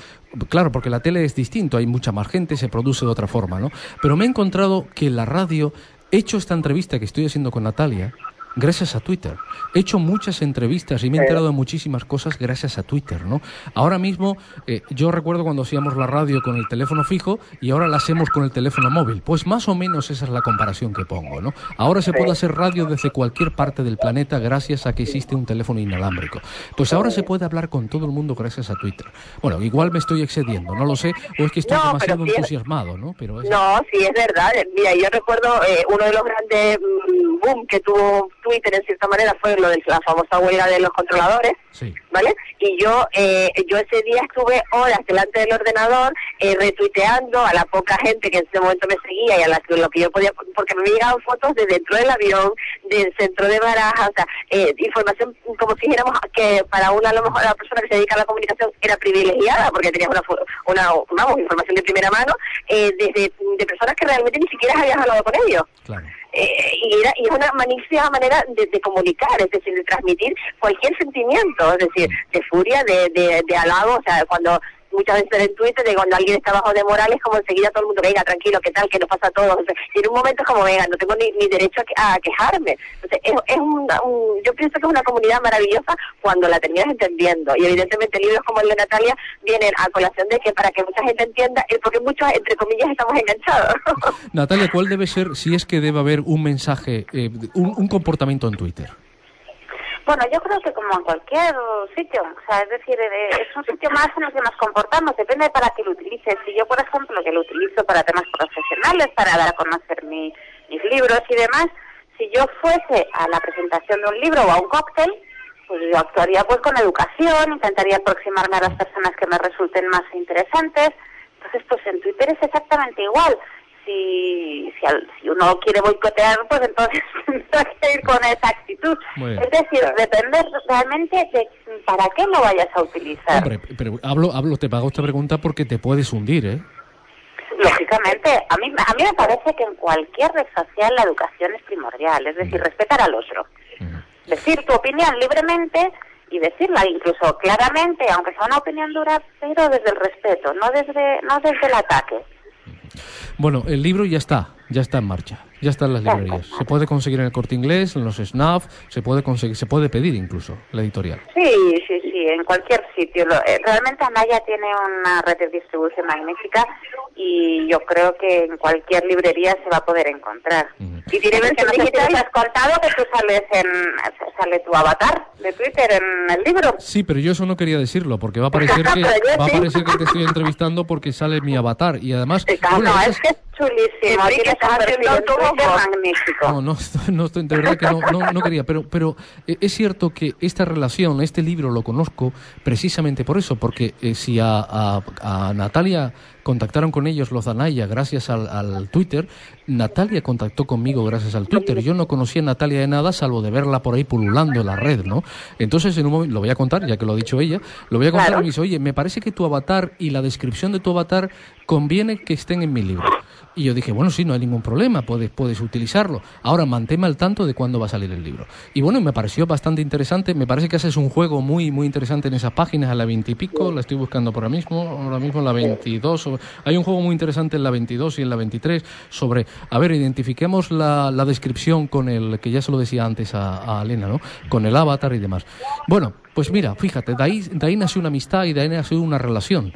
claro, porque la tele es distinto, hay mucha más gente, se produce de otra forma, ¿no? Pero me he encontrado que la radio, he hecho esta entrevista que estoy haciendo con Natalia, gracias a Twitter. He hecho muchas entrevistas y me he enterado de muchísimas cosas gracias a Twitter, ¿no? Ahora mismo, eh, yo recuerdo cuando hacíamos la radio con el teléfono fijo y ahora la hacemos con el teléfono móvil. Pues más o menos esa es la comparación que pongo, ¿no? Ahora se puede hacer radio desde cualquier parte del planeta gracias a que existe un teléfono inalámbrico. Pues ahora se puede hablar con todo el mundo gracias a Twitter. Bueno, igual me estoy excediendo, no lo sé, o es que estoy No, demasiado sí entusiasmado, ¿no? Pero es- No, sí, es verdad. Mira, yo recuerdo eh, uno de los grandes mm, boom que tuvo Twitter en cierta manera fue lo de la famosa huelga de los controladores, Sí. ¿vale? Y yo eh, yo ese día estuve horas delante del ordenador eh, retuiteando a la poca gente que en ese momento me seguía y a la que lo que yo podía, porque me llegaban fotos de dentro del avión, del centro de Barajas, o sea, eh, información como si dijéramos que para una a lo mejor la persona que se dedica a la comunicación era privilegiada porque tenía una, una vamos, información de primera mano eh, desde de personas que realmente ni siquiera habías hablado con ellos. Eh, y, era, y es una magnífica manera de, de comunicar, es decir, de transmitir cualquier sentimiento, es decir, de furia, de, de, de o sea, cuando muchas veces en Twitter de cuando alguien está bajo de moral es como enseguida todo el mundo, venga, tranquilo, ¿qué tal? ¿Qué nos pasa a todos? Y en un momento es como, venga, no tengo ni, ni derecho a, que- quejarme. Entonces, es, es un, un- yo pienso que es una comunidad maravillosa cuando la terminas entendiendo. Y evidentemente libros como el de Natalia vienen a colación de que para que mucha gente entienda, el porque muchos, entre comillas, estamos enganchados. Natalia, ¿cuál debe ser, si es que debe haber un mensaje, eh, un comportamiento en Twitter? Bueno, yo creo que como en cualquier sitio, o sea, es decir, eh, es un sitio más en el que nos comportamos, depende de para qué lo utilices. Si yo, por ejemplo, que lo utilizo para temas profesionales, para dar a conocer mi- mis libros y demás, si yo fuese a la presentación de un libro o a un cóctel, pues yo actuaría pues con educación, intentaría aproximarme a las personas que me resulten más interesantes. Entonces, pues en Twitter es exactamente igual. Si, si, si uno quiere boicotear, pues entonces tendrá que ir con esa actitud. Es decir, depende realmente de para qué lo vayas a utilizar. Hombre, pero hablo, hablo, te pago esta pregunta porque te puedes hundir, ¿eh? Lógicamente, a mí, a mí me parece que en cualquier red social la educación es primordial, es decir, respetar al otro. Decir tu opinión libremente y decirla incluso claramente, aunque sea una opinión dura, pero desde el respeto, no desde, no desde el ataque. Bueno, el libro ya está, ya está en marcha, ya está en las librerías. Se puede conseguir en el Corte Inglés, en los SNAF, se puede conseguir, se puede pedir incluso la editorial. Sí, sí, sí, en cualquier sitio. Lo- eh, realmente Anaya tiene una red de distribución magnífica y yo creo que en cualquier librería se va a poder encontrar. Y tiene que no sé si te has contado que tú sales en, sale tu avatar de Twitter en el libro. Sí, pero yo eso no quería decirlo, porque va a parecer que, va a parecer que te estoy entrevistando porque sale mi avatar. Y además, bueno, no, es que es chulísimo. Magnífico. No, no, estoy- no de verdad que no, no, no quería, pero, pero eh, es cierto que esta relación, este libro lo conozco precisamente por eso, porque eh, si a, a- a Natalia contactaron con ellos los Danaya gracias al, al Twitter, Natalia contactó conmigo gracias al Twitter. Yo no conocía a Natalia de nada salvo de verla por ahí pululando en la red, ¿no? Entonces, en un momento, lo voy a contar, ya que lo ha dicho ella, lo voy a contar Claro. y me dice, oye, me parece que tu avatar y la descripción de tu avatar conviene que estén en mi libro. Y yo dije, bueno, sí, no hay ningún problema, puedes, puedes utilizarlo. Ahora manténme al tanto de cuándo va a salir el libro. Y bueno, me pareció bastante interesante. Me parece que haces un juego muy, muy interesante en esas páginas, a la 20 y pico, la estoy buscando por ahora mismo, ahora mismo la 22. Hay un juego muy interesante en la 22 y en la 23 sobre, a ver, identifiquemos la, la descripción con el, que ya se lo decía antes a, a Elena, ¿no? Con el avatar y demás. Bueno, pues mira, fíjate, de ahí, de ahí nació una amistad y de ahí nació una relación.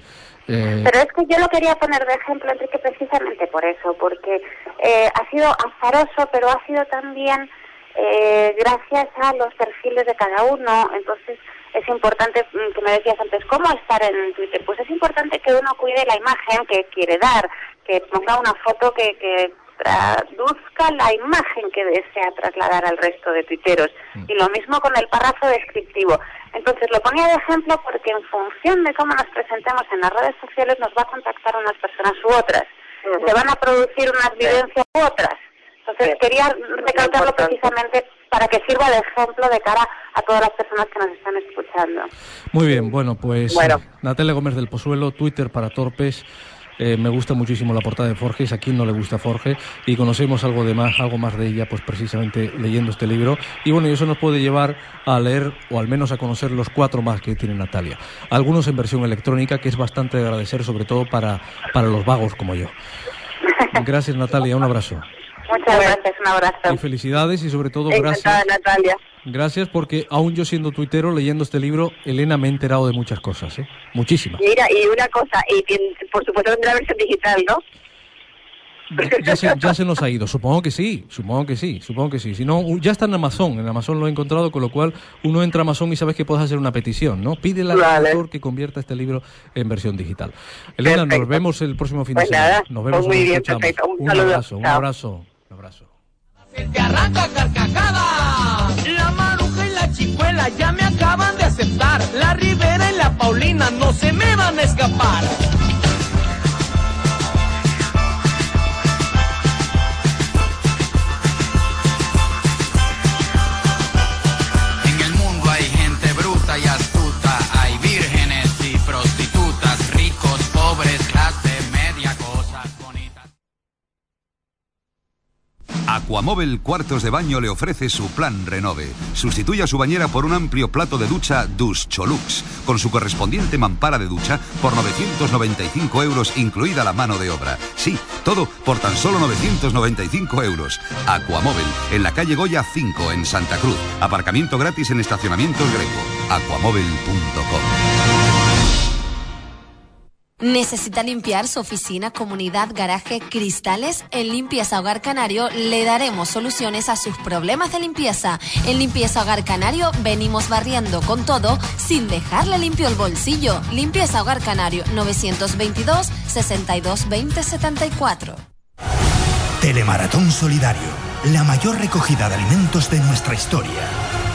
Eh, Pero es que yo lo quería poner de ejemplo, Enrique, precisamente por eso, porque eh, ha sido azaroso, pero ha sido también eh, gracias a los perfiles de cada uno. Entonces, es importante, mm, que me decías antes, ¿cómo estar en Twitter? Pues es importante que uno cuide la imagen que quiere dar, que ponga una foto que, que traduzca la imagen que desea trasladar al resto de tuiteros. Y lo mismo con el párrafo descriptivo. Entonces lo ponía de ejemplo porque en función de cómo nos presentemos en las redes sociales nos va a contactar unas personas u otras. Se van a producir unas vivencias u otras. Entonces quería recalcarlo precisamente para que sirva de ejemplo de cara a todas las personas que nos están escuchando. Muy bien, bueno, pues Bueno. Natalia Gómez del Pozuelo, Twitter para torpes. Eh, me gusta muchísimo la portada de Forges, a quien no le gusta Forge, y conocemos algo de más, algo más de ella, pues precisamente leyendo este libro. Y bueno, y eso nos puede llevar a leer, o al menos a conocer los cuatro más que tiene Natalia. Algunos en versión electrónica, que es bastante de agradecer, sobre todo para, para los vagos como yo. Gracias Natalia, un abrazo. Muchas gracias, un abrazo. Y felicidades y sobre todo Encantada, gracias. Natalia. Gracias porque aún yo siendo tuitero leyendo este libro, Elena me he enterado de muchas cosas, ¿eh? Muchísimas. Mira, y una cosa, y por supuesto tendrá versión digital, ¿no? Ya se, ya se nos ha ido, supongo que sí, supongo que sí, supongo que sí. Si no, ya está en Amazon, en Amazon lo he encontrado, con lo cual uno entra a Amazon y sabes que puedes hacer una petición, ¿no? Pídele al Vale. autor que convierta este libro en versión digital. Elena, nos vemos el próximo fin Pues de semana. nada, nos vemos pues muy bien, perfecto. Un Un chao. abrazo, un abrazo. Te arranca carcajada. La maruja y la chicuela ya me acaban de aceptar. La Rivera y la Paulina no se me van a escapar. Aquamóvil Cuartos de Baño le ofrece su plan Renove. Sustituya su bañera por un amplio plato de ducha Dus Cholux, con su correspondiente mampara de ducha por 995 euros, incluida la mano de obra. Sí, todo por tan solo 995 euros. Aquamóvil, en la calle Goya 5, en Santa Cruz. Aparcamiento gratis en estacionamientos Greco. Aquamóvil.com. ¿Necesita limpiar su oficina, comunidad, garaje, cristales? En Limpieza Hogar Canario le daremos soluciones a sus problemas de limpieza. En Limpieza Hogar Canario venimos barriendo con todo sin dejarle limpio el bolsillo. Limpieza Hogar Canario 922 62 20 74. Telemaratón Solidario, la mayor recogida de alimentos de nuestra historia.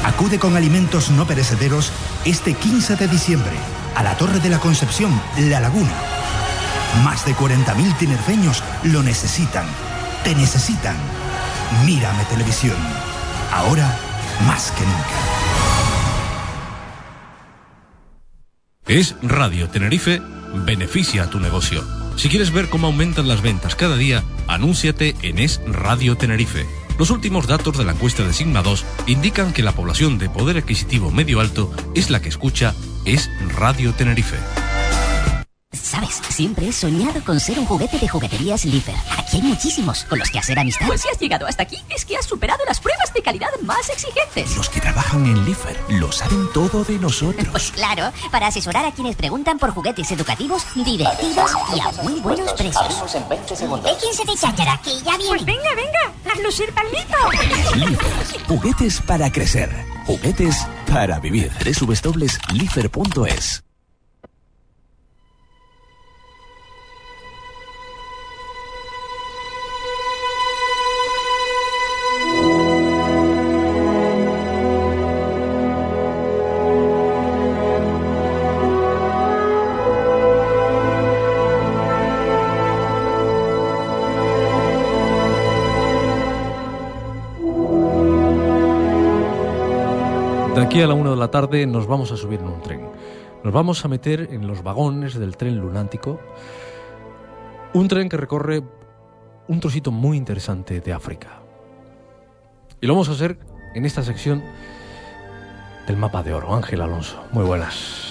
Acude con alimentos no perecederos este 15 de diciembre a la Torre de la Concepción, La Laguna. Más de 40.000 tinerfeños lo necesitan. Te necesitan. Mírame televisión. Ahora más que nunca. Es Radio Tenerife, beneficia a tu negocio. Si quieres ver cómo aumentan las ventas cada día, anúnciate en Es Radio Tenerife. Los últimos datos de la encuesta de Sigma 2 indican que la población de poder adquisitivo medio alto es la que escucha Es Radio Tenerife. Sabes, siempre he soñado con ser un juguete de jugueterías Lifer. Aquí hay muchísimos con los que hacer amistad. Pues si has llegado hasta aquí, es que has superado las pruebas de calidad más exigentes. Los que trabajan en Lifer lo saben todo de nosotros. Pues claro, para asesorar a quienes preguntan por juguetes educativos divertidos y a muy buenos precios. en 20 segundos. Déjense de cháchara, que ya viene. Pues venga, venga, a lucir palmito. Lifer, juguetes para crecer. Juguetes para vivir. www.lifer.es aquí a la una de la tarde nos vamos a subir en un tren. Nos vamos a meter en los vagones del tren lunático. Un tren que recorre un trocito muy interesante de África. Y lo vamos a hacer en esta sección del mapa de oro. Ángel Alonso, muy buenas.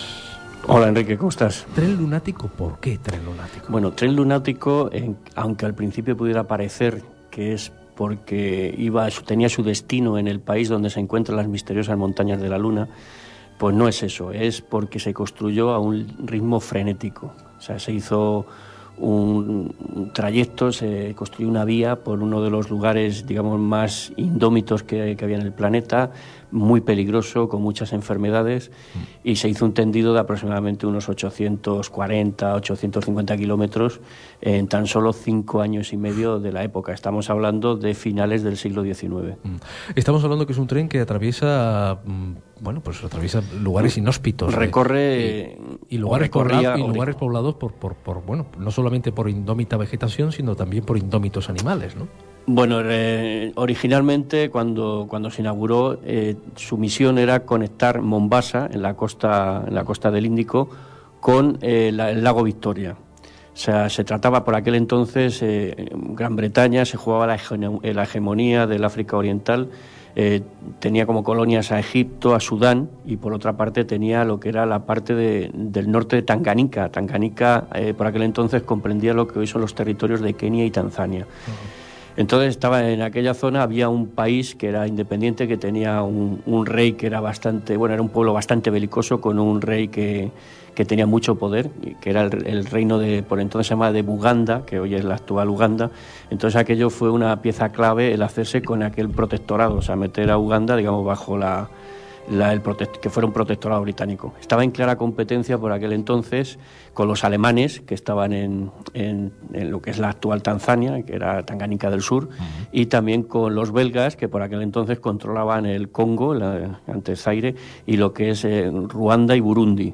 Hola Enrique, ¿cómo estás? ¿Tren lunático? ¿Por qué tren lunático? Bueno, tren lunático, en- aunque al principio pudiera parecer que es porque iba, tenía su destino en el país donde se encuentran las misteriosas montañas de la Luna, pues no es eso, es porque se construyó a un ritmo frenético. O sea, se hizo un, trayecto, se construyó una vía por uno de los lugares, digamos, más indómitos que había en el planeta, muy peligroso, con muchas enfermedades, y se hizo un tendido de aproximadamente unos 840, 850 kilómetros en tan solo cinco años y medio de la época. Estamos hablando de finales del siglo XIX. Estamos hablando que es un tren que atraviesa, mm, bueno, pues atraviesa lugares inhóspitos. ¿eh? Recorre y, y lugares, poblados, y lugares poblados por, por, por, bueno, no solamente por indómita vegetación, sino también por indómitos animales, ¿no? Bueno, eh, originalmente cuando, cuando se inauguró, eh, su misión era conectar Mombasa, en la costa, en la costa del Índico, con eh, la- el lago Victoria. O sea, se trataba por aquel entonces, en Gran Bretaña se jugaba la, hege- la hegemonía del África Oriental, tenía como colonias a Egipto, a Sudán, y por otra parte tenía lo que era la parte de- del norte de Tanganica. Tanganica por aquel entonces comprendía lo que hoy son los territorios de Kenia y Tanzania. Entonces estaba en aquella zona, había un país que era independiente, que tenía un, un rey que era bastante, bueno, era un pueblo bastante belicoso, con un rey que, que tenía mucho poder, que era el, el reino de, por entonces se llama de Buganda, que hoy es la actual Uganda. Entonces aquello fue una pieza clave el hacerse con aquel protectorado, o sea, meter a Uganda, digamos, bajo la, la- el que fuera un protectorado británico. Estaba en clara competencia por aquel entonces con los alemanes que estaban en, en- en lo que es la actual Tanzania, que era Tanganica del Sur, y también con los belgas que por aquel entonces controlaban el Congo, la- antes Zaire, y lo que es eh, Ruanda y Burundi.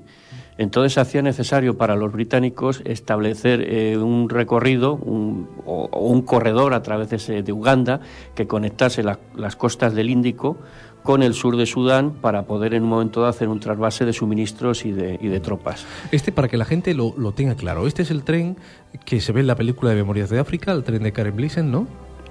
Entonces se hacía necesario para los británicos establecer eh, un recorrido un- o, o un corredor a través de, ese- de Uganda que conectase la- las costas del Índico con el sur de Sudán para poder en un momento dado hacer un trasvase de suministros y de, y de tropas. Este, para que la gente lo, lo tenga claro, este es el tren que se ve en la película de Memorias de África, el tren de Karen Blissen, ¿no?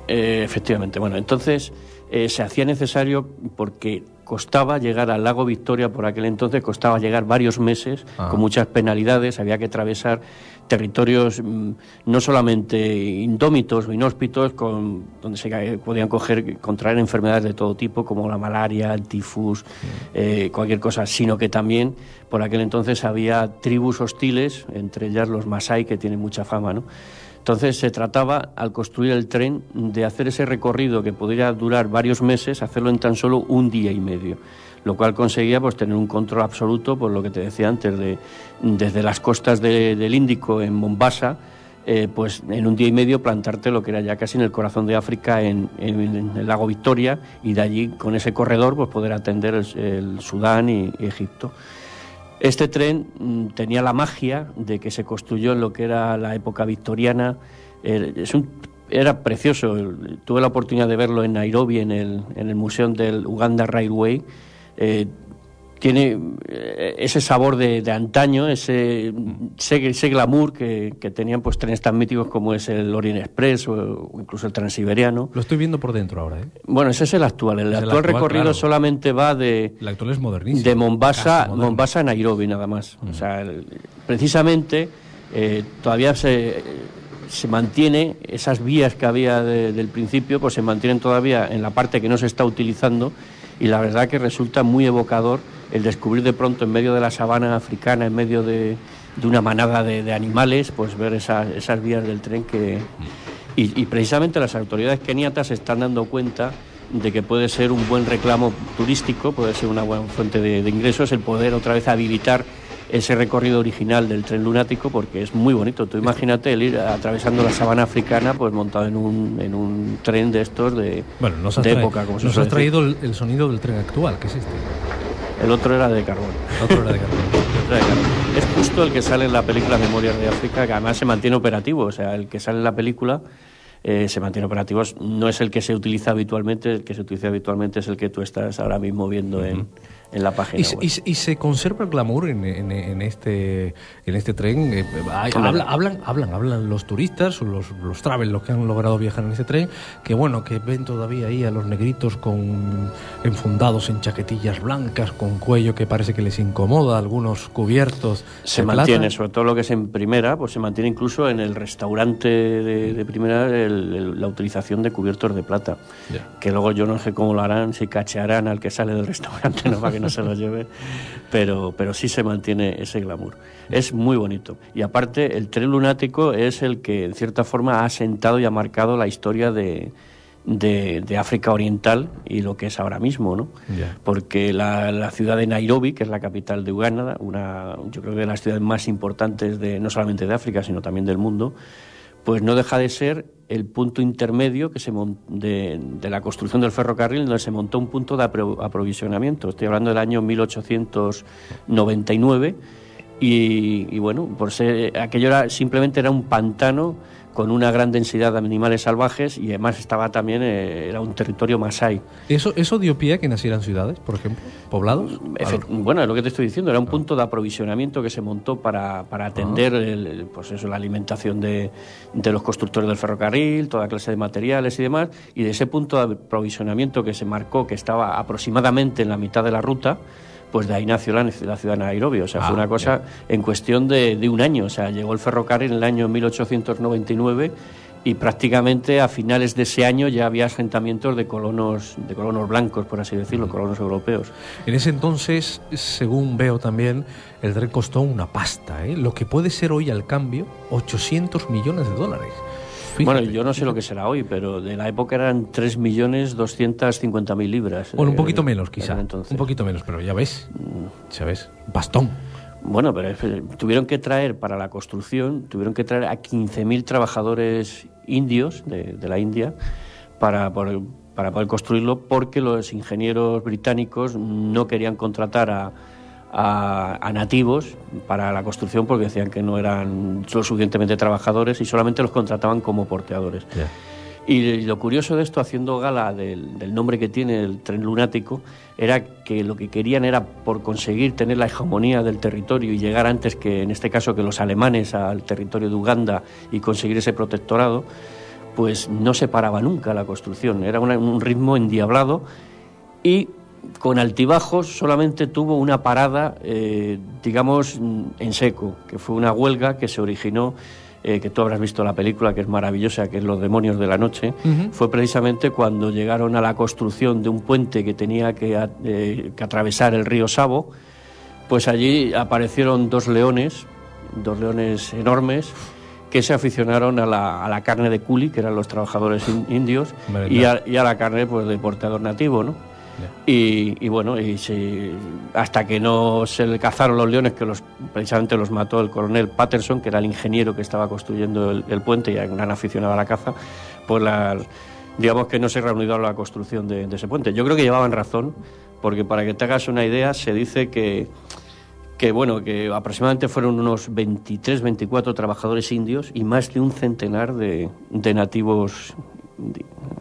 Eh, efectivamente. Bueno, entonces eh, se hacía necesario porque costaba llegar al lago Victoria por aquel entonces, costaba llegar varios meses, Ah. con muchas penalidades, había que atravesar territorios mm, no solamente indómitos o inhóspitos, con, donde se podían coger, contraer enfermedades de todo tipo, como la malaria, el tifus, eh, cualquier cosa, sino que también por aquel entonces había tribus hostiles, entre ellas los Masai, que tienen mucha fama, ¿no? Entonces se trataba, al construir el tren, de hacer ese recorrido que podría durar varios meses, hacerlo en tan solo un día y medio, lo cual conseguía pues tener un control absoluto, por lo que te decía antes, de, desde las costas de- del Índico en Mombasa, eh, pues en un día y medio plantarte lo que era ya casi en el corazón de África, en, el lago Victoria, y de allí con ese corredor pues poder atender el, Sudán y Egipto. Este tren mm, tenía la magia de que se construyó en lo que era la época victoriana. Un- era precioso. Tuve la oportunidad de verlo en Nairobi, en el, en el Museo del Uganda Railway. Eh, tiene eh, ese sabor de, de antaño, ese, ese, ese glamour que, que tenían pues trenes tan míticos como es el Orient Express o, o incluso el Transiberiano. Lo estoy viendo por dentro ahora, ¿eh? Bueno, ese es el actual. El actual, recorrido claro. solamente va de, El actual es modernísimo. de Mombasa. Mombasa a Nairobi nada más. O sea, el- precisamente eh, todavía se, se mantiene esas vías que había de- del principio, pues se mantienen todavía en la parte que no se está utilizando y la verdad que resulta muy evocador el descubrir de pronto en medio de la sabana africana, en medio de, de una manada de, de animales, pues ver esas, esas vías del tren que... Y, y precisamente las autoridades keniatas se están dando cuenta de que puede ser un buen reclamo turístico, puede ser una buena fuente de, de ingresos, el poder otra vez habilitar ese recorrido original del tren lunático, porque es muy bonito. Tú imagínate el ir atravesando la sabana africana, pues montado en un, en un tren de estos de, Bueno, nos has, de traído- época, como nos has traído el, el sonido del tren actual, que es este. decir. El otro era de carbón. El otro era de carbón. El otro era de carbón. Es justo el que sale en la película Memorias de África, que además se mantiene operativo. O sea, el que sale en la película eh, se mantiene operativo. No es el que se utiliza habitualmente, el que se utiliza habitualmente es el que tú estás ahora mismo viendo en, en la página ¿Y, y y se conserva el glamour en, en- en este, en este tren? Eh, habla- hablan, hablan, hablan los turistas, los, los travel, los que han logrado viajar en este tren, que bueno, que ven todavía ahí a los negritos con enfundados en chaquetillas blancas, con cuello que parece que les incomoda, algunos cubiertos. Se mantiene, plata. sobre todo lo que es en primera, pues se mantiene incluso en el restaurante de, de primera el- el- la utilización de cubiertos de plata. Que luego yo no sé cómo lo harán, si cachearán al que sale del restaurante, no para que no se lo lleve, pero, pero sí se mantiene ese glamour. Es muy bonito. Y aparte, el tren lunático es el que, en cierta forma, ha asentado y ha marcado la historia de, de, de África Oriental y lo que es ahora mismo, ¿no? Porque la, la ciudad de Nairobi, que es la capital de Uganda, una, yo creo que de las ciudades más importantes de, no solamente de África, sino también del mundo, pues no deja de ser el punto intermedio que se de, de la construcción del ferrocarril, donde se montó un punto de apro- aprovisionamiento. Estoy hablando del año 1899 y, y bueno, por ser, aquello era, simplemente era un pantano con una gran densidad de animales salvajes y además estaba también, eh, era un territorio masái. ¿Eso, ¿Eso dio pie a que nacieran ciudades, por ejemplo? ¿Poblados? Efe- Bueno, es lo que te estoy diciendo, era un punto de aprovisionamiento que se montó para, para atender el- el- pues eso, la alimentación de, de los constructores del ferrocarril, toda clase de materiales y demás, y de ese punto de aprovisionamiento que se marcó, que estaba aproximadamente en la mitad de la ruta, pues de ahí nació la, la ciudad de Nairobi. O sea, Ah, fue una cosa en cuestión de, de un año. O sea, llegó el ferrocarril en el año 1899 y prácticamente a finales de ese año ya había asentamientos de colonos, de colonos blancos, por así decirlo, colonos europeos. En ese entonces, según veo también, el tren costó una pasta, ¿eh? Lo que puede ser hoy al cambio 800 millones de dólares. Fíjate. Bueno, yo no sé lo que será hoy, pero de la época eran 3.250.000 libras. Bueno, un eh, poquito menos, en quizá. entonces. Un poquito menos, pero ya ves. Ya ves. Bastón. Bueno, pero eh, tuvieron que traer para la construcción, tuvieron que traer a 15.000 trabajadores indios de, de la India para, por- para poder construirlo porque los ingenieros británicos no querían contratar a, a- a nativos para la construcción porque decían que no eran lo suficientemente trabajadores y solamente los contrataban como porteadores. Y lo curioso de esto, haciendo gala del, del nombre que tiene el tren lunático, era que lo que querían era, por conseguir tener la hegemonía del territorio y llegar antes que, en este caso, que los alemanes al territorio de Uganda y conseguir ese protectorado, pues no se paraba nunca la construcción, era una- un ritmo endiablado y con altibajos solamente tuvo una parada, eh, digamos, en seco, que fue una huelga que se originó, eh, que tú habrás visto la película, que es maravillosa, que es Los demonios de la noche, fue precisamente cuando llegaron a la construcción de un puente que tenía que, eh, que atravesar el río Savo, pues allí aparecieron dos leones, dos leones enormes, que se aficionaron a la, a la carne de culi, que eran los trabajadores in- indios, y a, y a la carne pues, de porteador nativo, ¿no? Y, y bueno, y se- hasta que no se le cazaron los leones, que los, precisamente los mató el coronel Patterson, que era el ingeniero que estaba construyendo el, puente y era un gran aficionado a la caza, pues la, digamos que no se reunió a la construcción de, ese puente. Yo creo que llevaban razón, porque para que te hagas una idea, se dice que, que bueno, que aproximadamente fueron unos 23, 24 trabajadores indios y más de un centenar de, de nativos,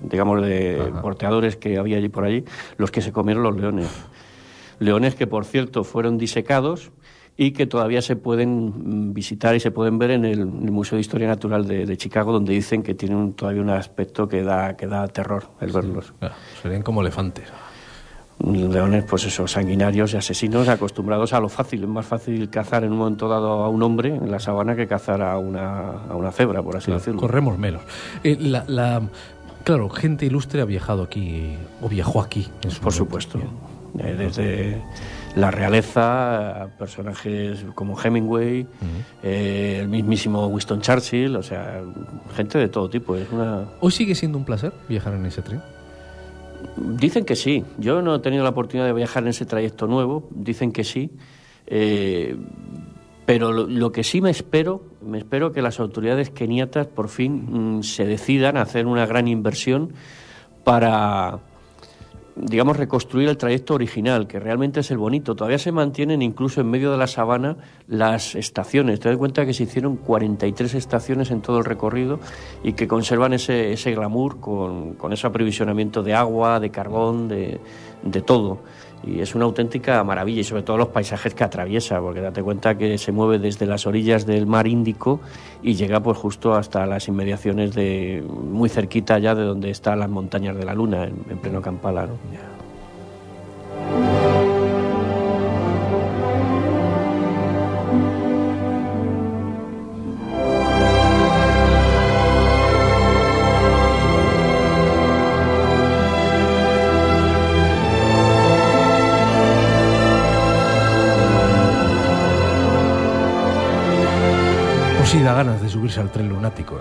digamos, de porteadores que había allí por allí, los que se comieron los leones. Leones que, por cierto, fueron disecados y que todavía se pueden mm, visitar y se pueden ver en el, Museo de Historia Natural de, de Chicago, donde dicen que tienen todavía un aspecto que da, que da terror el verlos. Ah, serían como elefantes. Leones, pues eso, sanguinarios y asesinos acostumbrados a lo fácil. Es más fácil cazar en un momento dado a un hombre en la sabana que cazar a una, a una cebra, por así Claro, decirlo. Corremos menos. Eh, la, la- claro, gente ilustre ha viajado aquí, o viajó aquí. en su Por momento. supuesto. Eh, Desde la realeza, personajes como Hemingway, eh, el mismísimo Winston Churchill, o sea, gente de todo tipo. Es una... ¿Hoy sigue siendo un placer viajar en ese tren? Dicen que sí. Yo no he tenido la oportunidad de viajar en ese trayecto nuevo. Dicen que sí. Eh, pero lo, que sí me espero, me espero que las autoridades keniatas por fin mm, se decidan a hacer una gran inversión para, digamos, reconstruir el trayecto original, que realmente es el bonito. Todavía se mantienen incluso en medio de la sabana las estaciones. Te das cuenta que se hicieron 43 estaciones en todo el recorrido y que conservan ese, ese glamour con, con ese aprovisionamiento de agua, de carbón, de, de todo. Y es una auténtica maravilla y sobre todo los paisajes que atraviesa, porque date cuenta que se mueve desde las orillas del mar Índico y llega pues justo hasta las inmediaciones de muy cerquita ya de donde están las montañas de la Luna, en, en pleno Kampala. Subirse al tren lunático, ¿eh?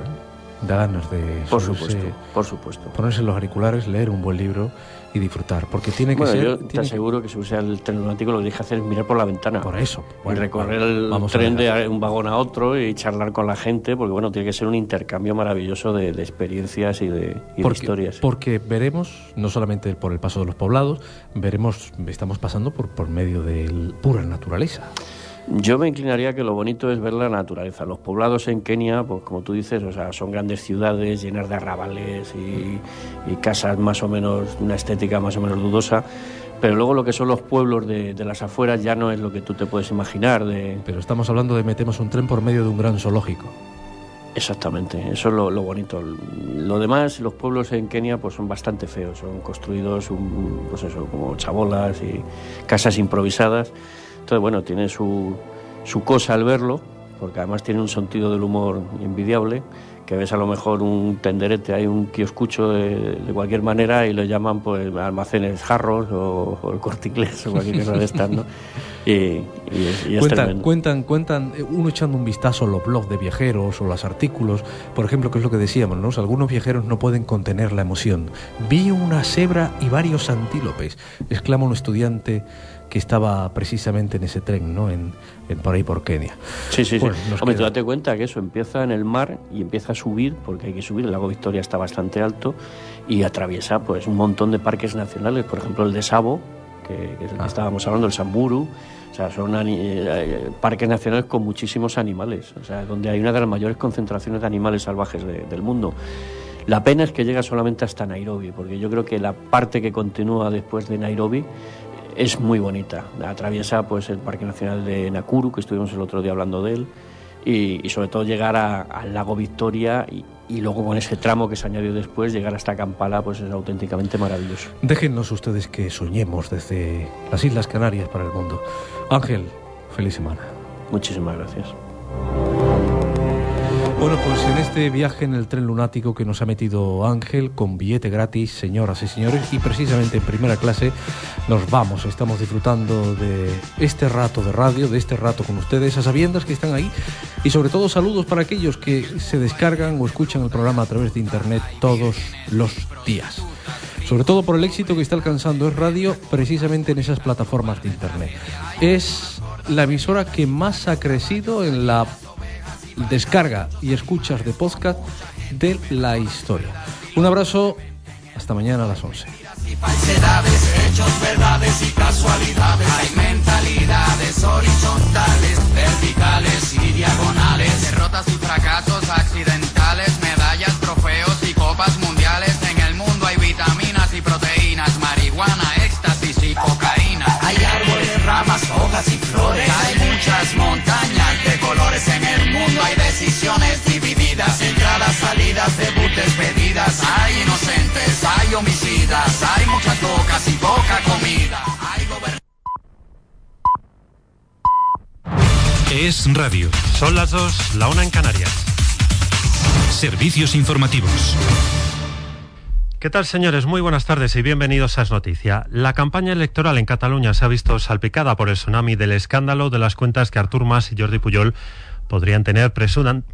Da ganas de Por subirse- supuesto, por supuesto. ponerse los auriculares, leer un buen libro y disfrutar. Porque tiene que Bueno, ser. yo te tiene que- aseguro que si usa el tren lunático lo que tienes que hacer es mirar por la ventana. Por eso. y recorrer el vamos tren de un vagón a otro y charlar con la gente, porque bueno, tiene que ser un intercambio maravilloso de, de experiencias y de, y de historias. porque veremos, no solamente por el paso de los poblados, veremos, estamos pasando por, por medio de pura naturaleza. Yo me inclinaría que lo bonito es ver la naturaleza. Los poblados en Kenia, pues como tú dices, o sea, son grandes ciudades llenas de arrabales y, y casas más o menos, una estética más o menos dudosa. Pero luego lo que son los pueblos de, de las afueras ya no es lo que tú te puedes imaginar. De... Pero estamos hablando de metemos un tren por medio de un gran zoológico. Exactamente, eso es lo, lo bonito. Lo demás, los pueblos en Kenia pues son bastante feos, son construidos un- pues eso, como chabolas y casas improvisadas. Entonces, bueno, tiene su, su cosa al verlo, porque además tiene un sentido del humor envidiable, que ves a lo mejor un tenderete, hay un kioscucho de, de cualquier manera y lo llaman pues almacenes jarros o, o el corte inglés o cualquier cosa de estas, ¿no? Y, y es, y es Cuentan, tremendo. cuentan, cuentan, uno echando un vistazo a los blogs de viajeros o los artículos, por ejemplo, que es lo que decíamos, ¿no? Algunos viajeros no pueden contener la emoción. Vi una cebra y varios antílopes, exclama un estudiante que estaba precisamente en ese tren, ¿no? En, en por ahí por Kenia. Sí, sí, Bueno, sí. Hombre, tú date cuenta que eso empieza en el mar y empieza a subir, porque hay que subir, el lago Victoria está bastante alto, y atraviesa pues un montón de parques nacionales, por ejemplo el de Sabo, que, que es el Ah. estábamos hablando, el Samburu, o sea, son eh, eh, parques nacionales con muchísimos animales, o sea, donde hay una de las mayores concentraciones de animales salvajes de- del mundo. La pena es que llega solamente hasta Nairobi, porque yo creo que la parte que continúa después de Nairobi es muy bonita. Atraviesa pues el Parque Nacional de Nakuru, que estuvimos el otro día hablando de él, y, y sobre todo llegar a- al lago Victoria y, y luego con ese tramo que se añadió después, llegar hasta Kampala, pues es auténticamente maravilloso. Déjennos ustedes que soñemos desde las Islas Canarias para el mundo. Ángel, feliz semana. Muchísimas gracias. Bueno, pues en este viaje en el tren lunático que nos ha metido Ángel con billete gratis, señoras y señores, y precisamente en primera clase nos vamos. Estamos disfrutando de este rato de radio, de este rato con ustedes, a sabiendas que están ahí, y sobre todo saludos para aquellos que se descargan o escuchan el programa a través de internet todos los días. Sobre todo por el éxito que está alcanzando es radio precisamente en esas plataformas de internet. Es la emisora que más ha crecido en la descarga y escuchas de podcast de la historia. Un abrazo, hasta mañana a las 11. falsedades, hechos, verdades y casualidades. Hay mentalidades horizontales, verticales y diagonales. Derrotas y fracasos accidentales, medallas, trofeos y copas mundiales. En el mundo hay vitaminas y proteínas, marihuana, éxtasis y cocaína. Hay árboles, ramas, hojas y flores. Hay inocentes, hay homicidas, hay muchas bocas y poca comida. Hay Es radio. Son las dos, la una en Canarias. Servicios informativos. ¿Qué tal, señores? Muy buenas tardes y bienvenidos a Es Noticia. La campaña electoral en Cataluña se ha visto salpicada por el tsunami del escándalo de las cuentas que Artur Mas y Jordi Pujol podrían tener presuntamente